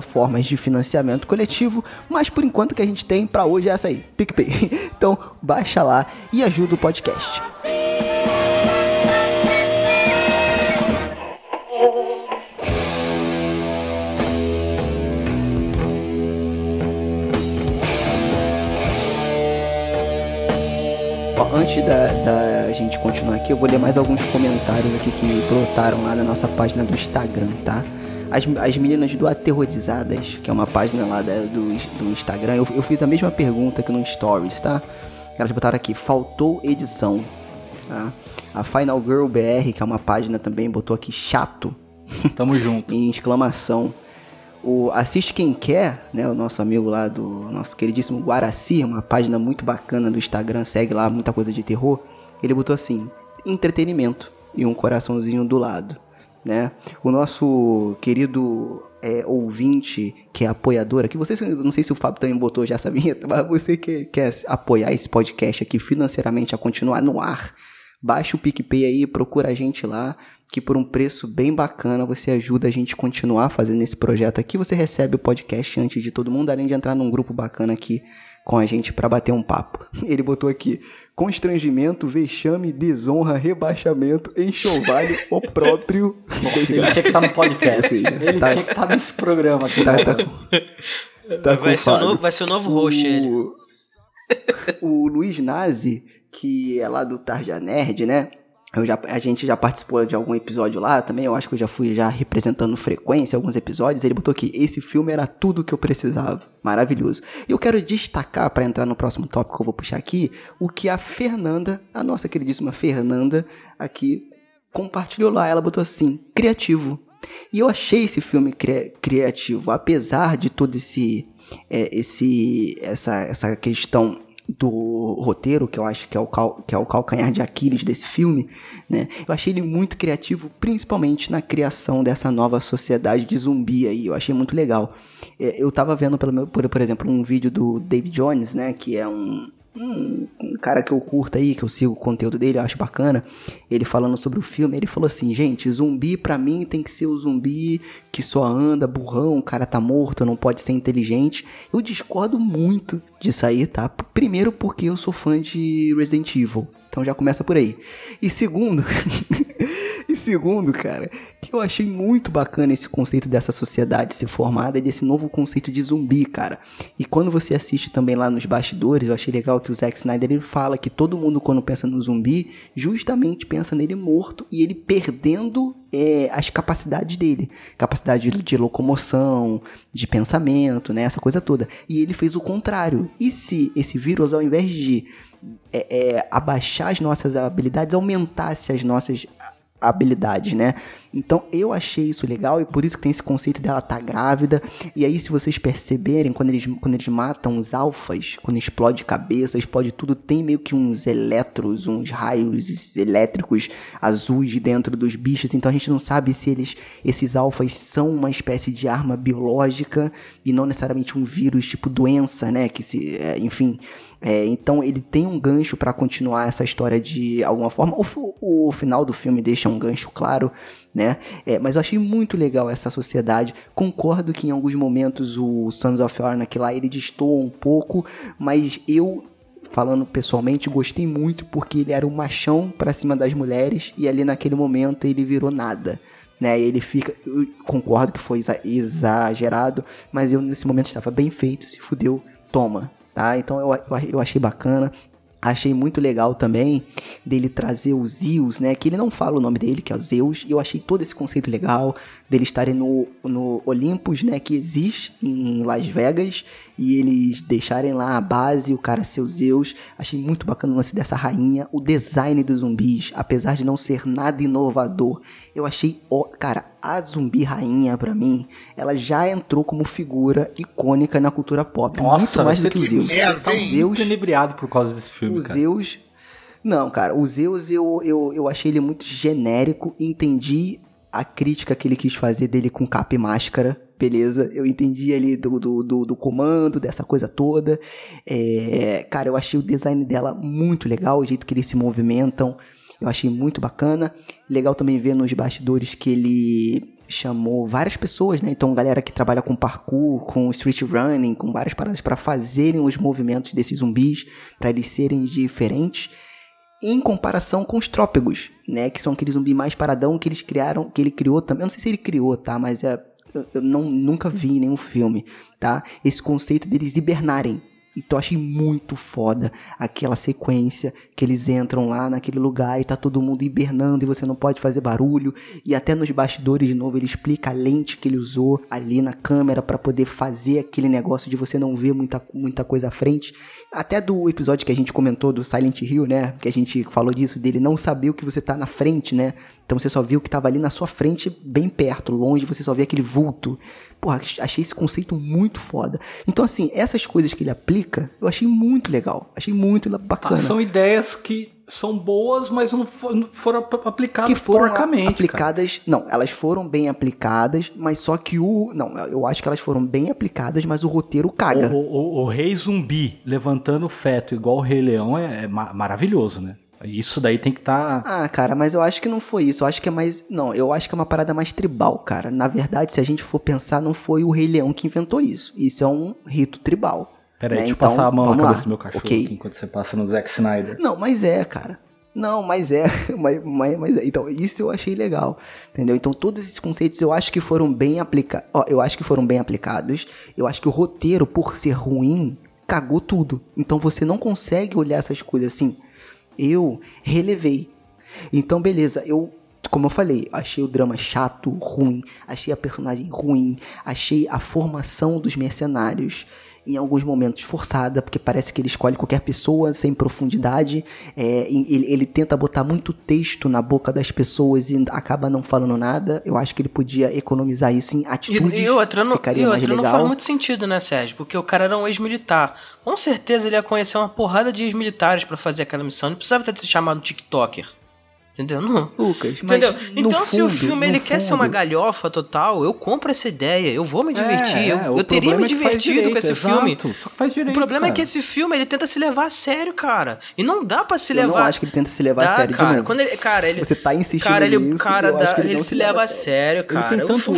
de financiamento coletivo, mas por enquanto que a gente tem para hoje é essa aí, PicPay. Então, baixa lá e ajuda o podcast. Antes da, da gente continuar aqui, eu vou ler mais alguns comentários aqui que brotaram lá na nossa página do Instagram, tá? As, as meninas do Aterrorizadas, que é uma página lá da- do, do Instagram, eu, eu fiz a mesma pergunta que no Stories, tá? Elas botaram aqui, faltou edição, tá? A Final Girl BR, que é uma página também, botou aqui chato. Tamo junto. em exclamação. O Assiste Quem Quer, né, o nosso amigo lá do nosso queridíssimo Guaraci, uma página muito bacana do Instagram, segue lá muita coisa de terror. Ele botou assim: entretenimento e um coraçãozinho do lado, né? O nosso querido é, ouvinte que é apoiador aqui, você, não sei se o Fábio também botou já essa vinheta, mas você que quer apoiar esse podcast aqui financeiramente a continuar no ar, baixa o PicPay aí, procura a gente lá, que por um preço bem bacana você ajuda a gente a continuar fazendo esse projeto aqui. Você recebe o podcast antes de todo mundo, além de entrar num grupo bacana aqui com a gente para bater um papo. Ele botou aqui: constrangimento, vexame, desonra, rebaixamento, enxovalho, o próprio. Ele tinha que estar no podcast. Seja, Ele tá- tinha que estar nesse programa aqui. Tá, tá, tá vai, ser novo, vai ser o novo host, ele. o, o Luiz Nazi, que é lá do Tarja Nerd, né? Eu já, a gente já participou de algum episódio lá também. Eu acho que eu já fui já representando frequência alguns episódios. Ele botou aqui: esse filme era tudo que eu precisava. Maravilhoso. E eu quero destacar, para entrar no próximo tópico que eu vou puxar aqui, o que a Fernanda, a nossa queridíssima Fernanda, aqui compartilhou lá. Ela botou assim: criativo. E eu achei esse filme cri- criativo, apesar de todo esse, é, esse essa, essa questão do roteiro, que eu acho que é, o cal, que é o calcanhar de Aquiles desse filme, né? Eu achei ele muito criativo, principalmente na criação dessa nova sociedade de zumbi aí. Eu achei muito legal. É, Eu tava vendo, pelo meu, por, por exemplo, um vídeo do David Jones, né? Que é um, um, cara que eu curto aí, que eu sigo o conteúdo dele, eu acho bacana. Ele falando sobre o filme, ele falou assim, gente, zumbi pra mim tem que ser o zumbi que só anda, burrão, o cara tá morto, não pode ser inteligente. Eu discordo muito disso aí, tá? Primeiro porque eu sou fã de Resident Evil. Então já começa por aí. E segundo, e segundo, cara, que eu achei muito bacana esse conceito dessa sociedade ser formada e desse novo conceito de zumbi, cara. E quando você assiste também lá nos bastidores, eu achei legal que o Zack Snyder ele fala que todo mundo quando pensa no zumbi, justamente pensa nele morto e ele perdendo é, as capacidades dele, capacidade de, de locomoção, de pensamento, né, essa coisa toda. E ele fez o contrário. E se esse vírus, ao invés de é, é, abaixar as nossas habilidades, aumentasse as nossas habilidades, né? Então eu achei isso legal e por isso que tem esse conceito dela estar grávida. E aí, se vocês perceberem, quando eles, quando eles matam os alfas, quando explode cabeça, explode tudo, tem meio que uns elétrons, uns raios elétricos azuis dentro dos bichos. Então a gente não sabe se eles, esses alfas são uma espécie de arma biológica e não necessariamente um vírus tipo doença, né? Que se, é, enfim. É, então ele tem um gancho para continuar essa história de alguma forma. O, o final do filme deixa um gancho claro, né? É, mas eu achei muito legal essa sociedade. Concordo que em alguns momentos o Sons of Anarchy lá ele destoa um pouco, mas eu falando pessoalmente gostei muito porque ele era um machão pra cima das mulheres e ali naquele momento ele virou nada. Né, ele fica. Eu concordo que foi exa- exagerado, mas eu nesse momento estava bem feito, se fudeu, toma, tá? Então eu, eu, achei bacana. Achei muito legal também dele trazer os Zeus, né? Que ele não fala o nome dele, que é o Zeus. E eu achei todo esse conceito legal dele estarem no, no Olympus, né? Que existe em Las Vegas. E eles deixarem lá a base, o cara ser o Zeus. Achei muito bacana o lance dessa rainha. O design dos zumbis, apesar de não ser nada inovador. Eu achei, ó, cara, a zumbi rainha, pra mim, ela já entrou como figura icônica na cultura pop. muito mais do que o Zeus. Tá o Zeus muito inebriado por causa desse filme, o cara. Zeus. Não, cara, o Zeus eu, eu, eu achei ele muito genérico. Entendi a crítica que ele quis fazer dele com capa e máscara. Beleza, eu entendi ali do, do, do, do comando, dessa coisa toda. É, cara, eu achei o design dela muito legal, o jeito que eles se movimentam. Eu achei muito bacana. Legal também ver nos bastidores que ele chamou várias pessoas, né? Então, galera que trabalha com parkour, com street running, com várias paradas para fazerem os movimentos desses zumbis, para eles serem diferentes em comparação com os trópegos, né, que são aqueles zumbi mais paradão que eles criaram, que ele criou também. Eu não sei se ele criou, tá, mas é eu- não, nunca vi nenhum filme, tá? Esse conceito deles hibernarem. Então eu achei muito foda aquela sequência que eles entram lá naquele lugar e tá todo mundo hibernando e você não pode fazer barulho. E até nos bastidores de novo ele explica a lente que ele usou ali na câmera para poder fazer aquele negócio de você não ver muita, muita coisa à frente. Até do episódio que a gente comentou do Silent Hill, né? Que a gente falou disso, dele não saber o que você tá na frente, né? Então você só viu o que tava ali na sua frente, bem perto, longe, você só vê aquele vulto. Porra, achei esse conceito muito foda. Então, assim, essas coisas que ele aplica, eu achei muito legal. Achei muito bacana. Ah, são ideias que são boas, mas não, for, não foram ap- aplicadas que foram porcamente. cara. aplicadas. Não, elas foram bem aplicadas, mas só que o. Não, eu acho que elas foram bem aplicadas, mas o roteiro caga. O, o- o- o rei zumbi levantando o feto igual o rei leão é, é ma- maravilhoso, né? Isso daí tem que estar. Ah, cara, mas eu acho que não foi isso. Eu acho que é mais. Não, eu acho que é uma parada mais tribal, cara. Na verdade, se a gente for pensar, não foi o Rei Leão que inventou isso. Isso é um rito tribal. Peraí, né? deixa eu Então, passar a mão na cabeça do meu cachorro Ok. aqui enquanto você passa no Zack Snyder. Não, mas é, cara. Não, mas é, mas, mas, mas é. Então, isso eu achei legal, entendeu? Então, todos esses conceitos eu acho que foram bem aplicados. Eu acho que foram bem aplicados. Eu acho que o roteiro, por ser ruim, cagou tudo. Então, você não consegue olhar essas coisas assim. Eu relevei. Então, beleza, eu como eu falei, achei o drama chato, ruim, achei a personagem ruim, achei a formação dos mercenários em alguns momentos forçada, porque parece que ele escolhe qualquer pessoa sem profundidade, é, ele, ele tenta botar muito texto na boca das pessoas e acaba não falando nada. Eu acho que ele podia economizar isso em atitudes, E, e outra, não, ficaria e mais outra não faz muito sentido, né, Sérgio? Porque o cara era um ex-militar. Com certeza ele ia conhecer uma porrada de ex-militares pra fazer aquela missão. Não precisava ter se chamado TikToker. Entendeu? Não. Lucas, mas Entendeu? no Então, se o fundo- filme ele quer ser uma fundo- galhofa total, eu compro essa ideia. Eu vou me divertir. É, eu é, eu teria me é divertido direito, com esse exato, filme. Só que faz direito, O problema é cara. que esse filme ele tenta se levar a sério, cara. E não dá pra se Eu levar. não acho que ele tenta se levar Dá, a sério cara. de novo. Quando ele, cara, ele, Você tá insistindo cara, ele, nisso, cara, eu acho dá- que ele ele, não se se leva a sério, Ele cara. tem Eu tanto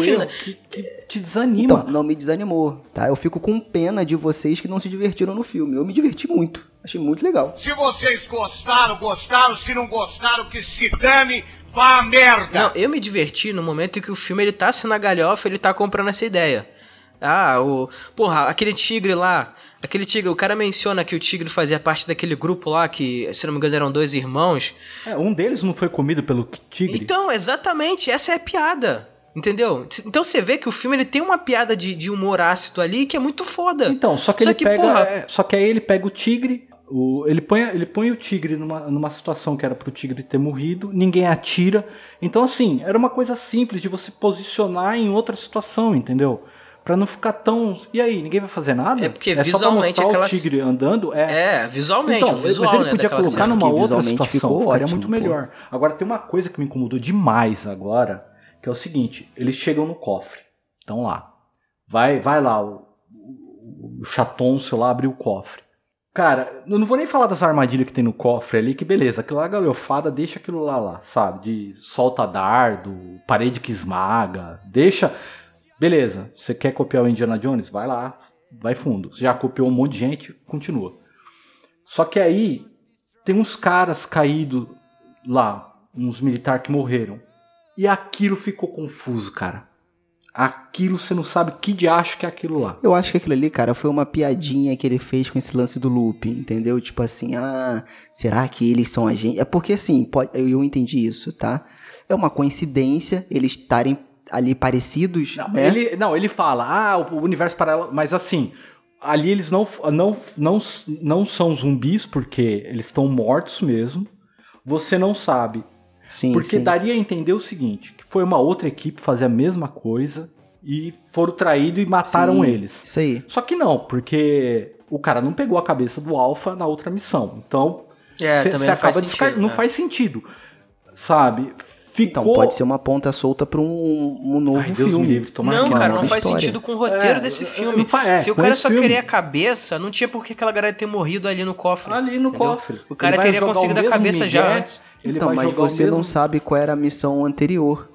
que, que te desanima. Então, não me desanimou, tá? Eu fico com pena de vocês que não se divertiram no filme. Eu me diverti muito. Achei muito legal. Se vocês gostaram, gostaram. Se não gostaram, que se dane, vá a merda. Não, eu me diverti no momento em que o filme ele tá sendo a galhofa, ele tá comprando essa ideia. Ah, o. Porra, aquele tigre lá. Aquele tigre, o cara menciona que o tigre fazia parte daquele grupo lá, que, se não me engano, eram dois irmãos. É, um deles não foi comido pelo tigre. Então, exatamente, essa é a piada. Entendeu? Então você vê que o filme ele tem uma piada de, de humor ácido ali que é muito foda. Então, só que Só ele que, pega. porra- é, só que aí ele pega o tigre. O- ele, põe, ele põe o tigre numa, numa situação que era pro tigre ter morrido, ninguém atira. Então, assim, era uma coisa simples de você posicionar em outra situação, entendeu? Pra não ficar tão. E aí, ninguém vai fazer nada? É porque só pra visualmente mostrar aquela- o tigre andando. É, É, visualmente, então, o visual, mas ele né, podia colocar cena. numa outra situação, ficou ficaria ótimo, muito pô. melhor. Agora tem uma coisa que me incomodou demais agora, que é o seguinte: eles chegam no cofre, estão lá, vai, vai lá o, o, o chatonço lá abrir o cofre. Cara, eu não vou nem falar das armadilhas que tem no cofre ali, que beleza, aquilo lá galhofada, deixa aquilo lá lá, sabe? De solta dardo, parede que esmaga, deixa. Beleza, você quer copiar o Indiana Jones? Vai lá, vai fundo. Você já copiou um monte de gente, continua. Só que aí tem uns caras caídos lá, uns militares que morreram. E aquilo ficou confuso, cara. Aquilo você não sabe que diacho que é aquilo lá. Eu acho que aquilo ali, cara, foi uma piadinha que ele fez com esse lance do loop, entendeu? Tipo assim, ah, será que eles são a gente? É porque assim, pode, eu, entendi isso, tá? É uma coincidência eles estarem ali parecidos, Não, né? ele, não, ele fala, ah, o o universo paralelo, mas assim, ali eles não, não, não, não são zumbis porque eles estão mortos mesmo. Você não sabe Sim, Porque sim. daria a entender o seguinte: que foi uma outra equipe fazer a mesma coisa e foram traídos e mataram Sim, eles. Isso aí. Só que não, porque o cara não pegou a cabeça do Alpha na outra missão. Então, É, você não faz descar- sentido. não né? faz sentido. Sabe? Ficou. Então pode ser uma ponta solta pra um, um novo Ai, Deus filme. livre, tomara Não, que cara, não faz história. sentido com o roteiro É, desse eu- filme. é, Se o cara só filme. queria a cabeça, não tinha por que aquela galera ter morrido ali no cofre. Ali no entendeu? cofre. O cara teria conseguido a cabeça já antes. Então, mas você mesmo... não sabe qual era a missão anterior.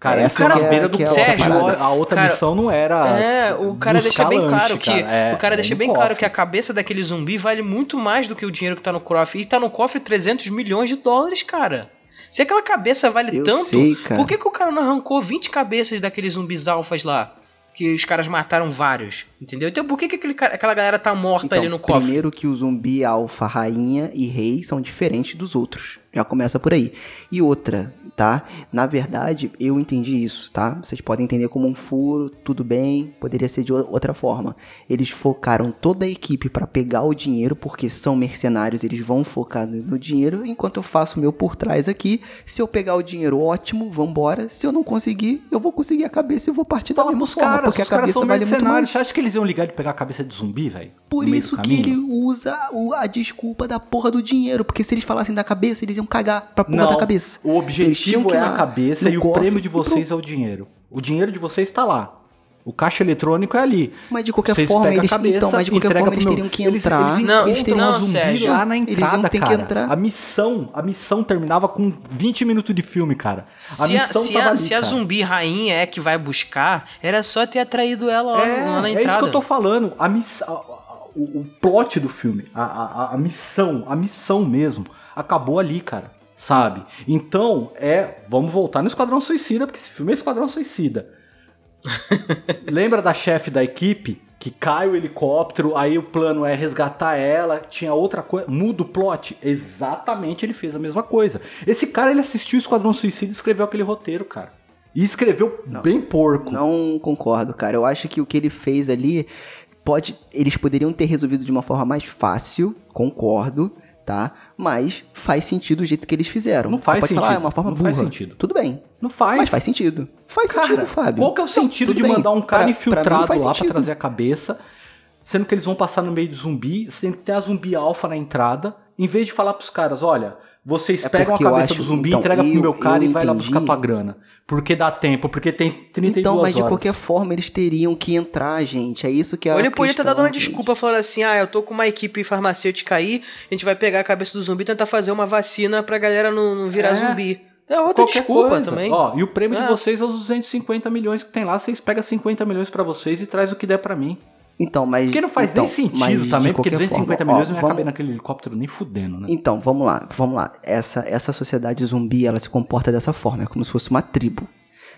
Cara, Essa que é beira do que é a Sérgio, outra parada. a outra Cara, missão não era. É, o cara deixa bem lanche, claro que cara. É, o cara é deixa bem claro cofre. que a cabeça daquele zumbi vale muito mais do que o dinheiro que tá no cofre. E tá no cofre 300 milhões de dólares, cara. Se aquela cabeça vale Eu tanto, sei, por que, que o cara não arrancou 20 cabeças daqueles zumbis alfas lá? Que os caras mataram vários, entendeu? Então por que, que aquele aquela galera tá morta Então, ali no cofre? primeiro que o zumbi alfa, rainha e rei são diferentes dos outros. Já começa por aí. E outra, tá? Na verdade, eu entendi isso, tá? Vocês podem entender como um furo, tudo bem, poderia ser de outra forma. Eles focaram toda a equipe pra pegar o dinheiro, porque são mercenários, eles vão focar no, no dinheiro, enquanto eu faço o meu por trás aqui. Se eu pegar o dinheiro, ótimo, vambora. Se eu não conseguir, eu vou conseguir a cabeça e vou partir da Fala mesma pros forma, caras, porque a cabeça são vale muito mais. Você acha que eles iam ligar de pegar a cabeça de zumbi, velho? Por isso que ele usa o- a desculpa da porra do dinheiro. Porque se eles falassem da cabeça, eles iam cagar pra porra Não, da cabeça. o Eles objetivo que é a cabeça e o cofre prêmio de vocês é o dinheiro. O dinheiro de vocês tá lá. O caixa eletrônico é ali. Mas de qualquer Vocês forma, a eles- cabeça, então, mas de qualquer forma, eles meu- teriam que eles- entrar. Eles, Não, eles teriam não, um zumbi Sérgio. lá na Eles iam entrada, que cara. entrar. A missão, a missão terminava com 20 minutos de filme, cara. A Se a, missão se, tava a, ali, se a cara. zumbi rainha é que vai buscar, era só ter atraído ela lá, É, lá na é entrada. isso que eu tô falando. A miss... a- a- o, o plot do filme, a, a, a missão, a missão mesmo, acabou ali, cara. Sabe? Então, é. Vamos voltar no Esquadrão Suicida, porque esse filme é Esquadrão Suicida. Lembra da chefe da equipe? Que cai o helicóptero, aí o plano é resgatar ela, tinha outra coisa. Muda o plot? Exatamente, ele fez a mesma coisa. Esse cara, ele assistiu o Esquadrão Suicida e escreveu aquele roteiro, cara. E escreveu bem porco. Não concordo, cara. Eu acho que o que ele fez ali pode. Eles poderiam ter resolvido de uma forma mais fácil, concordo, tá? Mas faz sentido o jeito que eles fizeram. Não faz Você pode falar, ah, sentido. é uma forma Não burra. faz sentido. Tudo bem. Não faz. Mas faz sentido. Faz Cara, sentido, Fábio. Qual que é o sentido de bem. mandar um cara Pra- infiltrado pra lá pra sentido. trazer a cabeça, sendo que eles vão passar no meio de zumbi, sendo que tem a zumbi alfa na entrada, em vez de falar pros caras, olha, vocês É pegam a cabeça acho- do zumbi, então, entrega pro eu- meu cara e vai lá entendi. buscar tua grana. Porque dá tempo, porque tem 32 Então, mas de horas. qualquer forma eles teriam que entrar, gente. É isso que é Ou a ele podia ter dado uma desculpa falando assim: ah, eu tô com uma equipe farmacêutica aí, a gente vai pegar a cabeça do zumbi e tentar fazer uma vacina pra galera não, não virar É. zumbi. É outra Qualquer desculpa coisa. também. Ó, e o prêmio de É. vocês é os 250 milhões que tem lá, vocês pegam 50 milhões pra vocês e traz o que der pra mim. Então, mas. Porque não faz então, nem sentido também, porque qualquer 250 forma, ó, milhões não ia vamos- caber naquele helicóptero nem fudendo, né? Então, vamos lá, vamos lá. Essa, essa sociedade zumbi, ela se comporta dessa forma, é como se fosse uma tribo.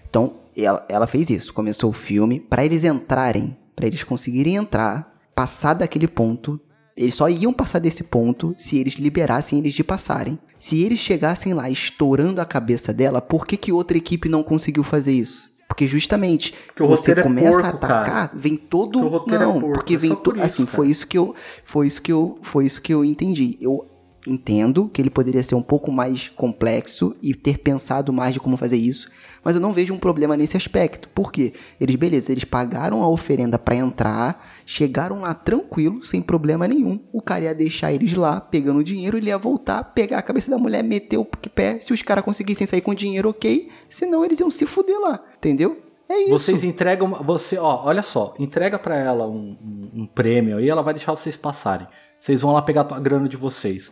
Então, ela, ela fez isso, começou o filme, pra eles entrarem, pra eles conseguirem entrar, passar daquele ponto, eles só iam passar desse ponto se eles liberassem eles de passarem. Se eles chegassem lá estourando a cabeça dela, por que, que outra equipe não conseguiu fazer isso? Porque justamente o você é começa a porco, atacar, cara. vem todo é não, porco, porque é vem por todo isso, assim, cara. foi isso que eu foi isso que eu foi isso que eu entendi. Eu entendo que ele poderia ser um pouco mais complexo e ter pensado mais de como fazer isso, mas eu não vejo um problema nesse aspecto. Por quê? Eles, beleza, eles pagaram a oferenda pra entrar, chegaram lá tranquilo, sem problema nenhum. O cara ia deixar eles lá, pegando o dinheiro, ele ia voltar, pegar a cabeça da mulher, meter o pé. Se os caras conseguissem sair com o dinheiro, ok. Senão eles iam se fuder lá, entendeu? É isso. Vocês entregam, você, ó, olha só, entrega pra ela um, um- um prêmio aí, ela vai deixar vocês passarem. Vocês vão lá pegar a grana de vocês.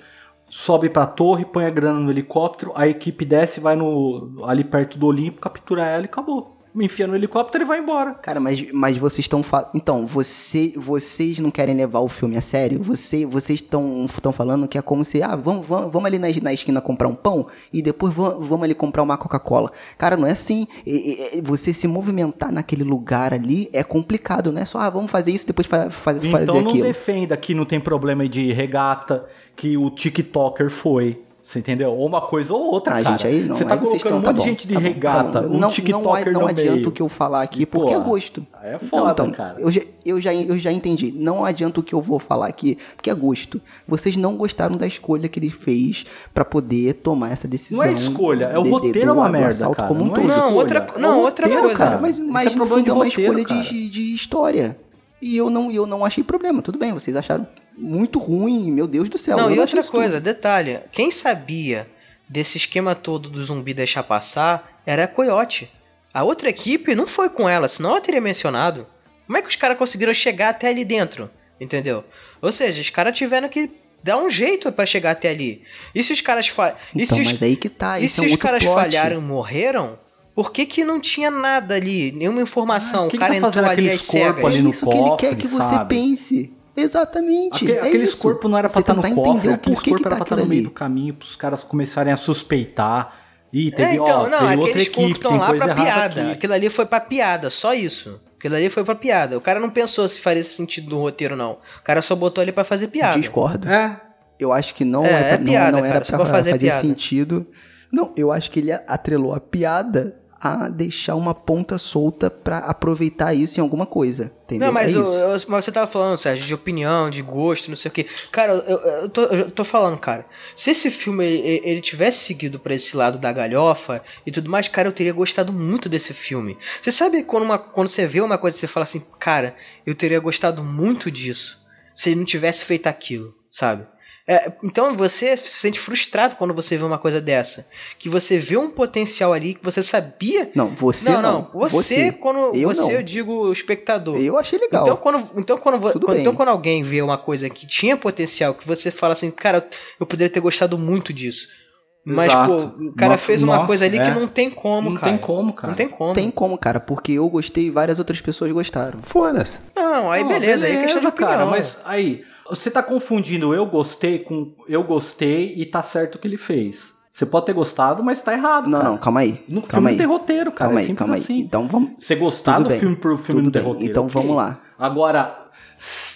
Sobe pra torre, põe a grana no helicóptero, a equipe desce, vai no ali perto do Olimpo, captura ela e acabou. Me enfia no helicóptero e vai embora. Cara, mas, mas vocês estão falando. Então, você, vocês não querem levar o filme a sério? Você, vocês estão falando que é como se, ah, vamos, vamos, vamos ali na, na esquina comprar um pão e depois vamos, vamos ali comprar uma Coca-Cola. Cara, não é assim. E- e- você se movimentar naquele lugar ali é complicado, não é só, ah, vamos fazer isso depois fa fa fazer então não aquilo. defenda que não tem problema de regata, que o TikToker foi. Você entendeu? Ou uma coisa ou outra, Ah, cara. gente, aí não. Você tá aí vocês colocando um estão- monte tá de gente de tá tá regata, bom. um não, não, TikToker não no adianta meio. o que eu falar aqui, E, porque é porra, gosto. é Não, foda, então, cara. Eu já, eu, já, eu já entendi. Não adianta o que eu vou falar aqui, porque é gosto. Vocês não gostaram da escolha que ele fez pra poder tomar essa decisão. Não é escolha, é o de- de- roteiro do- é uma do merda, cara, como um não é todo. Não, outra, É não, o outra roteiro, coisa. cara. Mas, mas é no problema fundo de é uma roteiro, escolha de, de história. E eu não, eu não achei problema. Tudo bem, vocês acharam muito ruim, meu Deus do céu. Não, eu e outra coisa, tudo. detalhe, quem sabia desse esquema todo do zumbi deixar passar era a Coyote. A outra equipe não foi com ela, senão ela teria mencionado. Como é que os caras conseguiram chegar até ali dentro? Entendeu? Ou seja, os caras tiveram que dar um jeito pra chegar até ali. E se os caras fa... e Então, se os... mas aí que tá. e se é um os caras plot. falharam e morreram, por que que não tinha nada ali? Nenhuma informação. Ah, o que cara tá entrou ali às cegas. É ali no isso que ele quer cofre, que você sabe? pense. Exatamente. Aque- é aqueles corpos não era pra estar no tentar cofre, entender o aqueles corpos tá era pra estar aquilo no meio ali. do caminho, pros caras começarem a suspeitar. Ih, teve, É, então, ó, não, teve outra aqueles corpos equipe, estão tem lá coisa pra piada. aqui. Aquilo ali foi pra piada, só isso. Aquilo ali foi pra piada. O cara não pensou se faria sentido no roteiro, não. O cara só botou ali pra fazer piada. Discordo. É, Eu acho que não, É, é, pra- é não- piada, não, era cara, só pra pra fazer fazer, piada. sentido. Não, eu acho que ele atrelou a piada a deixar uma ponta solta pra aproveitar isso em alguma coisa. Entendeu? Não, mas, é isso. eu- mas você tava falando, Sérgio, de opinião, de gosto, não sei o que. Cara, eu, eu tô, eu tô falando, cara. Se esse filme ele, ele tivesse seguido pra esse lado da galhofa e tudo mais, cara, eu teria gostado muito desse filme. Você sabe quando, uma, quando você vê uma coisa e você fala assim, cara, eu teria gostado muito disso se ele não tivesse feito aquilo, sabe? É, então você se sente frustrado quando você vê uma coisa dessa. Que você vê um potencial ali que você sabia. Não, você não, não. Você, Você. quando. Eu você, não. eu digo o espectador. Eu achei legal. Então quando, então, quando, quando- então quando alguém vê uma coisa que tinha potencial, que você fala assim, cara, eu poderia ter gostado muito disso. Mas, Exato. pô, o cara Nossa, fez uma nossa, coisa ali é. que não tem como, não cara. tem como, cara. Não tem como. Tem como, cara, porque eu gostei e várias outras pessoas gostaram. Foda-se. Não, aí Não, beleza, aí é questão de opinião. cara, mas aí, você tá confundindo eu gostei com eu gostei e tá certo o que ele fez. Você pode ter gostado, mas tá errado, Não, cara. não, calma aí. No calma filme aí. não tem roteiro, cara. Calma é aí, simples calma aí. assim. Então vamos. Você gostar Tudo do bem, filme pro filme tudo não ter bem. roteiro. Então ok. vamos lá. Agora,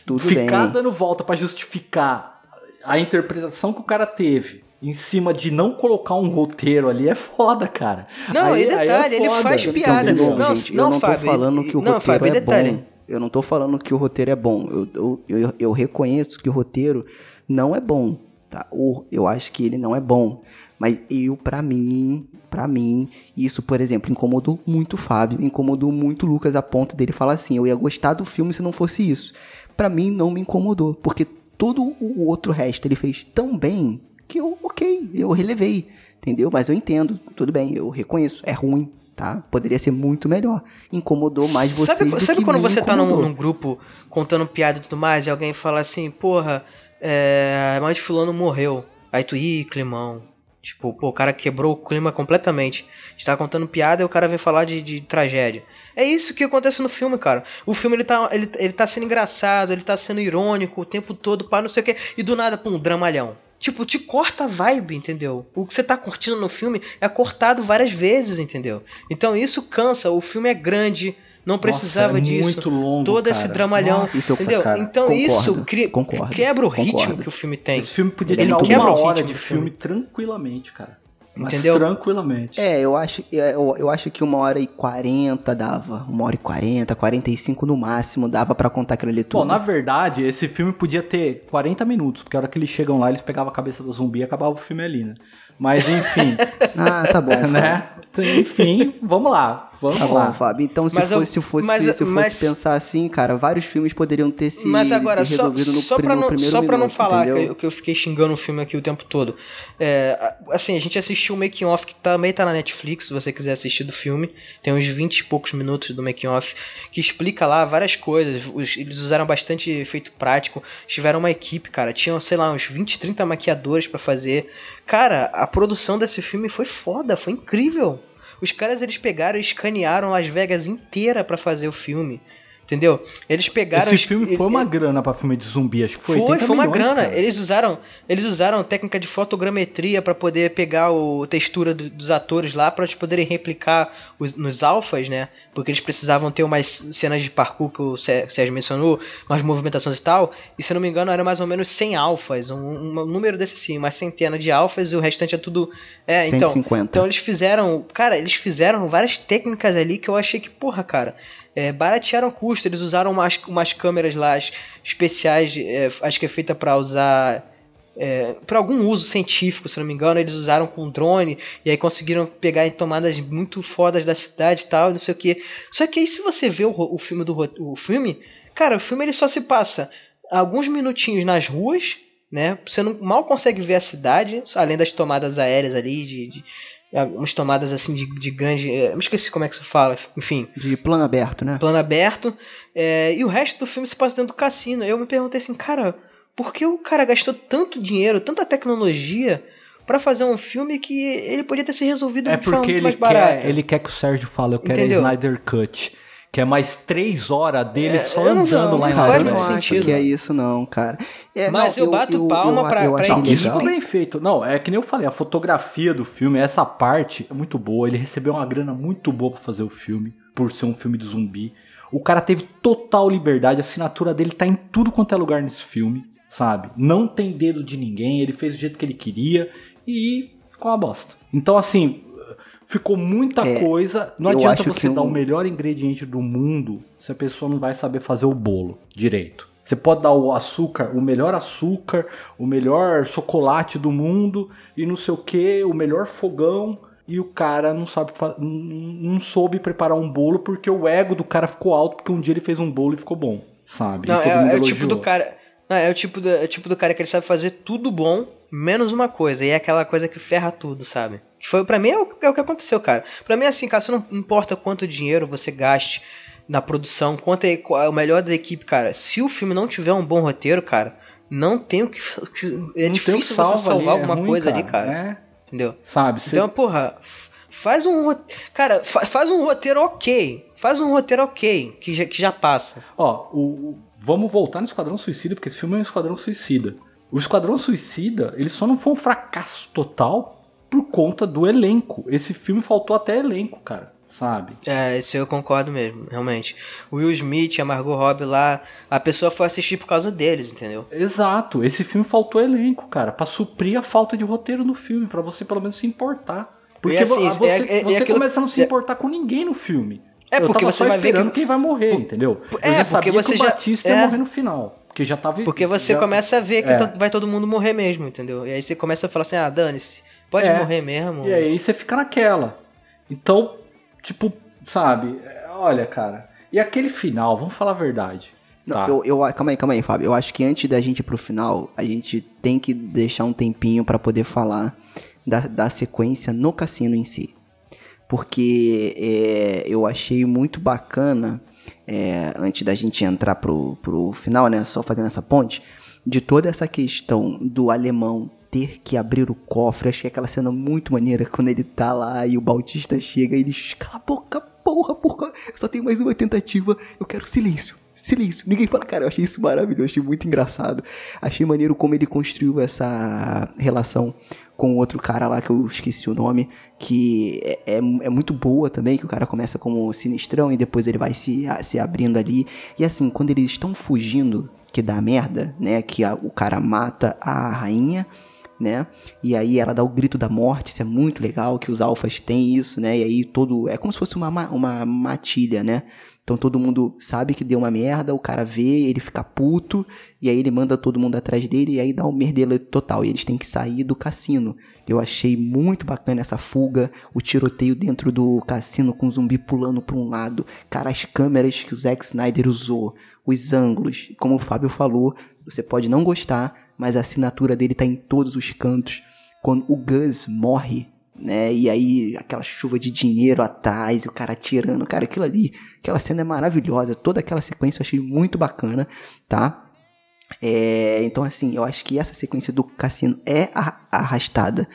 Tudo ficar bem. dando volta pra justificar a interpretação que o cara teve em cima de não colocar um roteiro ali é foda, cara. Não, Aí- e aí é detalhe, ele foda. faz piada. de novo, Não, gente, não, eu não tô Fábio, falando que o não, roteiro Fábio, é detalhe. bom. Eu não tô falando que o roteiro é bom. Eu, eu, eu, reconheço que o roteiro não é bom, tá? Ou eu acho que ele não é bom. Mas eu, pra mim, pra mim, isso, por exemplo, incomodou muito o Fábio, incomodou muito o Lucas a ponto dele falar assim, eu ia gostar do filme se não fosse isso. Pra mim, não me incomodou, porque todo o outro resto ele fez tão bem que eu, ok, eu relevei, entendeu? Mas eu entendo, tudo bem, eu reconheço, é ruim, tá? Poderia ser muito melhor. Incomodou mais vocês sabe, do sabe que quando você tá num, incomodou. num grupo contando piada e tudo mais, e alguém fala assim, porra, é, a mãe de fulano morreu. Aí tu, ih, climão. Tipo, pô, o cara quebrou o clima completamente. A gente tá contando piada e o cara vem falar de, de tragédia. É isso que acontece no filme, cara. O filme ele tá, ele, ele tá sendo engraçado, ele tá sendo irônico o tempo todo, pá, não sei o que. E do nada, pum, dramalhão. Tipo, te corta a vibe, entendeu? O que você tá curtindo no filme é cortado várias vezes, entendeu? Então isso cansa. O filme é grande, não precisava Nossa, é disso. muito longo, todo esse cara. dramalhão, Nossa, Isso eu- entendeu? cara, então concordo, isso cria- concordo, quebra o ritmo concordo. que o filme tem. Esse filme podia tirar quebra uma hora de filme filme. tranquilamente, cara. Mas Entendeu? Tranquilamente. É, eu acho, eu, eu acho que uma hora e quarenta dava. Uma hora e quarenta, quarenta e cinco no máximo dava pra contar aquilo ali tudo. Bom, na verdade, esse filme podia ter 40 minutos, porque a hora que eles chegam lá, eles pegavam a cabeça do zumbi e acabava o filme ali, né? Mas enfim, Ah, tá bom. né? Enfim, vamos lá. Vamos Tá lá. bom, Fábio. Então, se Mas eu- fosse, se fosse, mas- se fosse mas- pensar assim, cara, vários filmes poderiam ter se Mas agora, só, resolvido no, só, pra não, primeiro só pra não minuto, falar que eu, que eu fiquei xingando o filme aqui o tempo todo. É, assim, a gente assistiu o making off que também tá na Netflix, se você quiser assistir do filme. Tem uns 20 e poucos minutos do making off que explica lá várias coisas. Os- eles usaram bastante efeito prático. Tiveram uma equipe, cara. Tinham, sei lá, uns 20, 30 maquiadores pra fazer. Cara, a produção desse filme foi foda, foi incrível. Os caras eles pegaram e escanearam Las Vegas inteira pra fazer o filme. Entendeu? Eles pegaram. Esse filme ele- foi uma ele- grana pra filme de zumbi, acho que foi foi, 80 foi uma milhões, grana. cara. Eles usaram, eles usaram técnica de fotogrametria pra poder pegar o textura do- dos atores lá para eles poderem replicar os- nos alfas, né? Porque eles precisavam ter umas cenas de parkour que o Sé- Sérgio mencionou, umas movimentações e tal. E se eu não me engano, era mais ou menos 100 alfas, um, um número desse sim, uma centena de alfas e o restante é tudo é, então, 150. então eles fizeram, cara, eles fizeram várias técnicas ali que eu achei que, porra, cara, é, baratearam custo. Eles usaram umas, umas câmeras lá es- especiais, é, acho que é feita pra usar. É, para algum uso científico, se não me engano, eles usaram com drone e aí conseguiram pegar em tomadas muito fodas da cidade e tal, não sei o que. Só que aí se você vê o, o filme do o filme, cara, o filme ele só se passa alguns minutinhos nas ruas, né? Você não, mal consegue ver a cidade, além das tomadas aéreas ali, de, de umas tomadas assim de, de grande. é, Eu me esqueci como é que se fala, enfim De plano aberto, né? plano aberto. é, e o resto do filme se passa dentro do cassino. Eu me perguntei assim, cara, por que o cara gastou tanto dinheiro, tanta tecnologia pra fazer um filme que ele podia ter se resolvido É de forma porque muito ele mais barata? quer, ele quer que o Sérgio fale, eu quero Entendeu? Snyder Cut. Que é mais três horas dele É, só eu andando não lá em Cara, eu não acho sentido. que é isso não, cara. É, Mas não, eu bato palma pra- eu pra achei ele. Não, isso legal. tudo bem feito. Não, é que nem eu falei, a fotografia do filme, essa parte é muito boa. Ele recebeu uma grana muito boa pra fazer o filme, por ser um filme de zumbi. O cara teve total liberdade, a assinatura dele tá em tudo quanto é lugar nesse filme, sabe? Não tem dedo de ninguém, ele fez do jeito que ele queria e ficou uma bosta. Então, assim, ficou muita É, coisa. Não eu adianta acho você que dar um- o melhor ingrediente do mundo se a pessoa não vai saber fazer o bolo direito. Você pode dar o açúcar, o melhor açúcar, o melhor chocolate do mundo e não sei o que, o melhor fogão e o cara não sabe não- não soube preparar um bolo porque o ego do cara ficou alto porque um dia ele fez um bolo e ficou bom, sabe? Não, é, é o tipo do cara. Não, é o tipo do, é o tipo do cara que ele sabe fazer tudo bom, menos uma coisa. E é aquela coisa que ferra tudo, sabe? Que foi, pra mim é o, é o que aconteceu, cara. Pra mim é assim, cara, você não importa quanto dinheiro você gaste na produção, quanto é, é o melhor da equipe, cara. Se o filme não tiver um bom roteiro, cara, não tem o que. É Não difícil que você salva salvar ali, é alguma ruim, coisa ali, cara. É, Entendeu? sabe? Então, porra, faz um Cara, fa- faz um roteiro ok. Faz um roteiro ok, que já, que já passa. Ó, o- vamos voltar no Esquadrão Suicida, porque esse filme é um Esquadrão Suicida. O Esquadrão Suicida, ele só não foi um fracasso total por conta do elenco. Esse filme faltou até elenco, cara, sabe? É, isso eu concordo mesmo, realmente. O Will Smith, a Margot Robbie lá, a pessoa foi assistir por causa deles, entendeu? Exato, esse filme faltou elenco, cara, pra suprir a falta de roteiro no filme, pra você pelo menos se importar. Porque assim, vo- você, é- é- é você aquilo- começa a não se é- importar com ninguém no filme. É, Eu porque tava você só vai ver que- quem vai morrer, Por- entendeu? por- Eu é, já porque sabia você que já- Batista é. ia morrer no final. Porque já tava. Porque você já- começa a ver que é. vai todo mundo morrer mesmo, entendeu? E aí você começa a falar assim, ah, dane-se, pode É. morrer mesmo. E aí você fica naquela. Então, tipo, sabe? é, Olha, cara. E aquele final, vamos falar a verdade. Não, tá? eu, eu, calma aí, calma aí, Fábio. Eu acho que antes da gente ir pro final, a gente tem que deixar um tempinho pra poder falar da, da sequência no cassino em si. Porque é, eu achei muito bacana, é, antes da gente entrar pro, pro final, né? Só fazendo essa ponte, de toda essa questão do alemão ter que abrir o cofre. Achei aquela cena muito maneira quando ele tá lá e o Bautista chega e ele Cala a boca, porra, porra, eu só tenho mais uma tentativa, eu quero silêncio. Silêncio, ninguém fala, cara, eu achei isso maravilhoso, achei muito engraçado. Achei maneiro como ele construiu essa relação com outro cara lá, que eu esqueci o nome, que é, é, é muito boa também, que o cara começa como sinistrão e depois ele vai se, se abrindo ali. E assim, quando eles estão fugindo, que dá merda, né, que a- o cara mata a rainha, né? E aí ela dá o grito da morte, isso é muito legal, que os alfas têm isso, né? E aí todo. É como se fosse uma, ma- uma matilha, né? Então todo mundo sabe que deu uma merda, o cara vê, ele fica puto, e aí ele manda todo mundo atrás dele, e aí dá um merdelo total. E eles têm que sair do cassino. Eu achei muito bacana essa fuga, o tiroteio dentro do cassino com o zumbi pulando pra um lado. Cara, as câmeras que o Zack Snyder usou, os ângulos, como o Fábio falou, você pode não gostar, mas a assinatura dele tá em todos os cantos. Quando o Gus morre, né? E aí aquela chuva de dinheiro atrás, o cara atirando, cara, aquilo ali, aquela cena é maravilhosa, toda aquela sequência eu achei muito bacana, tá? É, então assim, eu acho que essa sequência do cassino é arrastada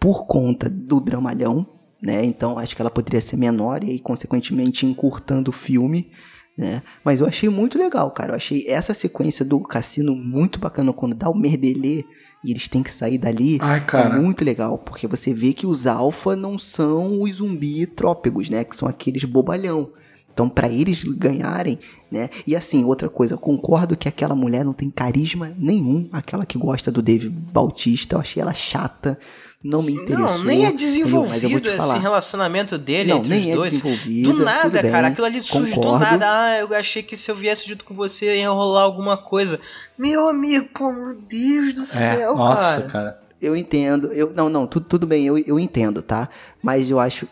por conta do dramalhão, né? Então acho que ela poderia ser menor e aí, consequentemente encurtando o filme, né? Mas eu achei muito legal, cara. Eu achei essa sequência do cassino muito bacana quando dá o merdelê e eles têm que sair dali. Ai, cara. É muito legal, porque você vê que os alfa não são os zumbi trópicos, né? Que são aqueles bobalhão. Então, pra eles ganharem, né? E assim, outra coisa, eu concordo que aquela mulher não tem carisma nenhum. Aquela que gosta do Dave Bautista, eu achei ela chata, não me interessou. Não, nem é entendeu? Mas eu vou desenvolvido te esse falar. relacionamento dele Não, entre nem os é dois. desenvolvido, Do nada, bem, cara. Aquilo ali surge do nada. Ah, eu achei que se eu viesse junto com você ia rolar alguma coisa. Meu amigo, pô, meu Deus do É, céu, nossa, cara. cara. Eu entendo, eu não, não, tudo, tudo bem, eu, eu entendo, tá? Mas eu acho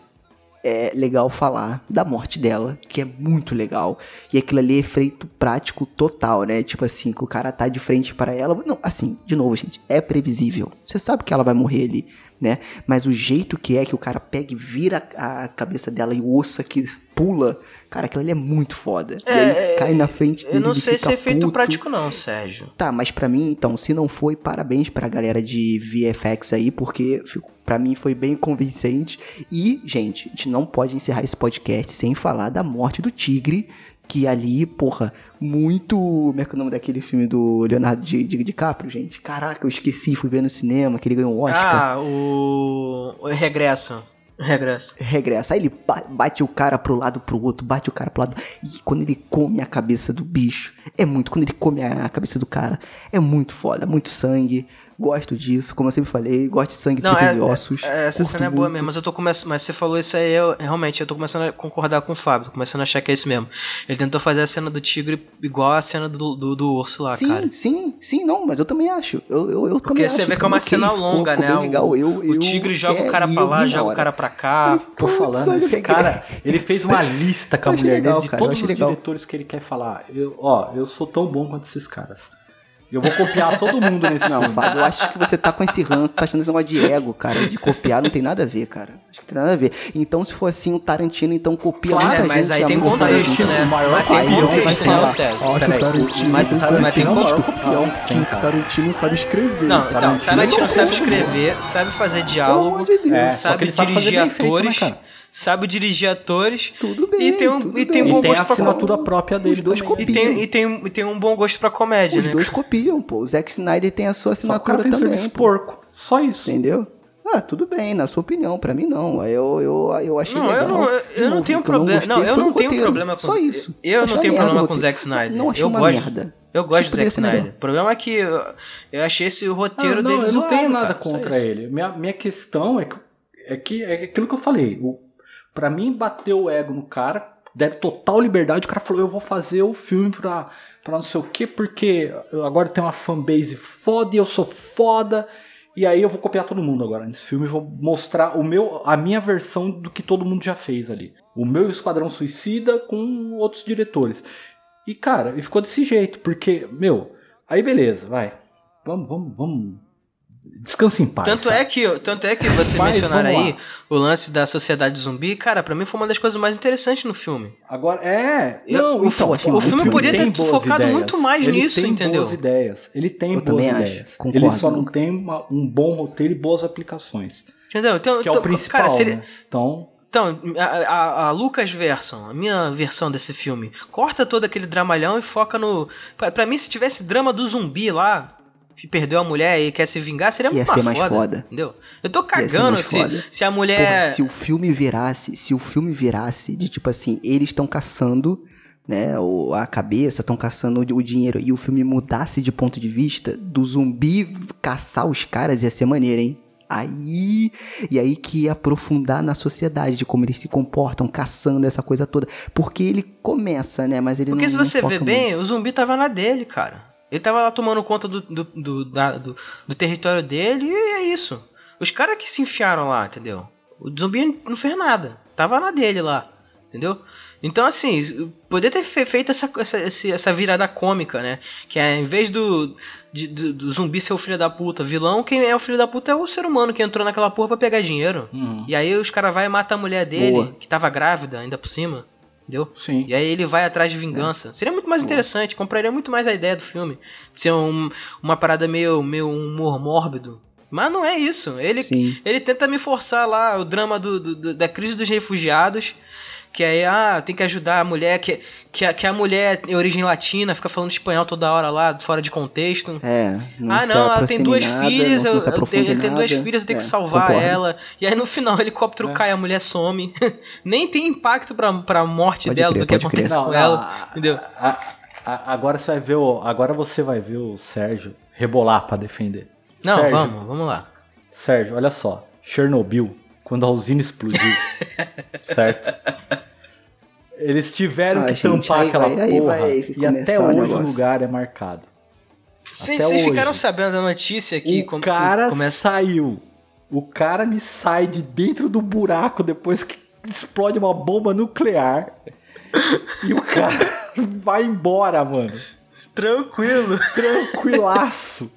é legal falar da morte dela, que é muito legal. E aquilo ali é efeito prático total, né? Tipo assim, que o cara tá de frente para ela. Não, assim, de novo, gente, é previsível. Você sabe que ela vai morrer ali, né? Mas o jeito que é que o cara pega e vira a cabeça dela e o osso aqui pula, cara, aquilo ali é muito foda. e aí É, cai na frente dele. Eu não sei se é efeito puto. prático, não, Sérgio. Tá, mas pra mim, então, se não foi, parabéns pra galera de VFX aí, porque pra mim foi bem convincente. E, gente, a gente não pode encerrar esse podcast sem falar da morte do tigre, que ali, porra, muito. Como é que é o nome daquele filme do Leonardo Di, Di, DiCaprio, gente? Caraca, eu esqueci, fui ver no cinema, que ele ganhou um Oscar. Ah, o. O Regresso. Regressa. regressa. Aí ele ba- bate o cara pro lado, pro outro, bate o cara pro lado. E quando ele come a cabeça do bicho, é muito. Quando ele come a cabeça do cara, é muito foda, muito sangue. Gosto disso, como eu sempre falei, gosto de sangue, Não, tripas é, e ossos. é- essa cena é boa muito. mesmo, mas eu tô começando. Mas você falou isso aí, eu realmente eu tô começando a concordar com o Fábio, tô começando a achar que é isso mesmo. Ele tentou fazer a cena do tigre igual a cena do, do, do urso lá, Sim, cara. sim, sim, não, mas eu também acho. Eu, eu, eu Porque você acho, vê que é uma cena ficou- longa, ficou né? legal. O, Eu, o tigre joga é, o cara pra lá, joga o cara pra cá. Tô falando, esse cara, ele fez uma lista com a mulher legal, dele de cara, todos os legal. diretores que ele quer falar. Eu, ó, eu sou tão bom quanto esses caras. Eu vou copiar todo mundo nesse Não, filme. Fábio, eu acho que você tá com esse ranço, tá achando esse negócio de ego, cara. De copiar não tem nada a ver, cara. Acho que tem nada a ver. Então, se for assim, o Tarantino, então copia Claro, muita é, mas gente. aí há tem contexto, né? O maior Mas tem Aí não vai contexto, falar. Ó, que o Tarantino mas- tem mas tem contexto. copião, que o. Tarantino sabe escrever. Não, então, Tarantino Tarantino é sabe escrever, sabe fazer diálogo. É, sabe dirigir né, atores? Sabe dirigir atores Tudo bem, e tem um, e tem um bom E tem a gosto pra assinatura com... própria dele dois também. e tem, e, tem, e tem um bom gosto pra comédia, Os né? dois copiam, pô. O Zack Snyder tem a sua Só que o cara assinatura fez também, porco. Só isso. Entendeu? Ah, tudo bem, na sua opinião, pra mim não. Eu, eu, eu achei Não, legal. eu não, eu, eu não tenho eu problema. Não, eu não o tenho roteiro. problema com Só isso. Eu não Achei tenho problema com o Zack. Snyder. Não achei eu uma gosto, merda. Eu gosto Achei do Zack. Snyder. O problema é que eu, eu achei esse roteiro Ah, não, dele eu não zoado, tenho nada cara, só contra ele. Minha, minha questão é que, é que é aquilo que eu falei. O, pra mim, bateu o ego no cara, deram total liberdade. O cara falou: Eu vou fazer o filme pra, pra não sei o quê, porque agora tem uma fanbase foda e eu sou foda. E aí eu vou copiar todo mundo agora nesse filme vou mostrar o meu, a minha versão do que todo mundo já fez ali. O meu Esquadrão Suicida com outros diretores. E cara, e ficou desse jeito, porque, meu, aí beleza, vai. Vamos, vamos, vamos. Descansa em paz. Tanto é que, tanto é que você Mas mencionar aí o lance da sociedade zumbi, cara, pra mim foi uma das coisas mais interessantes no filme. Agora, é. Eu- Não, o então, fi- o ó, filme podia ter focado ideias. muito mais Ele nisso, tem entendeu? boas ideias. Ele tem Eu boas também acho, ideias. concordo, Ele só não tem uma- um bom roteiro e boas aplicações. Entendeu? Então, Que é o então, principal, cara, se ele, né? Então, Então, a, a, a Lucas Version, a minha versão desse filme, corta todo aquele dramalhão e foca no. Pra, pra mim, se tivesse drama do zumbi lá, perdeu a mulher e quer se vingar, seria Ia muito ser mais foda. Entendeu? Eu tô cagando se, foda. se a mulher. Porra, se o filme virasse, se o filme virasse de tipo assim, eles estão caçando, né, o, a cabeça, estão caçando o, o dinheiro e o filme mudasse de ponto de vista do zumbi caçar os caras ia ser maneiro, hein? Aí, e aí que ia aprofundar na sociedade, de como eles se comportam, caçando essa coisa toda. Porque ele começa, né? Mas ele Porque não se não você vê bem, o zumbi tava na dele, cara. Ele tava lá tomando conta do, do, do, da- do- do território dele e é isso. Os caras que se enfiaram lá, entendeu? O zumbi não fez nada. Tava na dele lá, entendeu? Então, assim, poder ter fe- feito essa, essa, essa virada cômica, né? Que é, em vez do, de- do, do zumbi ser o filho da puta vilão, quem é o filho da puta é o ser humano que entrou naquela porra pra pegar dinheiro. Uhum. E aí os caras vai e matam a mulher dele, Boa. que tava grávida ainda por cima. Entendeu? sim. E aí ele vai atrás de vingança. Seria muito mais interessante, compraria muito mais a ideia do filme. De ser um- uma parada meio, meio humor mórbido. Mas não é isso. Ele, Sim. ele tenta me forçar lá o drama do- do- da crise dos refugiados. Que aí, ah, tem que ajudar a mulher, que, que, a, que a mulher é origem latina, fica falando espanhol toda hora lá, fora de contexto. É, não ah, não, ela tem duas nada, filhas, eu, eu tenho, ele tem duas filhas, eu tenho que É, salvar concordo. ela. E aí no final o helicóptero É. cai, a mulher some. Nem tem impacto pra, pra morte Pode dela, crer, do que acontece Não, com não, ela. entendeu? a- a- agora você vai ver o, agora você vai ver o Sérgio rebolar pra defender. Não, Sérgio, vamos, vamos lá. Sérgio, olha só. Chernobyl, quando a usina explodiu, certo? Eles tiveram Ah, que gente, tampar aí aquela vai- porra vai e até o hoje o lugar é marcado. Vocês ficaram sabendo da notícia que, o cara começa. saiu. O cara me sai de dentro do buraco depois que explode uma bomba nuclear. e o cara vai embora, mano. Tranquilo. Tranquilaço.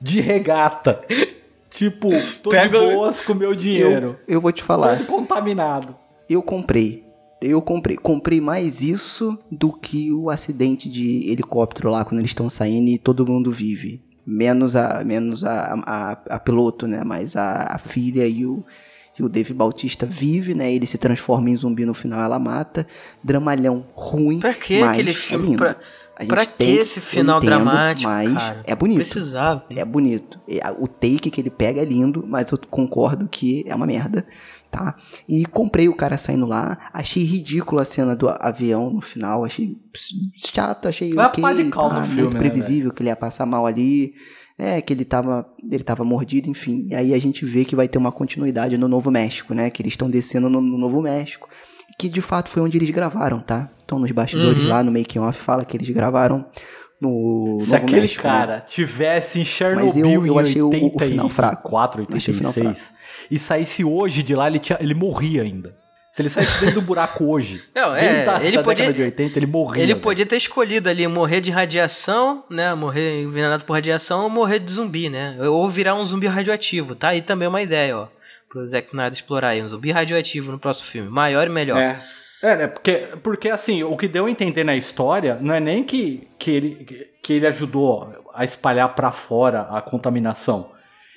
De regata. Tipo, tô Pega de o- boas com meu dinheiro. Eu, eu vou te falar. Todo contaminado. Eu comprei. Eu comprei. Comprei mais isso do que o acidente de helicóptero lá quando eles estão saindo e todo mundo vive. Menos a, menos a, a, a piloto, né? Mas a, a filha e o, e o Dave Bautista vive, né? Ele se transforma em zumbi no final, ela mata. Dramalhão ruim. Pra que mas aquele é filme? lindo. pra- A Pra que esse final entendo, dramático, mas cara? é bonito. Precisava. É bonito. A- O take que ele pega é lindo, mas eu concordo que é uma merda, tá? E comprei o cara saindo lá. Achei ridículo a cena do avião no final. Achei chato, achei Vai ok. de cal tá? no filme, muito né, previsível que ele ia passar mal ali. É, que ele tava, ele tava mordido, enfim. E aí a gente vê que vai ter uma continuidade no Novo México, né? Que eles estão descendo no, no Novo México. Que de fato foi onde eles gravaram, tá? Então nos bastidores Uhum. lá no making off fala que eles gravaram no Se Novo aquele México, né? cara tivesse em Mas Chernobyl eu- eu em achei o- o final fraco. 84, Achei o final 86, e saísse hoje de lá, ele, tinha, ele morria ainda. Se ele saísse dentro do buraco hoje, Não, é, desde a ele da podia- década de 80, ele morria. Ele velho. podia ter escolhido ali morrer de radiação, né? Morrer envenenado por radiação ou morrer de zumbi, né? Ou virar um zumbi radioativo, tá? E também é uma ideia, ó. Pro Zack Snyder explorar aí. Um zumbi radioativo no próximo filme. Maior e melhor. É. É, né? Porque, porque assim, o que deu a entender na história não é nem que, que, ele, que ele ajudou a espalhar pra fora a contaminação.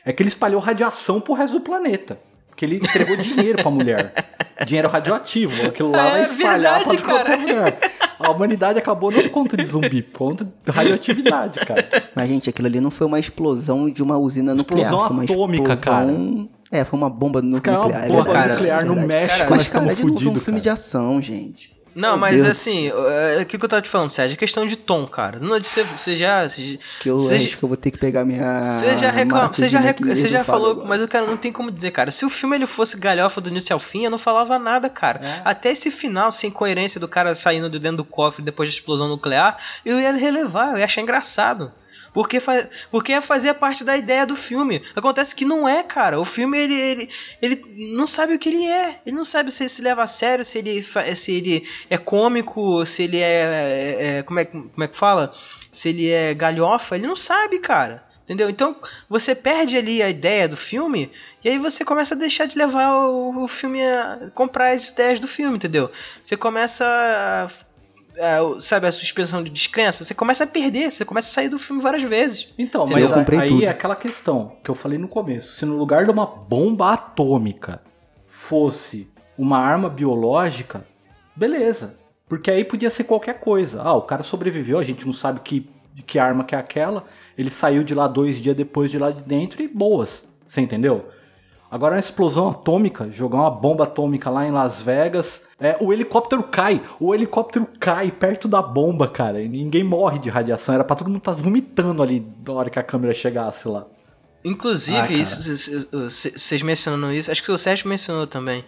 É que ele espalhou radiação pro resto do planeta. Porque ele entregou dinheiro pra mulher. Dinheiro radioativo. Aquilo lá É vai espalhar verdade, pra cara. mulher. A humanidade acabou não por conta de zumbi, por conta de radioatividade, cara. Mas, gente, aquilo ali não foi uma explosão de uma usina nuclear. Explosão foi uma atômica, explosão... É, foi uma bomba nu- cara, é uma nuclear. é bomba verdade, nuclear é no. México, Mas, nós cara, estamos não foi um filme cara. de ação, gente. Não, Meu mas Deus. assim, é, o que que eu tava te falando, Sérgio? É questão de tom, cara. Não, você, você já. Você, Que eu você- acho que eu vou ter que pegar minha. Você já você já, rec- você e já falou, agora. mas o cara não tem como dizer, cara. Se o filme ele fosse galhofa do início ao fim, eu não falava nada, cara. É. Até esse final, sem coerência do cara saindo de dentro do cofre depois da explosão nuclear, eu ia relevar, eu ia achar engraçado. Porque, fa porque fazia parte da ideia do filme. Acontece que não é, cara. O filme, ele, ele, ele não sabe o que ele é. Ele não sabe se ele se leva a sério, se ele, se ele é cômico, se ele é. é- é- como, é, como é que fala? Se ele é galhofa. Ele não sabe, cara. Entendeu? Então você perde ali a ideia do filme e aí você começa a deixar de levar o, o filme a comprar as ideias do filme, entendeu? Você começa a, a- sabe a suspensão de descrença, você começa a perder, você começa a sair do filme várias vezes. Então, Entendeu? mas Eu comprei aí tudo. é aquela questão que eu falei no começo. Se no lugar de uma bomba atômica fosse uma arma biológica, beleza. Porque aí podia ser qualquer coisa. Ah, o cara sobreviveu, a gente não sabe que, que arma que é aquela. Ele saiu de lá dois dias depois de lá de dentro e boas. Você entendeu? Agora uma explosão atômica, jogar uma bomba atômica lá em Las Vegas, é, o helicóptero cai, o helicóptero cai perto da bomba, cara, e ninguém morre de radiação, era pra todo mundo estar vomitando ali na hora que a câmera chegasse lá. Inclusive, Ah, isso, vocês mencionando isso, acho que o Sérgio mencionou também.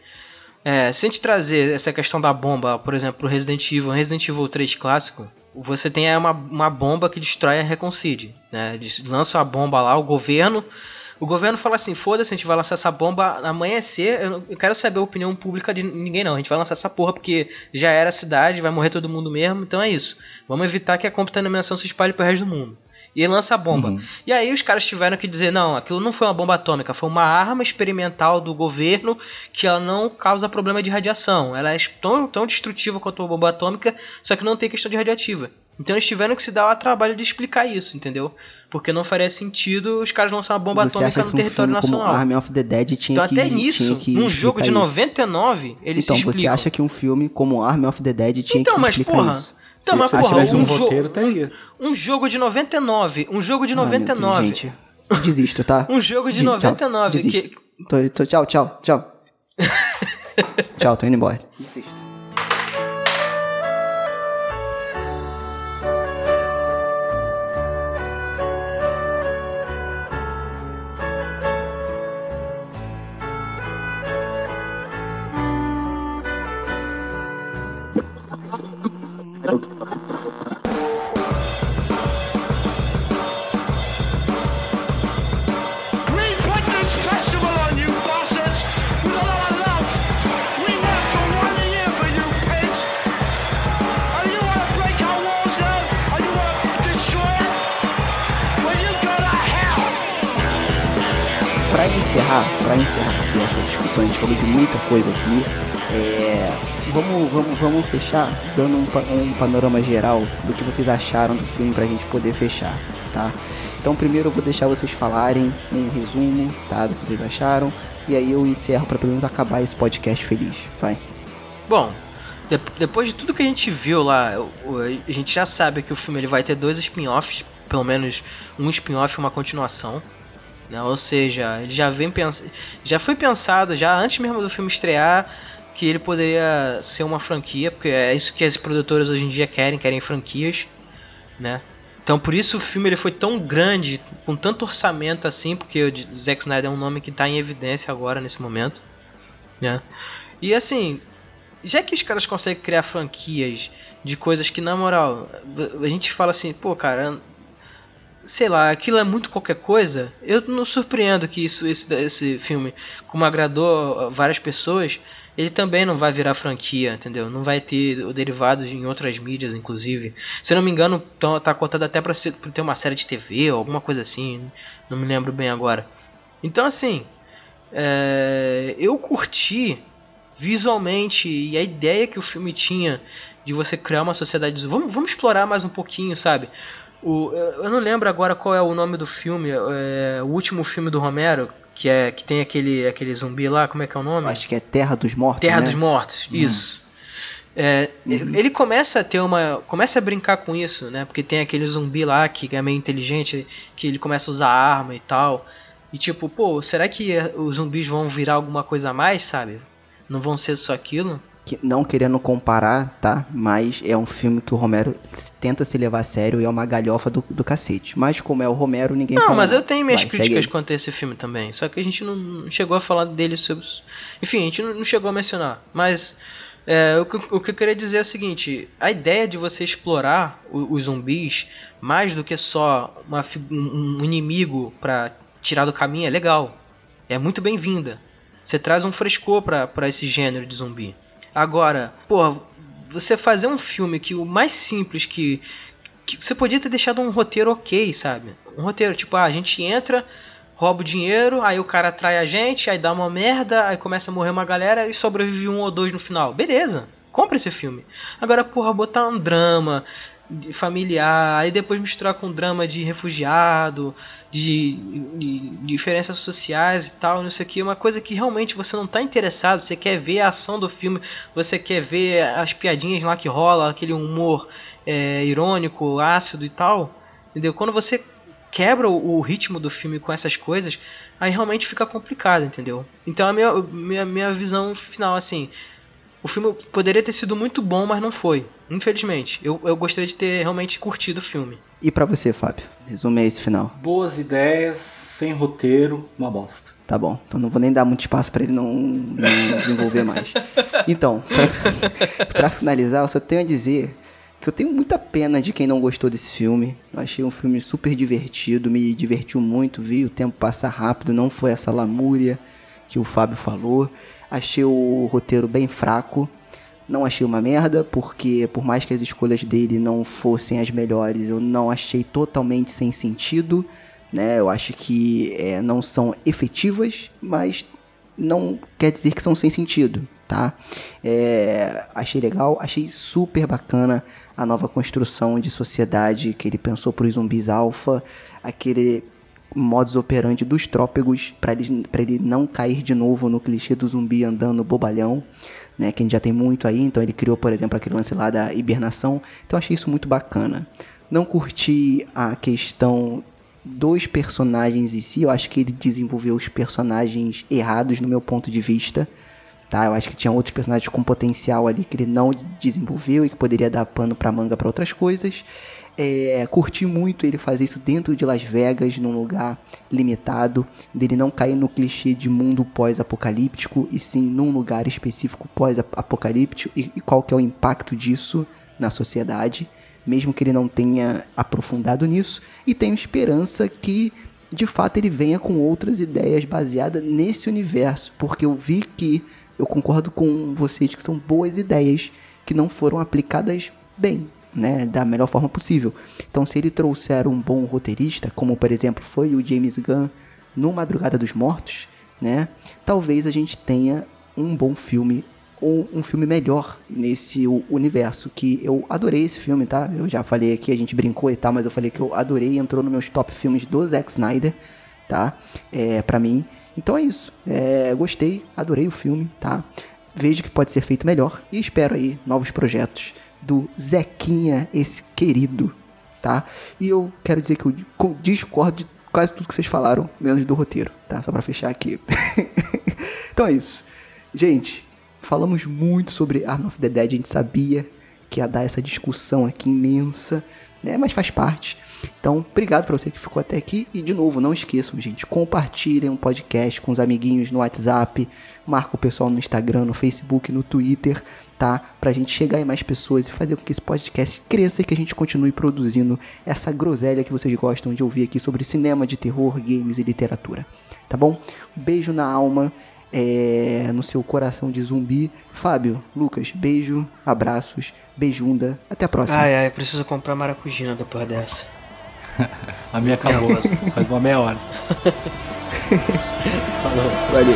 É, se a gente trazer essa questão da bomba, por exemplo, pro Resident Evil, Resident Evil 3 clássico, você tem aí uma, uma bomba que destrói a Reconcide. Né? Eles lançam a bomba lá, o governo. O governo fala assim: foda-se, a gente vai lançar essa bomba amanhecer. Eu, não- eu quero saber a opinião pública de ninguém, não. A gente vai lançar essa porra porque já era a cidade, vai morrer todo mundo mesmo. Então é isso. Vamos evitar que a contaminação se espalhe pro resto do mundo. E ele lança a bomba. Uhum. E aí os caras tiveram que dizer, não, aquilo não foi uma bomba atômica, foi uma arma experimental do governo que ela não causa problema de radiação. Ela é tão, tão destrutiva quanto uma bomba atômica, só que não tem questão de radioativa. Então eles tiveram que se dar o trabalho de explicar isso, entendeu? Porque não faria sentido os caras lançar uma bomba Você atômica no um território filme como nacional. Army of the Dead tinha Então que até nisso, num jogo de explicar isso? 99, eles Então, se você explicam. acha que um filme como Army of the Dead tinha Então, que mas explicar porra, isso? Então, Você mas porra, um um jogo- roteiro teria. Um jogo de 99, um jogo de Ah, meu Deus, 99. gente. Desisto, tá? Um jogo de Tchau, 99 desisto. que Tô- tô- tchau, tchau, tchau. tchau, tô indo embora. Desisto. Encerrar, pra encerrar aqui essa discussão, a gente falou de muita coisa aqui. É, vamos, vamos, vamos fechar dando um, um panorama geral do que vocês acharam do filme pra gente poder fechar, tá? Então primeiro eu vou deixar vocês falarem um resumo, tá, do que vocês acharam. E aí eu encerro pra pelo menos acabar esse podcast feliz. Vai. Bom, de- depois de tudo que a gente viu lá, a gente já sabe que o filme ele vai ter dois spin-offs, pelo menos um spin-off e uma continuação. Né? Ou seja, ele já vem pens... já foi pensado já antes mesmo do filme estrear que ele poderia ser uma franquia, porque é isso que as produtoras hoje em dia querem, querem franquias, né? Então por isso o filme ele foi tão grande, com tanto orçamento assim, porque o Zack Snyder é um nome que está em evidência agora nesse momento, né? E assim, já que os caras conseguem criar franquias de coisas que na moral a gente fala assim, pô, cara, sei lá, aquilo é muito qualquer coisa. Eu não surpreendo que isso esse, esse filme, como agradou várias pessoas, ele também não vai virar franquia, entendeu? Não vai ter derivados em outras mídias, inclusive. Se não me engano, tão- tá cotado até pra ter uma série de TV ou alguma coisa assim. Não me lembro bem agora. Então, assim, é, eu curti visualmente e a ideia que o filme tinha de você criar uma sociedade. de- Vamos, vamos explorar mais um pouquinho, sabe? O, eu não lembro agora qual é o nome do filme, é, o último filme do Romero, que é que tem aquele, aquele zumbi lá, como é que é o nome? Acho que é Terra dos Mortos, Terra né? dos Mortos, isso. É, Ele começa a ter uma. Começa a brincar com isso, né? Porque tem aquele zumbi lá que é meio inteligente, que ele começa a usar arma e tal. E tipo, pô, será que os zumbis vão virar alguma coisa a mais, sabe? Não vão ser só aquilo? Que- não querendo comparar, tá? Mas é um filme que o Romero tenta se levar a sério e é uma galhofa do, do cacete. Mas como é o Romero, ninguém Não, fala mas eu tenho minhas Vai, críticas quanto a esse filme também. Só que a gente não- chegou a falar dele sobre. Enfim, a gente não chegou a mencionar. Mas é, o, que, o que eu queria dizer é o seguinte: a ideia de você explorar o- os zumbis mais do que só uma um, um inimigo pra tirar do caminho é legal. É muito bem-vinda. Você traz um frescor pra esse gênero de zumbi. Agora, pô, você fazer um filme que o mais simples que, que você podia ter deixado um roteiro ok, sabe? Um roteiro tipo, ah, a gente entra, rouba o dinheiro, aí o cara atrai a gente, aí dá uma merda, aí começa a morrer uma galera e sobrevive um ou dois no final. Beleza, compra esse filme. Agora, porra, botar um drama familiar, aí depois misturar com drama de refugiado, de, de diferenças sociais e tal, não sei o que, uma coisa que realmente você não tá interessado, você quer ver a ação do filme, você quer ver as piadinhas lá que rola, aquele humor é, irônico, ácido e tal, entendeu? Quando você quebra o, o ritmo do filme com essas coisas, aí realmente fica complicado, entendeu? Então a minha, minha, minha visão final, assim, o filme poderia ter sido muito bom, mas não foi, infelizmente. Eu, eu gostaria de ter realmente curtido o filme. E pra você, Fábio? Resume aí esse final. Boas ideias, sem roteiro, uma bosta. Tá bom, então não vou nem dar muito espaço pra ele não, não desenvolver mais. Então, pra, pra finalizar, eu só tenho a dizer que eu tenho muita pena de quem não gostou desse filme. Eu achei um filme super divertido, me divertiu muito, vi o tempo passar rápido, não foi essa lamúria que o Fábio falou. Achei o roteiro bem fraco. Não achei uma merda, porque por mais que as escolhas dele não fossem as melhores, eu não achei totalmente sem sentido. Né? Eu acho que é, não são efetivas, mas não quer dizer que são sem sentido, tá? É, achei legal, achei super bacana a nova construção de sociedade que ele pensou para os zumbis alfa, aquele modus operandi dos trópegos para ele, ele não cair de novo no clichê do zumbi andando bobalhão, né? Que a gente já tem muito aí, então ele criou, por exemplo, aquele lance lá da hibernação. Então eu achei isso muito bacana. Não curti a questão dos personagens em si, eu acho que ele desenvolveu os personagens errados no meu ponto de vista. Tá, eu acho que tinha outros personagens com potencial ali que ele não desenvolveu e que poderia dar pano pra manga para outras coisas. É, curti muito ele fazer isso dentro de Las Vegas, num lugar limitado, dele não cair no clichê de mundo pós-apocalíptico, e sim num lugar específico pós-apocalíptico, e, e qual que é o impacto disso na sociedade, mesmo que ele não tenha aprofundado nisso, e tenho esperança que de fato ele venha com outras ideias baseadas nesse universo, porque eu vi que eu concordo com vocês que são boas ideias que não foram aplicadas bem, né, da melhor forma possível. Então, se ele trouxer um bom roteirista, como por exemplo foi o James Gunn no Madrugada dos Mortos, né, talvez a gente tenha um bom filme ou um filme melhor nesse universo que eu adorei esse filme, tá? Eu já falei aqui, a gente brincou e tal, mas eu falei que eu adorei, entrou nos meus top filmes do Zack Snyder, tá? É, para mim. Então é isso. É, gostei, adorei o filme, tá? vejo que pode ser feito melhor e espero aí novos projetos do Zequinha, esse querido, tá? E eu quero dizer que eu co- discordo de quase tudo que vocês falaram, menos do roteiro, tá? Só pra fechar aqui. então é isso. Gente, falamos muito sobre Arm of the Dead, a gente sabia que ia dar essa discussão aqui imensa, né? Mas faz parte. Então, obrigado pra você que ficou até aqui. E de novo, não esqueçam, gente, compartilhem o podcast com os amiguinhos no WhatsApp, marca o pessoal no Instagram, no Facebook, no Twitter, tá? Pra gente chegar em mais pessoas e fazer com que esse podcast cresça e que a gente continue produzindo essa groselha que vocês gostam de ouvir aqui sobre cinema de terror, games e literatura. Tá bom? Beijo na alma é, no seu coração de zumbi. Fábio, Lucas, beijo, abraços, beijunda. Até a próxima. Ai, ai, preciso comprar maracujina depois dessa. A minha acabou. Faz uma meia hora. Valeu.